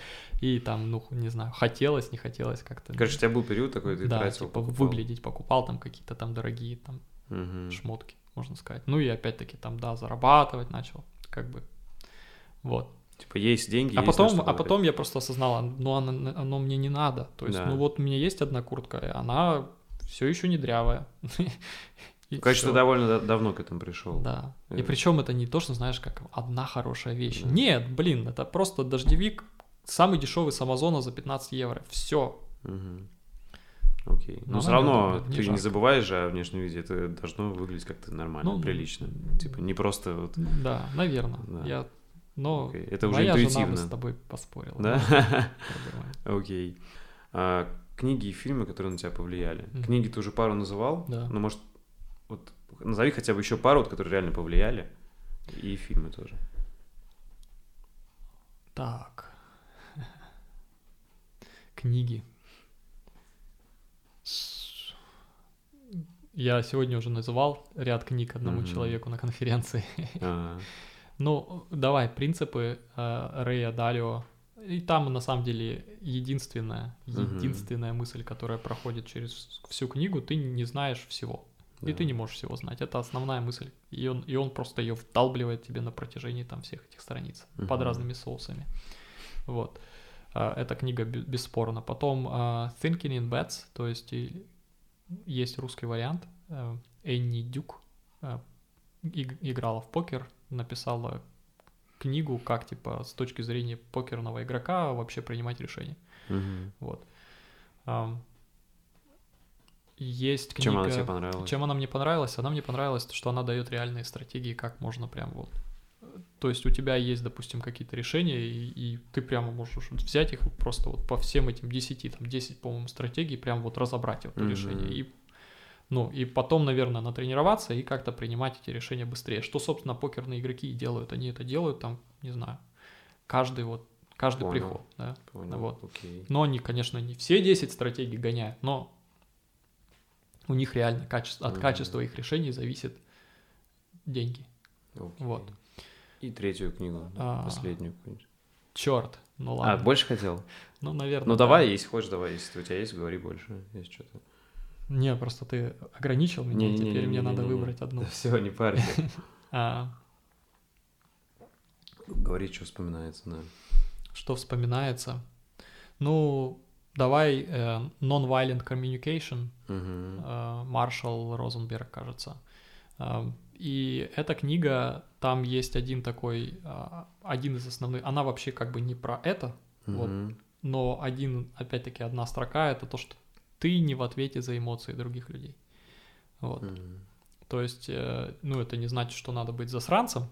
S2: и там, ну, не знаю, хотелось, не хотелось как-то.
S1: Короче, у тебя был период такой, ты
S2: да,
S1: тратил,
S2: типа,
S1: покупал.
S2: выглядеть, покупал там какие-то там дорогие там
S1: Мгм.
S2: шмотки. можно сказать. Ну и опять-таки там, да, зарабатывать начал, как бы, вот.
S1: Типа есть деньги,
S2: А
S1: есть
S2: потом, а потом я просто осознал, ну оно, оно мне не надо. То есть,
S1: Да.
S2: ну вот у меня есть одна куртка, и она все еще не дрявая. И
S1: Конечно, ты довольно да- давно к этому пришел.
S2: Да. И
S1: Э.
S2: причем это не то, что знаешь, как одна хорошая вещь.
S1: Да.
S2: Нет, блин, это просто дождевик, самый дешевый с Амазона за 15 евро. Все.
S1: Окей.
S2: Но
S1: Но все равно
S2: не
S1: ты не забываешь же о внешнем виде, это должно выглядеть как-то нормально,
S2: Ну,
S1: прилично. Типа не просто вот.
S2: Да, наверное.
S1: Да.
S2: Я, но
S1: Это уже
S2: моя жена бы
S1: интуитивно.
S2: с тобой поспорила.
S1: Да?
S2: Я.
S1: Окей. А, книги и фильмы, которые на тебя повлияли.
S2: Мгм.
S1: Книги ты уже пару называл,
S2: Да.
S1: но может вот назови хотя бы еще пару, вот, которые реально повлияли, и фильмы тоже.
S2: Так. Книги. Я сегодня уже называл ряд книг одному
S1: Мгм.
S2: человеку на конференции.
S1: А,
S2: Ну, давай, принципы э, Рэя Далио. И там, на самом деле, единственная, единственная мысль, которая проходит через всю книгу, ты не знаешь всего. И
S1: да.
S2: ты не можешь всего знать. Это основная мысль. И он, и он просто ее вдалбливает тебе на протяжении там всех этих страниц под
S1: Мгм.
S2: разными соусами. Вот. А, Эта книга бе- бесспорно. Потом а, Thinking in Bets, то есть и- есть русский вариант. а, Энни Дюк иг- играла в покер, написала книгу, как типа с точки зрения покерного игрока вообще принимать решения.
S1: Мгм.
S2: Вот. Есть книга...
S1: Чем она тебе понравилась?
S2: Чем она мне понравилась? Она мне понравилась, то, что она дает реальные стратегии, как можно прям вот... То есть у тебя есть, допустим, какие-то решения, и, и ты прямо можешь взять их просто вот по всем этим 10, там 10, по-моему, стратегий, прям вот разобрать это
S1: Мгм.
S2: решение. И, ну, и потом, наверное, натренироваться и как-то принимать эти решения быстрее. Что, собственно, покерные игроки и делают. Они это делают там, не знаю, каждый вот, каждый
S1: Понял.
S2: приход, да.
S1: Понял.
S2: вот.
S1: Окей.
S2: Но они, конечно, не все 10 стратегий гоняют, но у них реально качество, от качества их решений зависит деньги.
S1: Окей.
S2: Вот.
S1: И третью книгу,
S2: А,
S1: последнюю.
S2: Черт, ну
S1: А,
S2: ладно.
S1: больше хотел?
S2: ну, наверное.
S1: Ну
S2: да.
S1: давай, если хочешь, давай. Если у тебя есть, говори больше. Есть что-то.
S2: Не, просто ты ограничил меня, и теперь мне надо выбрать одну.
S1: Все, не парься.
S2: А,
S1: Говори, что вспоминается, да.
S2: что вспоминается? Ну, давай э, Non-Violent Communication,
S1: Мгм.
S2: э, Маршал Розенберг, кажется. Э, И эта книга, там есть один такой, э, один из основных, она вообще как бы не про это, вот.
S1: Мгм.
S2: но один, опять-таки, одна строка это то, что ты не в ответе за эмоции других людей. Вот.
S1: Мгм.
S2: То есть, э, ну, это не значит, что надо быть засранцем,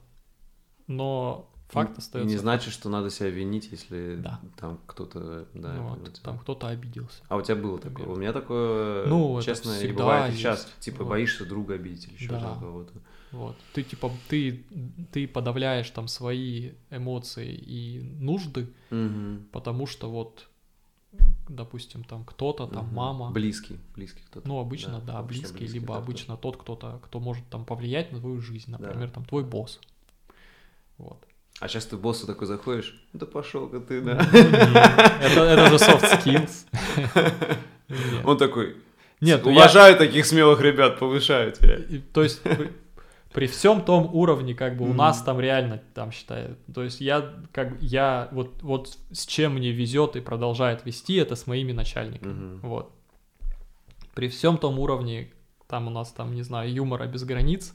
S2: но факт
S1: И- и
S2: остается.
S1: не значит, что надо себя винить, если
S2: Да.
S1: там кто-то, да,
S2: ну, вот, там кто-то обиделся.
S1: А у тебя было
S2: Например.
S1: такое? У меня такое,
S2: Ну, это
S1: честно, и бывает
S2: есть.
S1: сейчас. Типа,
S2: Вот.
S1: боишься друга обидеть или еще
S2: Да.
S1: кого-то.
S2: Вот. Ты типа ты, ты подавляешь там свои эмоции и нужды,
S1: Мгм.
S2: потому что вот, допустим, там кто-то, там
S1: Мгм.
S2: мама.
S1: Близкий, близкий кто-то.
S2: Ну, обычно, да,
S1: обычно
S2: близкий, либо
S1: да,
S2: обычно тот кто-то, кто может там повлиять на твою жизнь, например, там твой босс. Вот.
S1: А сейчас ты боссу такой заходишь, да пошел-ка ты, да.
S2: Это, это же soft skills.
S1: Он такой,
S2: Нет, ну, я-
S1: уважаю таких смелых ребят, повышаю тебя.
S2: То есть при, всем том уровне, как бы у
S1: Мгм.
S2: нас там реально там считают. То есть я как бы- я вот вот с чем мне везет и продолжает вести, это с моими начальниками.
S1: Мгм.
S2: Вот. При всем том уровне, там у нас там, не знаю, юмора без границ,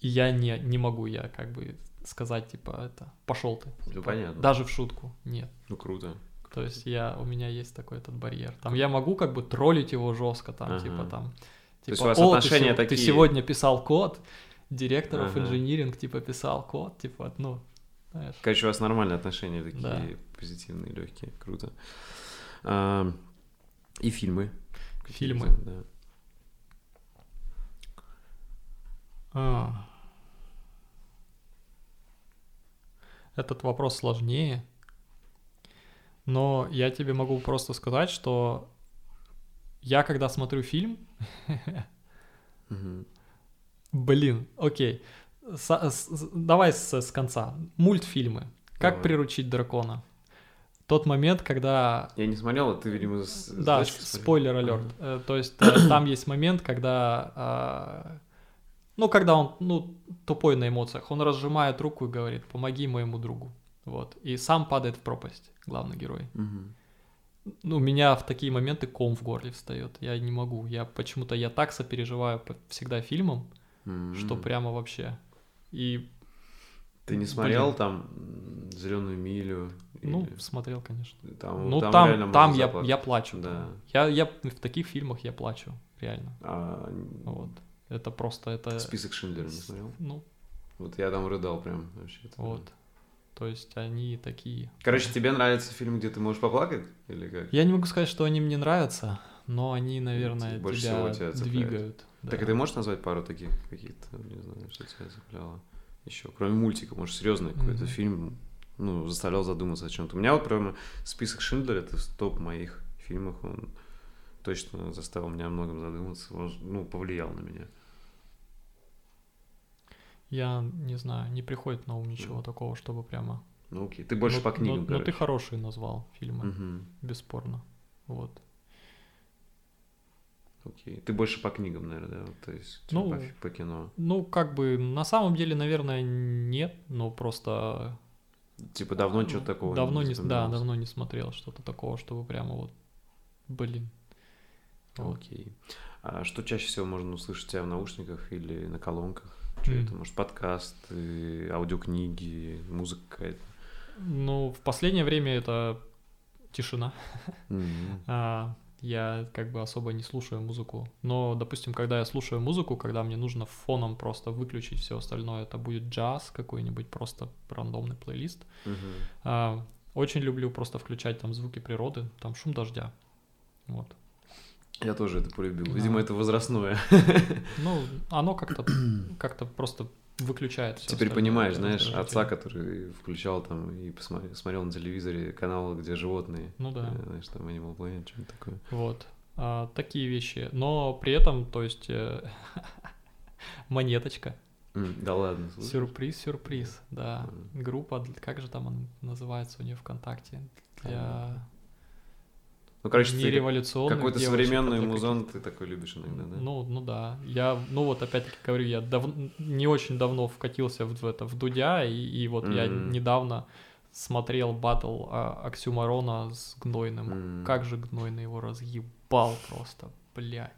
S2: я не, не могу я как бы сказать, типа, это, пошел ты.
S1: Ну,
S2: Типа,
S1: понятно.
S2: Даже в шутку, нет.
S1: Ну, круто.
S2: То есть я, у меня есть такой этот барьер. Там я могу как бы троллить его жестко, там,
S1: Ага.
S2: типа там.
S1: То есть
S2: типа,
S1: у вас
S2: «О, ты
S1: отношения
S2: ты,
S1: такие».
S2: сегодня писал код, директор of
S1: Ага.
S2: engineering, типа, писал код, типа, ну, знаешь.
S1: Короче, у вас нормальные отношения такие
S2: Да.
S1: позитивные, легкие. Круто. А, и фильмы.
S2: Фильмы.
S1: Да.
S2: А. Этот вопрос сложнее. Но я тебе могу просто сказать, что я когда смотрю фильм, блин, окей, давай с, конца. Мультфильмы. Как приручить дракона? Тот момент, когда
S1: Я не смотрел, а ты, видимо, с,
S2: Да, спойлер алерт. Э, То есть э, там есть момент, когда а, Ну, когда он, ну, тупой на эмоциях, он разжимает руку и говорит, помоги моему другу. Вот. И сам падает в пропасть, главный герой.
S1: Мгм.
S2: Ну, у меня в такие моменты ком в горле встает. Я не могу. Я почему-то я так сопереживаю всегда фильмам,
S1: М.
S2: что прямо вообще. И,
S1: Ты не
S2: Блин.
S1: смотрел там Зеленую милю?
S2: ну,
S1: Или-
S2: смотрел, конечно.
S1: там,
S2: Ну,
S1: там
S2: там,
S1: реально
S2: там, я, я плачу.
S1: Да.
S2: Я, я в таких фильмах я плачу, реально.
S1: А,
S2: Вот. Это просто, это,
S1: Список Шиндлера не смотрел?
S2: ну,
S1: Вот я там рыдал прям вообще.
S2: вот. То есть они такие.
S1: Короче, тебе нравится фильм, где ты можешь поплакать? Или как?
S2: Я не могу сказать, что они мне нравятся, но они, наверное,
S1: больше
S2: тебя,
S1: всего тебя цепляют.
S2: двигают.
S1: Так
S2: да.
S1: и ты можешь назвать пару таких каких-то, не знаю, что тебя цепляло? Еще, кроме мультика, может, серьезный какой-то
S2: Мгм.
S1: фильм, ну, заставлял задуматься о чем-то. У меня вот прямо список Шиндлера, это в топ моих фильмах, он точно заставил меня о многом задуматься, он, ну, повлиял на меня.
S2: Я не знаю, не приходит на ум ничего
S1: Мгм.
S2: такого, чтобы прямо.
S1: Ну, окей, ты больше
S2: Ну,
S1: по книгам,
S2: ну, ну, ты хороший назвал фильмы,
S1: Мгм.
S2: бесспорно. Вот.
S1: Окей. Ты больше по книгам, наверное, да? Вот, То есть
S2: Ну,
S1: по, по кино.
S2: Ну, как бы, на самом деле, наверное, нет, но просто...
S1: Типа давно что-то такого
S2: Давно не, с- да, давно не смотрел что-то такого, чтобы прямо вот, блин. Вот.
S1: Окей. А что чаще всего можно услышать у тебя в наушниках или на колонках? Что
S2: М.
S1: это? Может, подкасты, аудиокниги, музыка какая-то?
S2: Ну, в последнее время это тишина.
S1: Мгм.
S2: А, я как бы особо не слушаю музыку. Но, допустим, когда я слушаю музыку, когда мне нужно фоном просто выключить все остальное, это будет джаз какой-нибудь, просто рандомный плейлист.
S1: Мгм.
S2: А, очень люблю просто включать там звуки природы, там шум дождя. Вот.
S1: Я тоже это полюбил.
S2: Да.
S1: Видимо, это возрастное.
S2: Ну, оно как-то как-то просто выключает всё
S1: Теперь понимаешь, знаешь, отца, который включал там и посмотрел, смотрел на телевизоре канал, где животные.
S2: Ну да.
S1: Э, Знаешь, там Animal Planet, что-нибудь такое.
S2: Вот. А, такие вещи. Но при этом, то есть, э, монеточка.
S1: М, Да ладно, слушай.
S2: Сюрприз, сюрприз, да. Группа, для- как же там она называется у нее ВКонтакте? Для
S1: Ну, короче,
S2: не
S1: ты
S2: революционных
S1: какой-то современный музон ты такой любишь иногда, да?
S2: Ну, ну да. Я, ну вот опять-таки говорю, я дав... не очень давно вкатился в, в это, в Дудя, и, и вот я
S1: Мгм.
S2: недавно смотрел батл а, Оксюмарона с Гнойным.
S1: М.
S2: Как же Гнойный его разъебал просто, блядь.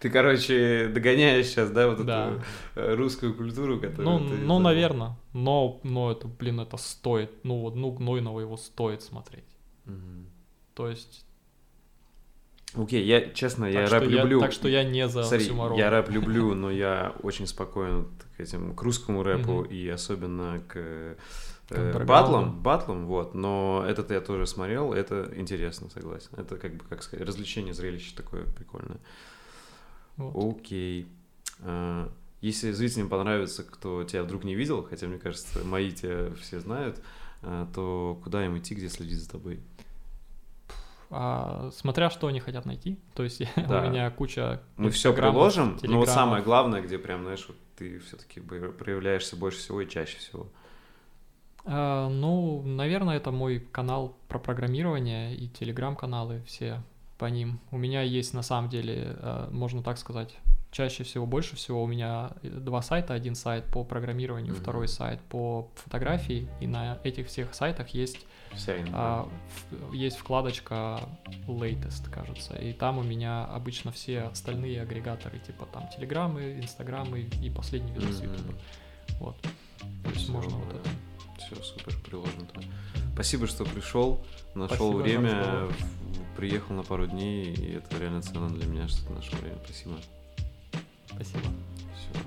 S1: Ты, короче, догоняешь сейчас, да, вот
S2: Да.
S1: эту русскую культуру, которую
S2: Ну,
S1: ты
S2: ну,
S1: забыл.
S2: наверное. Но, но это, блин, это стоит. Ну вот, ну, Гнойного его стоит смотреть.
S1: Мгм.
S2: То есть...
S1: Окей, я, честно, я
S2: так,
S1: рэп
S2: что я,
S1: люблю.
S2: так что я не за
S1: Смотри, я рэп люблю, но я очень спокоен к этим, к русскому рэпу
S2: Мгм.
S1: и особенно к э,
S2: андерграунду.
S1: батлам, вот, но этот я тоже смотрел, это интересно, согласен. Это как бы, как сказать, развлечение, зрелище такое прикольное.
S2: Вот.
S1: Окей. А, Если зрителям понравится, кто тебя вдруг не видел, хотя, мне кажется, мои тебя все знают, а, то куда им идти, где следить за тобой?
S2: А, смотря что они хотят найти. То есть
S1: Да.
S2: у меня куча
S1: Мы все приложим, но вот самое главное, где прям, знаешь, вот ты все-таки проявляешься больше всего и чаще всего.
S2: А, ну, наверное, это мой канал про программирование и телеграм-каналы все по ним. У меня есть на самом деле, а, можно так сказать, чаще всего, больше всего у меня два сайта. Один сайт по программированию,
S1: Мгм.
S2: второй сайт по фотографии. И на этих всех сайтах есть
S1: Вся
S2: а, в- есть вкладочка latest, кажется, и там у меня обычно все остальные агрегаторы, типа там телеграммы, инстаграмы и последний видос
S1: Мгм.
S2: ютуба. Вот. То есть
S1: Всё,
S2: можно вот это.
S1: Все, супер, приложим туда. Спасибо, что пришел, нашел
S2: Спасибо
S1: время, приехал на пару дней, и это реально ценно для меня, что ты нашел время. Спасибо.
S2: Спасибо.
S1: Всё.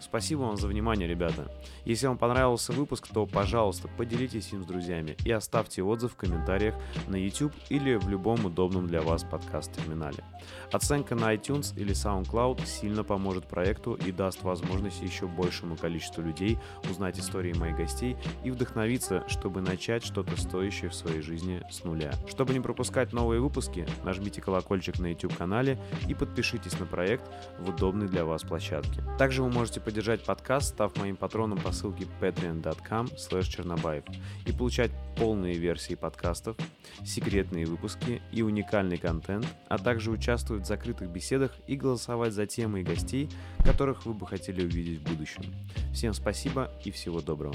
S3: Спасибо вам за внимание, ребята. Если вам понравился выпуск, то, пожалуйста, поделитесь им с друзьями и оставьте отзыв в комментариях на YouTube или в любом удобном для вас подкаст-терминале. Оценка на iTunes или SoundCloud сильно поможет проекту и даст возможность еще большему количеству людей узнать истории моих гостей и вдохновиться, чтобы начать что-то стоящее в своей жизни с нуля. Чтобы не пропускать новые выпуски, нажмите колокольчик на YouTube-канале и подпишитесь на проект в удобной для вас площадке. Также вы можете поддержать подкаст, став моим патроном по
S1: ссылке patreon.com чернобаев и получать полные версии подкастов, секретные выпуски и уникальный контент, а также участвовать в закрытых беседах и голосовать за темы и гостей, которых вы бы хотели увидеть в будущем. Всем спасибо и всего доброго.